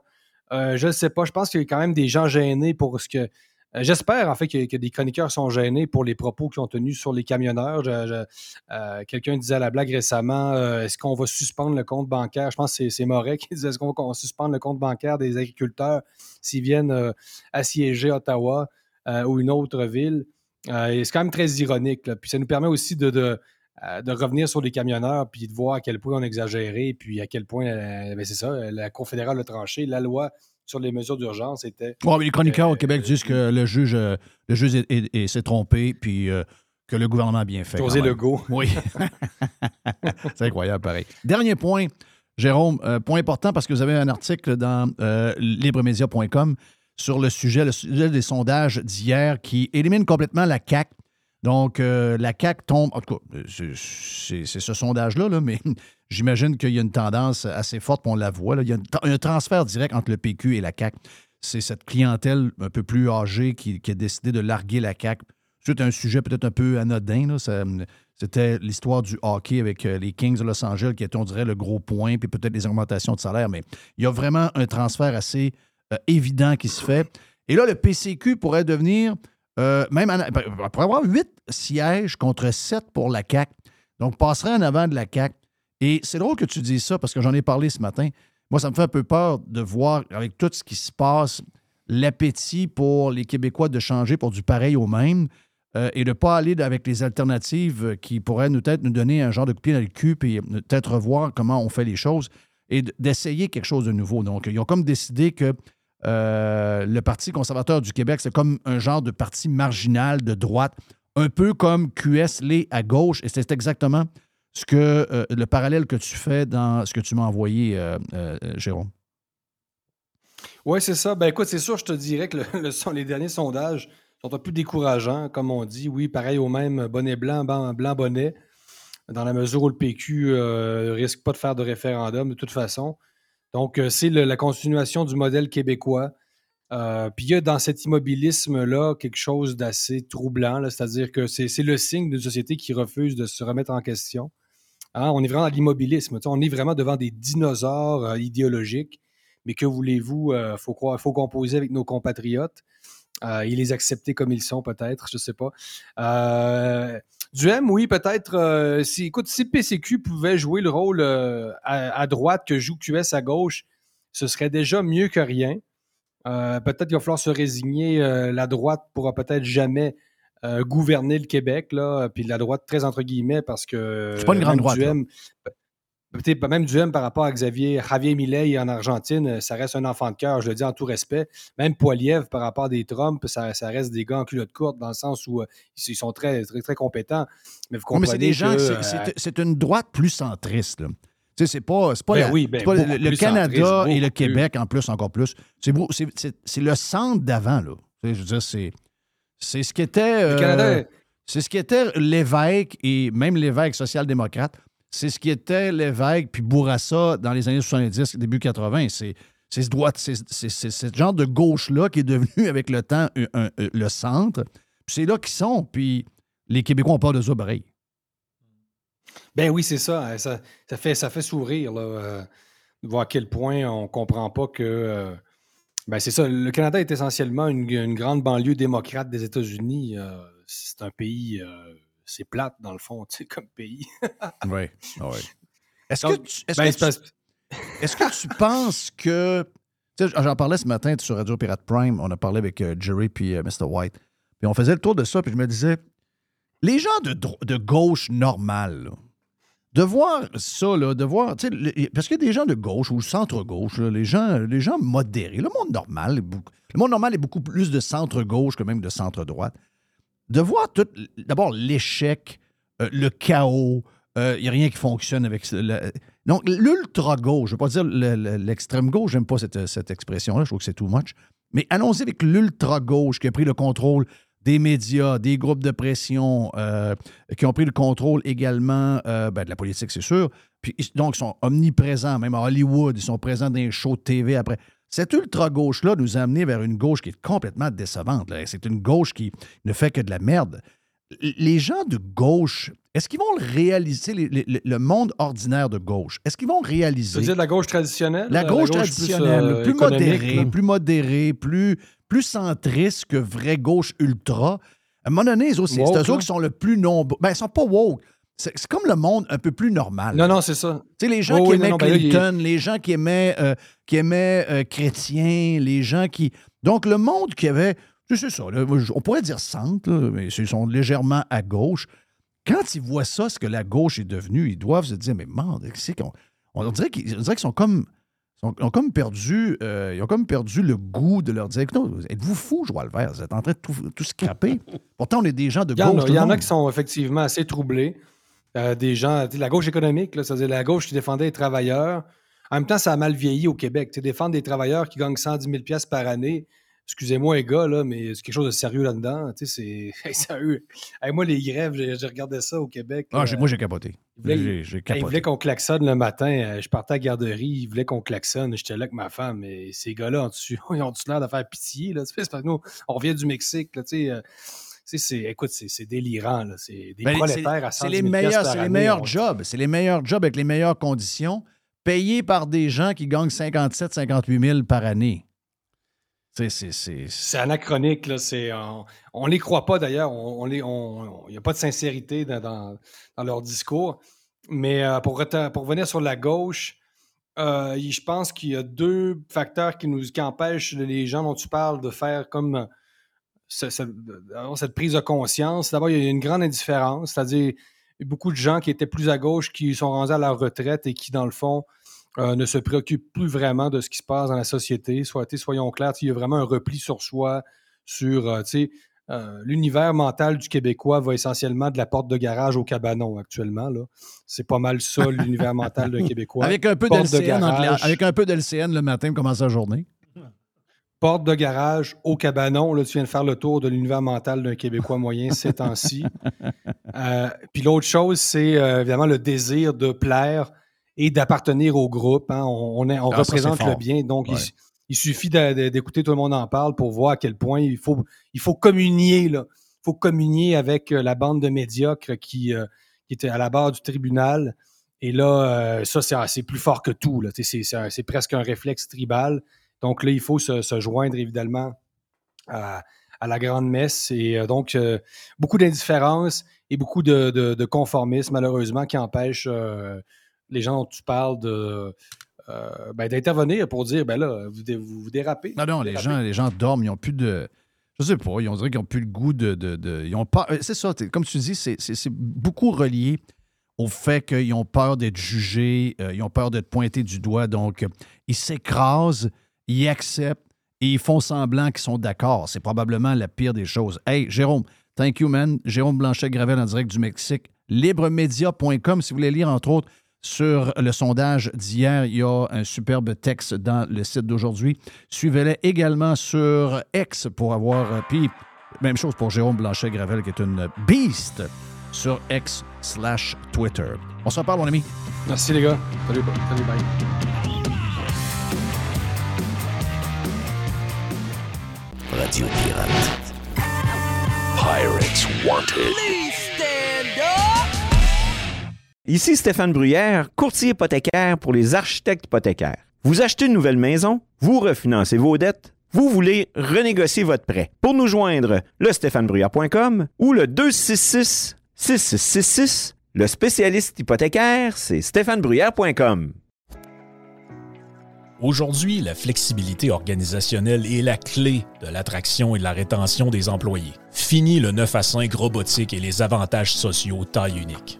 Je ne sais pas. Je pense qu'il y a quand même des gens gênés pour ce que. Euh, J'espère en fait que, que des chroniqueurs sont gênés pour les propos qu'ils ont tenus sur les camionneurs. Euh, Quelqu'un disait à la blague récemment euh, est-ce qu'on va suspendre le compte bancaire? Je pense que c'est- Moret qui disait est-ce qu'on va suspendre le compte bancaire des agriculteurs s'ils viennent assiéger Ottawa ou une autre ville? C'est quand même très ironique. Puis ça nous permet aussi de, de, revenir sur les camionneurs puis de voir à quel point on a exagéré puis à quel point, ben, c'est ça, la Cour fédérale a tranché. La loi sur les mesures d'urgence était. Ouais, mais les chroniqueurs Euh, au Québec disent que le juge, euh, le juge est- est- est- s'est trompé, puis euh, que le gouvernement a bien fait. José. Legault. Oui. C'est incroyable, pareil. Dernier point, Jérôme, euh, point important parce que vous avez un article dans euh, libremedia.com sur le sujet, le sujet des sondages d'hier qui élimine complètement la CAQ. Donc, euh, la CAQ tombe. En tout cas, euh, c'est- c'est c'est ce sondage-là, là, mais j'imagine qu'il y a une tendance assez forte, on la voit. là. Il y a un transfert direct entre le PQ et la CAQ. C'est cette clientèle un peu plus âgée qui, a décidé de larguer la CAQ c'est un sujet peut-être un peu anodin. c'était l'histoire du hockey avec euh, les Kings de Los Angeles qui était, on dirait, le gros point, puis peut-être les augmentations de salaire. Mais il y a vraiment un transfert assez euh, évident qui se fait. Et là, le PCQ pourrait devenir, euh, même pourrait avoir huit sièges contre sept pour la CAQ. Donc, passerait en avant de la CAQ. Et c'est drôle que tu dises ça parce que j'en ai parlé ce matin. Moi, ça me fait un peu peur de voir, avec tout ce qui se passe, l'appétit pour les Québécois de changer pour du pareil au même euh, et de ne pas aller avec les alternatives qui pourraient nous peut-être nous donner un genre de pied dans le cul et peut-être revoir comment on fait les choses et d'essayer quelque chose de nouveau. Donc, ils ont comme décidé que euh, le Parti conservateur du Québec, c'est comme un genre de parti marginal de droite, un peu comme QS l'est à gauche, et c'est exactement ce que euh, le parallèle que tu fais dans ce que tu m'as envoyé, euh, euh, Jérôme. Oui, c'est ça. Ben écoute, c'est sûr, je te dirais que les derniers sondages sont un peu décourageants, comme on dit. Oui, pareil au même bonnet blanc, ban- blanc bonnet, dans la mesure où le PQ euh, risque pas de faire de référendum de toute façon. Donc, c'est la continuation du modèle québécois. Euh, Puis il y a dans cet immobilisme-là quelque chose d'assez troublant, c'est-à-dire que c'est le signe d'une société qui refuse de se remettre en question. Hein, on est vraiment dans l'immobilisme. On est vraiment devant des dinosaures euh, idéologiques. Mais que voulez-vous? Il faut, croire- faut composer avec nos compatriotes euh, et les accepter comme ils sont, peut-être. Je ne sais pas. Euh, Duhem, oui, peut-être. euh, si, écoute, si PCQ pouvait jouer le rôle euh, à, à droite que joue QS à gauche, ce serait déjà mieux que rien. Euh, peut-être qu'il va falloir se résigner. euh, la droite pourra peut-être jamais euh, gouverner le Québec, là, puis la droite très entre guillemets, parce que. C'est pas une grande droite. Duhem- peut-être pas même Duhem par rapport à Xavier, Javier Milei en Argentine, ça reste un enfant de cœur, je le dis en tout respect. Même Poiliev par rapport à des Trump, ça, ça reste des gars en culotte courte dans le sens où euh, ils sont très, très, très compétents. Mais vous Oui, mais comprenez c'est des gens, que, c'est- euh, c'est- c'est une droite plus centriste. là. Tu sais, c'est pas, pas, Ben la- oui, ben pas le- Canada et le plus. Québec en plus, encore plus. C'est le centre d'avant, là. Je veux dire, c'est, ce qui était. euh, Canada- c'est ce qui était l'évêque et même l'évêque social-démocrate. C'est ce qui était l'évêque puis Bourassa dans les années 70, début 80. C'est, c'est ce droite, c'est, ce genre de gauche-là qui est devenu avec le temps un- un- un- le centre. Puis c'est là qu'ils sont. Puis les Québécois ont peur de ça, pareil. Ben oui, c'est ça. hein, Ça, ça fait, ça fait sourire, là, euh, de voir à quel point on comprend pas que. euh, ben c'est ça. Le Canada est essentiellement une, une grande banlieue démocrate des États-Unis. euh, c'est un pays. c'est plate, dans le fond, tu sais, comme pays. Oui, oui. Est-ce que, tu, est-ce, ben, que tu- est-ce que tu penses que. tu sais, J'en parlais ce matin sur Radio Pirate Prime. On a parlé avec Jerry puis Mr. White. Puis on faisait le tour de ça, puis je me disais, les gens de, de gauche normale, de voir ça, là, de voir. Parce qu'il y a des gens de gauche ou centre-gauche, les, gens, les gens modérés. Le monde normal, le monde normal est beaucoup plus de centre-gauche que même de centre-droite. De voir tout. D'abord, l'échec, euh, le chaos, il n'y a rien qui fonctionne avec. donc, l'ultra-gauche, je ne veux pas dire le- le- l'extrême-gauche, j'aime pas cette, expression-là, je trouve que c'est too much. Mais allons-y avec l'ultra-gauche qui a pris le contrôle des médias, des groupes de pression, euh, qui ont pris le contrôle également euh, ben, de la politique, c'est sûr. Puis, donc, ils sont omniprésents, même à Hollywood, ils sont présents dans les shows de TV après. Cette ultra-gauche-là nous a amené vers une gauche qui est complètement décevante. C'est une gauche qui ne fait que de la merde. Les gens de gauche, est-ce qu'ils vont le réaliser, les- les- le monde ordinaire de gauche, est-ce qu'ils vont réaliser veux dire de la gauche traditionnelle? la gauche plus, traditionnelle, euh, plus, modérée, là? plus modérée, plus, plus centriste que vraie gauche ultra. À un moment donné, c'est eux qui sont le plus nombreux. Ben, ils sont pas woke. C'est comme le monde un peu plus normal. Non, non, c'est ça. Tu sais, les gens qui oui, aimaient non, non, ben est- Clinton, les gens qui aimaient, euh, qui aimaient euh, Chrétien, les gens qui. Donc, le monde qui avait. C'est ça. là, on pourrait dire centre, là, mais ils sont légèrement à gauche. Quand ils voient ça, ce que la gauche est devenue, ils doivent se dire Mais merde, c'est qu'on. On dirait qu'ils sont comme. sont- ont comme perdu, euh, ils ont comme perdu le goût de leur dire Écoutez, êtes-vous fou, Joël Vert? Vous êtes en train de tout, tout scraper. Pourtant, on est des gens de gauche. il y en a qui sont effectivement assez troublés. Euh, des gens, la gauche économique, c'est-à-dire la gauche qui défendait les travailleurs. En même temps, ça a mal vieilli au Québec. Défendre des travailleurs qui gagnent 110 000 pièces par année, excusez-moi les gars, là, mais c'est quelque chose de sérieux là-dedans. Tu sais, c'est hey, sérieux. Hey, moi, les grèves, j'ai regardé ça au Québec. Ah, là. j'ai- moi, j'ai capoté. Ils voulaient- qu'on klaxonne le matin. Euh, Je partais à la garderie, ils voulaient qu'on klaxonne. J'étais là avec ma femme, mais ces gars-là, ont-tu- ils ont-tu l'air de faire pitié? Là? C'est parce que nous, on revient du Mexique. Là, tu sais, euh, c'est- écoute, c'est c'est délirant. C'est des Ben, prolétaires à c'est 110 les 000 meilleurs, c'est les meilleurs on- jobs. C'est les meilleurs jobs avec les meilleures conditions, payés par des gens qui gagnent 57, 58 000 par année. C'est, anachronique, là. C'est, on, on les croit pas d'ailleurs. On, on il n'y a pas de sincérité dans, leur discours. Mais euh, pour, pour revenir sur la gauche, euh, il- je pense qu'il y a deux facteurs qui nous empêchent les gens dont tu parles de faire comme euh, cette prise de conscience. D'abord, il y a une grande indifférence, c'est-à-dire beaucoup de gens qui étaient plus à gauche qui sont rendus à leur retraite et qui, dans le fond, euh, ne se préoccupent plus vraiment de ce qui se passe dans la société. Soit, soyons clairs, il y a vraiment un repli sur soi, sur euh, euh, l'univers mental du Québécois va essentiellement de la porte de garage au cabanon actuellement. C'est pas mal ça, l'univers mental d'un Québécois. avec, un peu d'LCN avec un peu d'LCN le matin, commence la journée. porte de garage au cabanon. Là, tu viens de faire le tour de l'univers mental d'un Québécois moyen ces temps-ci. Puis l'autre chose, c'est évidemment le désir de plaire et d'appartenir au groupe. hein. On, on est- on Ah, représente le bien. Donc, il Ouais. s- il, suffit d'écouter tout le monde en parle pour voir à quel point il faut, il faut communier. Là. Il faut communier avec euh, la bande de médiocres qui, euh, qui était à la barre du tribunal. Et là, euh, ça, c'est, c'est plus fort que tout. C'est, presque un réflexe tribal. Donc là, il faut se, se joindre évidemment à, à la grande messe. Et euh, donc, beaucoup d'indifférence et beaucoup de, de- de conformisme, malheureusement, qui empêche les gens dont tu parles de, euh, ben, d'intervenir pour dire ben là, vous, dé- vous, vous dérapez. Non, non, les gens, les gens dorment, ils n'ont plus de. Je sais pas, ils ont dirait qu'ils n'ont plus le goût de. de- de- ils ont pas. euh, C'est ça, comme tu dis, c'est beaucoup relié au fait qu'ils ont peur d'être jugés, euh, ils ont peur d'être pointés du doigt. Donc, ils s'écrasent, ils acceptent et ils font semblant qu'ils sont d'accord. C'est probablement la pire des choses. Hey, Jérôme, thank you, man. Jérôme Blanchet-Gravel en direct du Mexique. Libremedia.com, si vous voulez lire, entre autres, sur le sondage d'hier, il y a un superbe texte dans le site d'aujourd'hui. Suivez-les également sur X pour avoir. euh, Puis, même chose pour Jérôme Blanchet-Gravel, qui est une beast sur X slash Twitter. On se reparle, mon ami. Merci les gars. Salut, salut bye. Radio Pirate. Pirates Wanted. Ici Stéphane Bruyère, courtier hypothécaire pour les architectes hypothécaires. Vous achetez une nouvelle maison, vous refinancez vos dettes, vous voulez renégocier votre prêt. Pour nous joindre, le stéphanebruyère.com ou le 266 6666. Le spécialiste hypothécaire, c'est stéphanebruyère.com. Aujourd'hui, la flexibilité organisationnelle est la clé de l'attraction et de la rétention des employés. Fini le 9 à 5 robotique et les avantages sociaux taille unique.